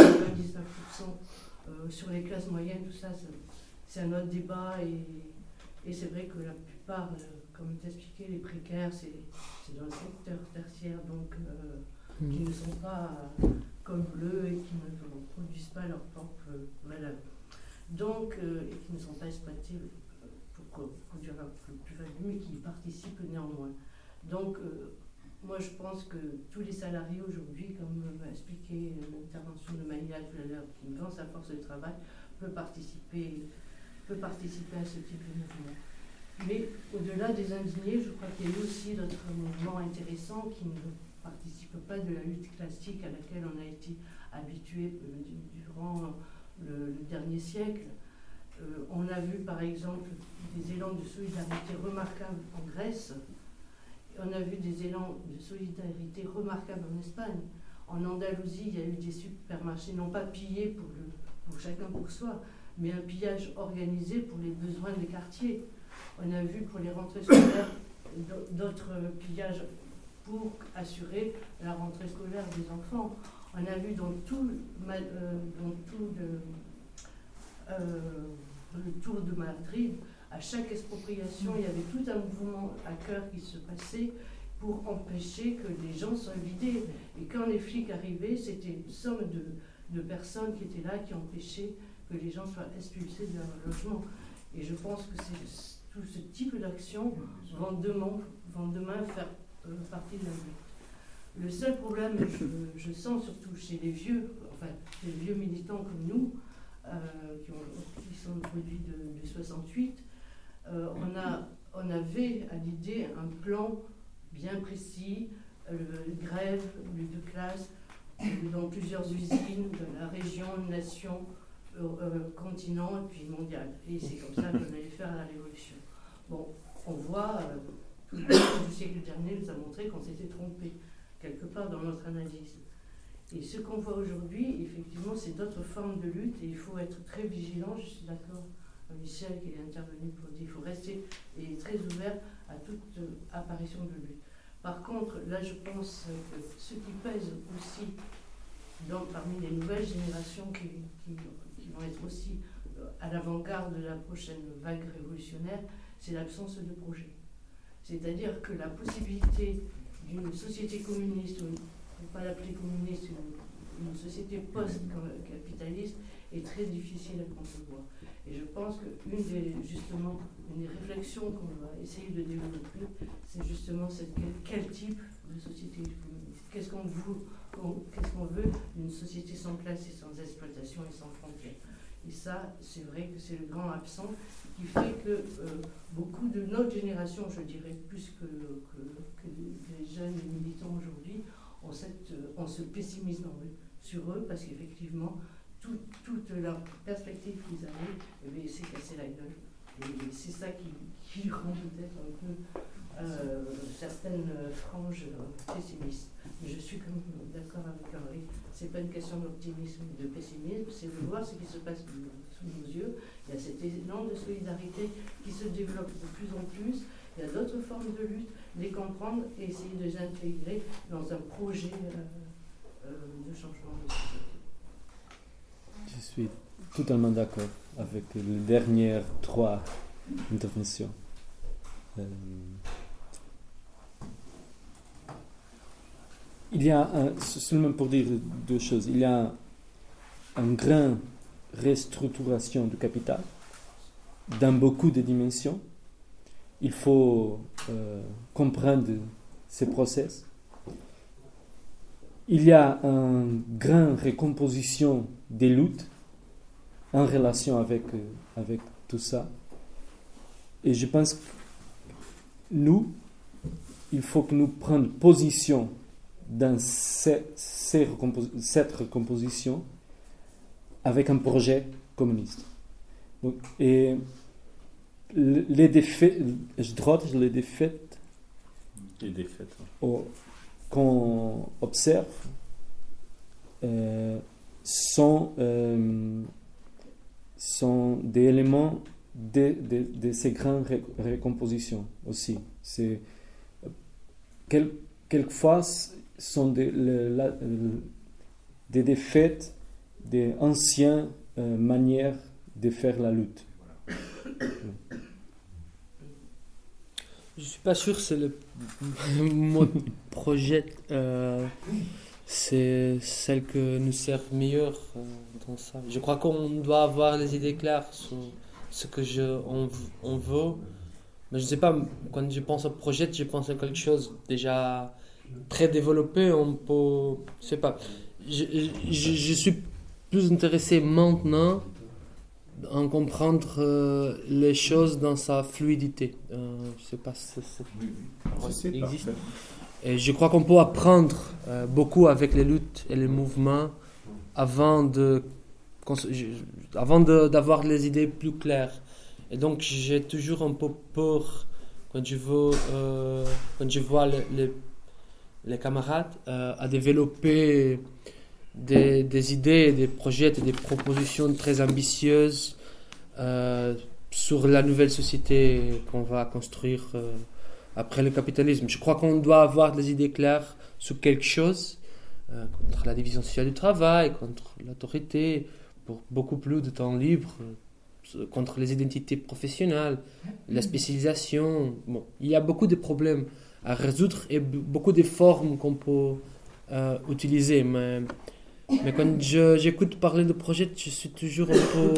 S15: euh, sur les classes moyennes, tout ça, c'est- un autre débat. Et, et c'est vrai que la plupart, euh, comme tu expliqué, les précaires, c'est c'est dans le secteur tertiaire, donc euh,
S2: Mm.
S15: qui ne sont pas euh, comme eux et qui ne produisent pas leur propre euh, valeur. Donc, euh, et qui ne sont pas exploités pour produire leur plus- plus-value, mais qui y participent néanmoins. Donc, moi, je pense que tous les salariés aujourd'hui, comme m'a expliqué l'intervention de Maïla tout à l'heure, qui vend sa force de travail, peut participer, peut participer à ce type de mouvement. Mais au-delà des indignés, je crois qu'il y a eu aussi d'autres mouvements intéressants qui ne participent pas de la lutte classique à laquelle on a été habitué euh, du- durant le, dernier siècle. Euh, on a vu par exemple des élans de solidarité remarquables en Grèce. On a vu des élans de solidarité remarquables en Espagne. En Andalousie, il y a eu des supermarchés, non pas pillés pour chacun pour soi, mais un pillage organisé pour les besoins des quartiers. On a vu pour les rentrées scolaires d'au- d'autres pillages pour assurer la rentrée scolaire des enfants. On a vu dans tout, euh, euh, le tour de Madrid, à chaque expropriation, il y avait tout un mouvement à cœur qui se passait pour empêcher que les gens soient vidés. Et quand les flics arrivaient, c'était une somme de, de personnes qui étaient là, qui empêchaient que les gens soient expulsés de leur logement. Et je pense que c'est tout ce type d'actions vont demain, demain faire euh, partie de la lutte. Le seul problème, je, je sens surtout chez les vieux, enfin les vieux militants comme nous, euh, qui, ont- qui sont produits de, de 68, euh, on, a, on avait à l'idée un plan bien précis, grève, lutte de classe, dans plusieurs usines de la région, nation, continent et puis mondial. Et c'est comme ça qu'on allait faire la révolution. Bon, on voit, euh, le siècle dernier nous a montré qu'on s'était trompé, quelque part dans notre analyse. Et ce qu'on voit aujourd'hui, effectivement, c'est d'autres formes de lutte et il faut être très vigilant, je suis d'accord Michel qui est intervenu pour dire qu'il faut rester et très ouvert à toute euh, apparition de lutte. Par contre, là, je pense que ce qui pèse aussi parmi les nouvelles générations qui, qui- vont être aussi euh, à l'avant-garde de la prochaine vague révolutionnaire, c'est l'absence de projet. C'est-à-dire que la possibilité d'une société communiste, pour ne pas l'appeler communiste, une, société post-capitaliste est très difficile à concevoir. Et je pense qu'une des, justement, une des réflexions qu'on va essayer de développer, c'est justement cette, quel, type de société communiste? Qu'est-ce qu'on veut, qu'est-ce qu'on veut d'une société sans classe et sans exploitation et sans Et ça, c'est vrai que c'est le grand absent qui fait que euh, beaucoup de notre génération, je dirais plus que, que, les jeunes militants aujourd'hui, ont, cette, euh, ont ce pessimisme sur eux parce qu'effectivement, tout- toute leur perspective qu'ils avaient, eh bien, s'est cassé la gueule. Et c'est ça qui, qui rend peut-être un peu euh, certaines franges pessimistes. Mais je suis d'accord avec Henri. C'est pas une question d'optimisme ou de pessimisme, c'est de voir ce qui se passe sous nos yeux. Il y a cet élan de solidarité qui se développe de plus en plus. Il y a d'autres formes de lutte, les comprendre et essayer de les intégrer dans un projet euh, euh, de changement de société.
S1: Je suis totalement d'accord avec les dernières trois interventions. Euh, il y a, seulement pour dire deux choses, il y a une grande restructuration du capital dans beaucoup de dimensions. Il faut euh, comprendre ces process. Il y a une grande recomposition des luttes en relation avec, euh, avec tout ça. Et je pense que nous, il faut que nous prenions position dans ces- ces recompos- cette recomposition avec un projet communiste. Donc, et le- les défaites, je droite, les défaites
S4: Les défaites.
S1: qu'on observe euh, sont, euh, sont des éléments de, de- de ces grandes ré- recompositions aussi. C'est, quel- quelquefois, sont des, des défaites des anciennes euh, manières de faire la lutte.
S2: Je suis pas sûr c'est le mot projet. euh, c'est celle que nous sert meilleur euh, dans ça. Je crois qu'on doit avoir les idées claires ce que je on, on veut. Mais je sais pas, quand je pense au projet, je pense à quelque chose déjà très développé. On peut, je sais pas. Je, je, je suis plus intéressé maintenant en comprendre euh, les choses dans sa fluidité. Euh, je sais pas si
S4: si,
S2: existe.
S4: parfait.
S2: Et je crois qu'on peut apprendre euh, beaucoup avec les luttes et les mouvements avant de avant d'avoir les idées plus claires. Et donc j'ai toujours un peu peur quand je veux euh, quand je vois les, les, camarades euh, à développer des, des idées, des projets et des propositions très ambitieuses euh, sur la nouvelle société qu'on va construire euh, après le capitalisme. Je crois qu'on doit avoir des idées claires sur quelque chose contre la division sociale du travail, contre l'autorité, beaucoup plus de temps libre, euh, contre les identités professionnelles, la spécialisation. Bon, il y a beaucoup de problèmes à résoudre et beaucoup de formes qu'on peut euh, utiliser. Mais, mais quand j'écoute parler de projet, je suis toujours un peu.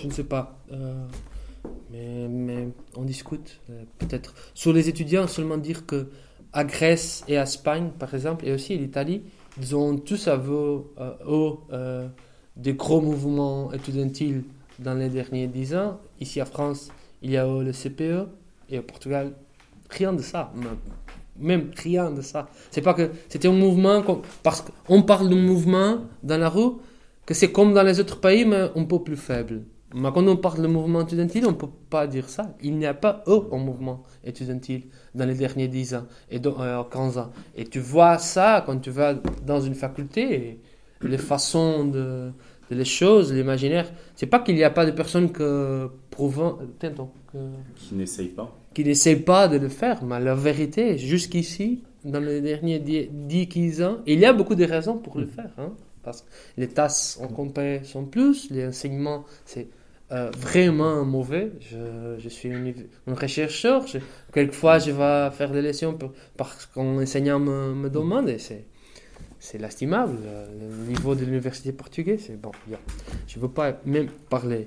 S2: Je ne sais pas. euh, mais, mais on discute, peut-être. Sur les étudiants, seulement dire que à Grèce et à Espagne, par exemple, et aussi l'Italie, ils ont tous à euh, des gros mouvements étudiantils dans les derniers dix ans. Ici en France, il y a le CPE et au Portugal, rien de ça. Même- rien de ça. C'est pas que c'était un mouvement parce qu'on parle de mouvement dans la rue, que c'est comme dans les autres pays, mais un peu plus faible. Mais quand on parle de mouvement étudiantil, on ne peut pas dire ça. Il n'y a pas eu un mouvement étudiantil dans les derniers 10 ans et dans, euh, 15 ans. Et tu vois ça quand tu vas dans une faculté, les façons de, de les choses, l'imaginaire. C'est pas qu'il n'y a pas de personnes que que,
S4: Qui n'essaye pas.
S2: qui n'essayent pas de le faire, mais la vérité, jusqu'ici, dans les derniers 10-15 ans, il y a beaucoup de raisons pour le faire. hein. parce que les tasses en compé sont plus, les enseignements, c'est euh, vraiment mauvais. Je, je suis un, un chercheur, je- quelquefois je vais faire des leçons pour- parce qu'un enseignant me, me demande, et c'est, c'est lastimable. euh, Le niveau de l'université portugaise, c'est bon. Je ne veux pas même parler.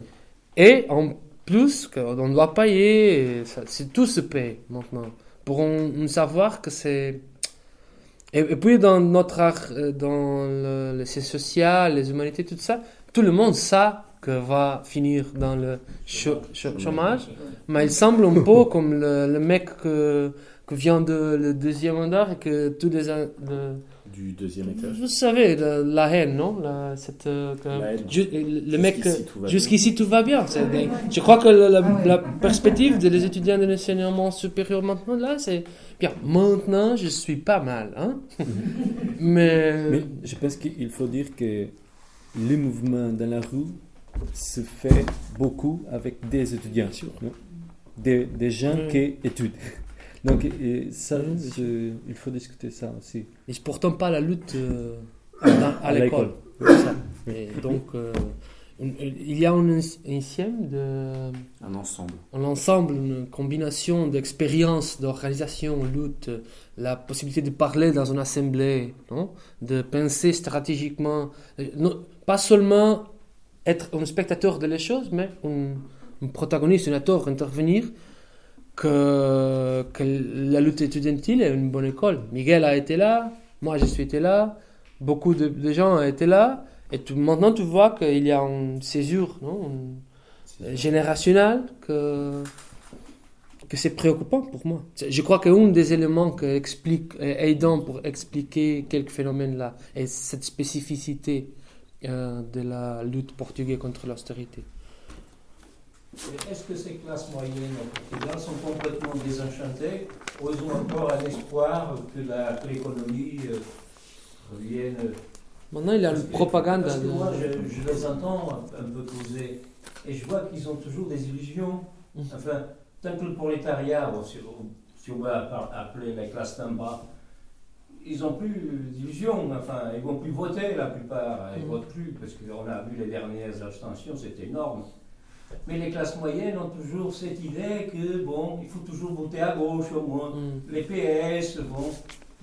S2: Et en plus, qu'on doit payer, c'est tout se paye maintenant. Pour on, on savoir que c'est. Et, et puis dans notre art, euh, dans le, le sciences sociales, les humanités, tout ça, tout le monde sait que va finir dans le chômage. Mais il semble un peu comme le, le mec que, que vient de le deuxième mandat et que tous les. le-
S4: Du deuxième étage.
S2: vous savez, la, la haine, non? La, cette, euh, que-
S4: La haine.
S2: ju- le mec,
S4: Jusqu'ici, tout va bien.
S2: tout va je crois que la, la- la perspective des étudiants de l'enseignement supérieur maintenant, là, c'est bien. Maintenant, je suis pas mal. Hein? Mais,
S1: Mais je pense qu'il faut dire que le mouvement dans la rue se fait beaucoup avec des étudiants, non? Des, des gens
S2: Oui.
S1: qui étudient. Donc, et ça, je- il faut discuter ça aussi.
S2: Et c'est pourtant pas la lutte euh, dans- à,
S1: À
S2: l'école. donc, euh, il y a un de.
S4: Un ensemble.
S2: Un ensemble, une combinaison d'expériences, d'organisation, lutte, la possibilité de parler dans une assemblée, non? De penser stratégiquement, euh, non, pas seulement être un spectateur de les choses, mais un, un protagoniste, un acteur, intervenir, que, que la lutte étudiantine est une bonne école. Miguel a été là, moi je suis été là, beaucoup de, de gens ont été là, et tu- maintenant tu vois qu'il y a une césure non une- générationnelle que, que c'est préoccupant pour moi. Je crois qu'un des éléments qui explique, aidant pour expliquer quelques phénomènes là est cette spécificité euh, de la lutte portugaise contre l'austérité.
S7: Est-ce que ces classes moyennes Portugal sont complètement désenchantées ou ils ont encore un espoir que l'économie euh, revienne?
S2: Maintenant, il y a une propagande.
S7: Parce que moi, je, je les entends un, peu causer et je vois qu'ils ont toujours des illusions.
S2: Mm.
S7: Enfin, tant que le prolétariat, si, si on va appeler les classes d'en bas, ils n'ont plus d'illusions. Enfin, ils vont plus voter la plupart. Ils
S2: Mm.
S7: votent plus parce qu'on a vu les dernières abstentions, c'était énorme. Mais les classes moyennes ont toujours cette idée que, bon, il faut toujours voter à gauche au moins.
S2: Mm.
S7: Les PS, bon,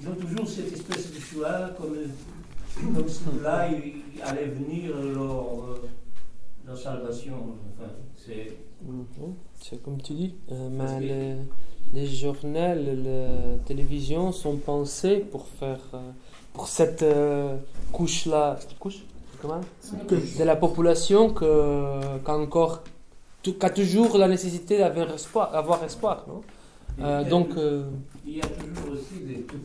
S7: ils ont toujours cette espèce de choix comme, comme si là, il allait venir leur, euh, leur salvation. Enfin, c'est...
S2: Mhm. C'est comme tu dis. euh, mais les, les journaux, la télévision sont pensés pour faire. euh, pour cette euh, couche-là. Cette couche? Comment? De la population que, qu'a toujours la nécessité d'avoir espoir, avoir espoir non? Euh,
S7: Il
S2: donc. euh,
S7: Il y a toujours aussi des trucs,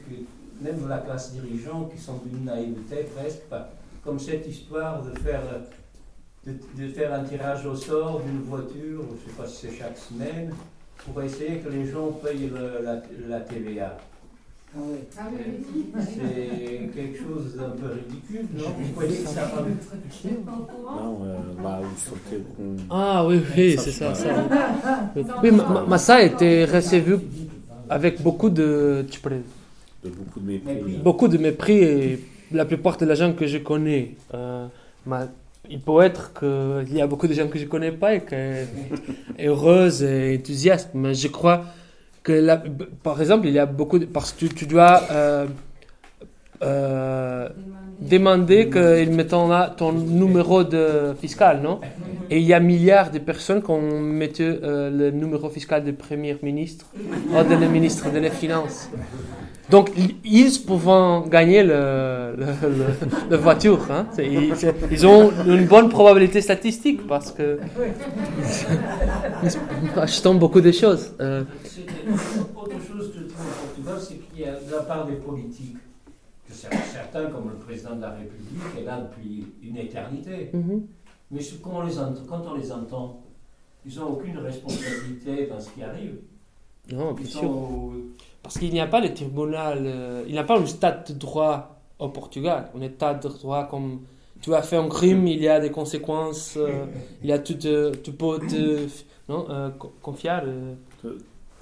S7: même la classe dirigeante, qui sont d'une naïveté presque, comme cette histoire de faire, de, de faire un tirage au sort d'une voiture, je ne sais pas si c'est chaque semaine, pour essayer que les gens payent le- la, la TVA.
S8: Ah oui.
S7: C'est quelque chose d'un peu ridicule, non? Vous voyez que ça va
S4: Non, euh, bah,
S2: Ah oui, oui, c'est ça. ça. Oui, ma- ma- mais ça a été reçu avec beaucoup de. tu peux-
S4: De beaucoup de mépris.
S2: Beaucoup de mépris et la plupart des gens que je connais. euh, mais il peut être qu'il y a beaucoup de gens que je connais pas et qui sont heureuses et enthousiastes. Mais je crois que, la- par exemple, il y a beaucoup de. Parce que tu, tu dois euh, euh, demander qu'ils mettent là ton numéro de fiscal, non? Et il y a milliards de personnes qui ont mis euh, le numéro fiscal du Premier ministre ou de le ministre des Finances. Donc, i- ils peuvent gagner le, le, le- la voiture. Hein. Ils, ont une bonne probabilité statistique parce que ils achètent beaucoup de choses. Euh,
S7: Autre chose que je trouve au Portugal, c'est qu'il y a de la part des politiques, que cer- certains, comme le président de la République, est là depuis une éternité.
S2: Mhm.
S7: Mais ce- quand on, les ent- quand on les entend, ils n'ont aucune responsabilité dans ce qui arrive.
S2: Non, bien sûr.
S7: au-
S2: Parce qu'il n'y a pas le tribunal, euh, il n'y a pas un stade de droit au Portugal. Un état de droit comme tu as fait un crime, il y a des conséquences, euh, il y a tout, euh, tu peux te non, euh, co- confier, euh,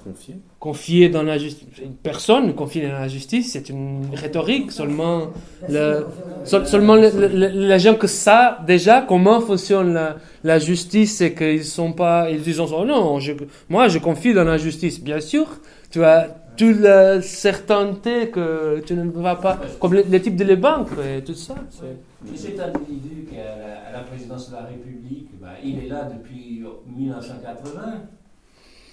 S4: Confier
S2: confier dans la justice. Une personne confiée dans la justice, c'est une rhétorique seulement. Le, seul- seulement le- le- le- les gens que ça déjà comment fonctionne la, la justice et qu'ils sont pas ils disent oh non je, moi je confie dans la justice bien sûr tu as toute la certainté que tu ne vas pas comme les, les types de les banques et tout ça c'est-
S7: Mais cet individu qui est à la, à la présidence de la République, bah, il est là depuis 1980.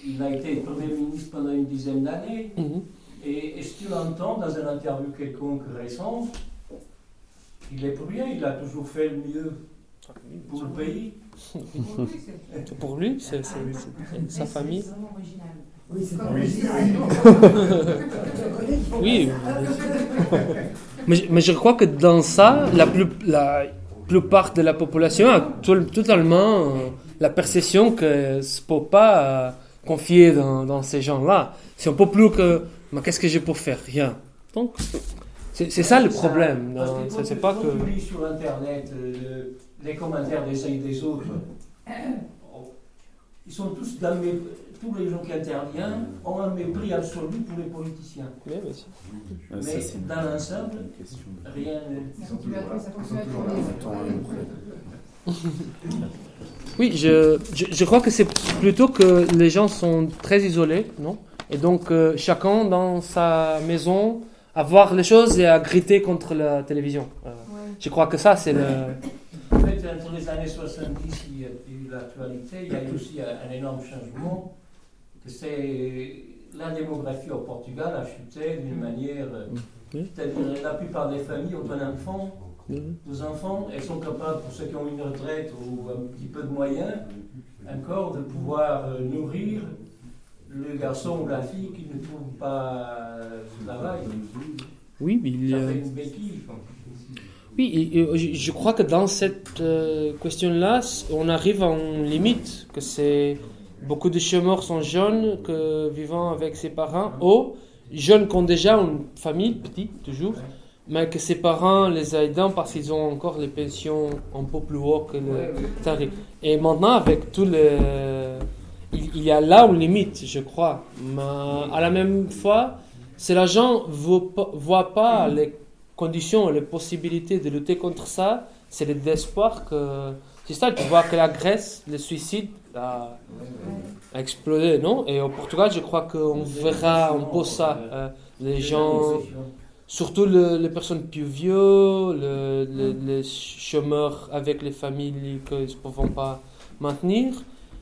S7: Il a été Premier ministre pendant une dizaine d'années.
S2: Mhm.
S7: Et est-ce que tu l'entends dans une interview quelconque récente Il est pour rien, il a toujours fait le mieux pour le pays?
S2: Pour lui c'est sa famille
S8: C'est vraiment original.
S9: Oui, c'est pas
S7: Oui.
S9: original.
S2: Oui. mais, je- mais je crois que dans ça, la, plus, la plupart de la population a tout- totalement euh, la perception que ne confier dans, dans ces gens-là. Si on peut plus que. Mais qu'est-ce que j'ai pour faire? Rien. Donc, c'est ça le problème. C'est
S7: quand
S2: c'est
S7: tu-
S2: pas
S7: quand
S2: que.
S7: tu lis sur Internet euh, le- les commentaires des uns et des autres, ils sont tous dans tous les gens qui interviennent ont un mépris absolu pour les politiciens.
S2: Oui, bien sûr.
S4: Ça,
S7: Mais dans l'ensemble, rien
S4: Ils sont toujours là,
S2: Oui, je, je, je crois que c'est plutôt que les gens sont très isolés, non? Et donc, euh, chacun dans sa maison, à voir les choses et à griter contre la télévision. Euh, Je crois que ça, c'est le...
S7: En fait, entre les années 70 il y a eu l'actualité, il y a eu aussi un, énorme changement. que C'est la démographie au Portugal a chuté d'une manière. euh,
S2: Oui.
S7: C'est-à-dire la plupart des familles ont un enfant. Deux enfants, elles sont capables, pour ceux qui ont une retraite ou un petit peu de moyens, encore de pouvoir euh, nourrir le garçon ou la fille qui ne trouve pas euh, de travail.
S2: Oui, mais il y
S7: Ça
S2: a-
S7: fait une béquille.
S2: Oui, et- et je crois que dans cette euh, question-là, on arrive à une limite, que c'est beaucoup de chômeurs sont jeunes, que vivant avec ses parents, ou jeunes qui ont déjà une famille, petite toujours, mais que ses parents les aident parce qu'ils ont encore les pensions un peu plus haut que le tarif. Et maintenant, avec tous les... Il, il y a là une limite, je crois. Mais à la même fois, si les gens ne voient pas les conditions, les possibilités de lutter contre ça, c'est le désespoir que... C'est ça, tu vois que la Grèce, le suicide a, a explosé, non? Et au Portugal, je crois qu'on verra un peu ça. euh, les gens, surtout le- les personnes plus vieux, le- le- les chômeurs avec les familles qu'ils ne peuvent pas maintenir.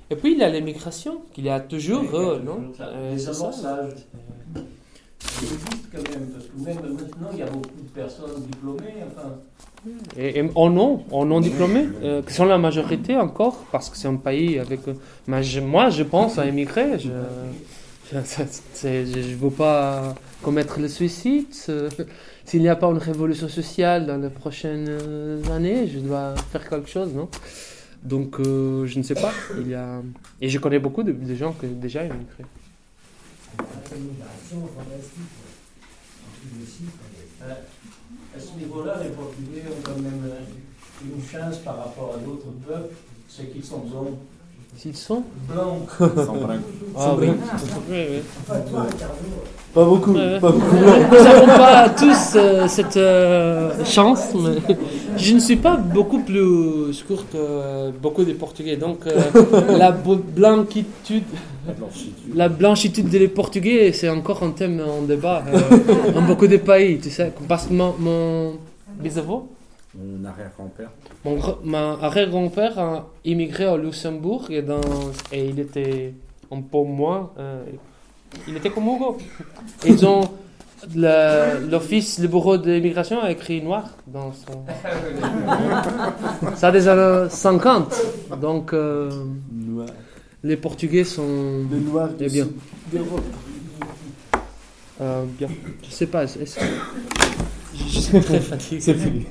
S2: Et puis il y a l'immigration, qu'il y a toujours, euh, non Euh,
S7: Les
S2: c'est ça.
S7: existe quand même, parce que même maintenant, il y a beaucoup de personnes diplômées, enfin.
S2: Et, et en non, en non diplômés, euh, qui sont la majorité encore, parce que c'est un pays avec. euh, mais je- moi, je pense à émigrer. Je ne veux pas commettre le suicide. euh, S'il n'y a pas une révolution sociale dans les prochaines euh, années, je dois faire quelque chose, non? Donc, euh, je ne sais pas. Il y a... Et je connais beaucoup de, de gens qui ont déjà
S9: plus de chiffres,
S7: Euh, À ce niveau-là, les Portugais ont quand même une chance par rapport à d'autres peuples, c'est qu'ils sont blancs.
S2: S'ils sont
S7: Blancs.
S2: Ah oui. Oui, oui.
S1: Pas beaucoup,
S2: Ouais, ouais.
S1: pas beaucoup.
S2: Nous n'avons pas tous euh, cette euh, chance, mais je ne suis pas beaucoup plus court que beaucoup de Portugais. Donc euh, la blanquitude,
S4: La blanchitude.
S2: la blanchitude des Portugais, c'est encore un thème en débat euh, dans beaucoup de pays. Tu sais, parce que mon, mon bisavô,
S4: Mon arrière-grand-père.
S2: mon ma arrière-grand-père a immigré au Luxembourg et, dans, et il était un peu moins. euh, il était comme Hugo. Ils ont. L'office, le bureau d'immigration a écrit noir dans son. Ça des années 50. Donc, euh,
S1: Noir.
S2: les Portugais sont.
S1: Le noir
S2: Eh
S1: du
S2: bien.
S1: d'Europe.
S2: euh, bien. Je sais pas. est-ce- Je suis très fatigué.
S1: C'est fini.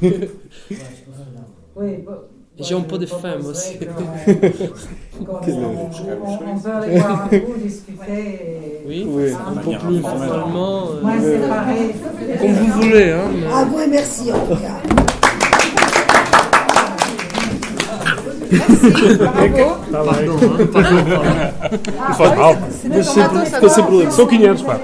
S8: Oui,
S2: J'ai un
S8: moi,
S2: peu de faim, aussi.
S8: on,
S1: heure
S8: on- on peut aller boire un coup, discuter. et-
S2: Oui,
S1: Oui.
S2: un peu plus euh,
S8: Moi, c'est pareil.
S2: Comme vous voulez. Hein, mais-
S9: Bravo et merci en tout cas.
S2: Pardon, pardon, pardon.
S8: Ah, oui,
S1: Possible, possible.
S8: Só 500, pá.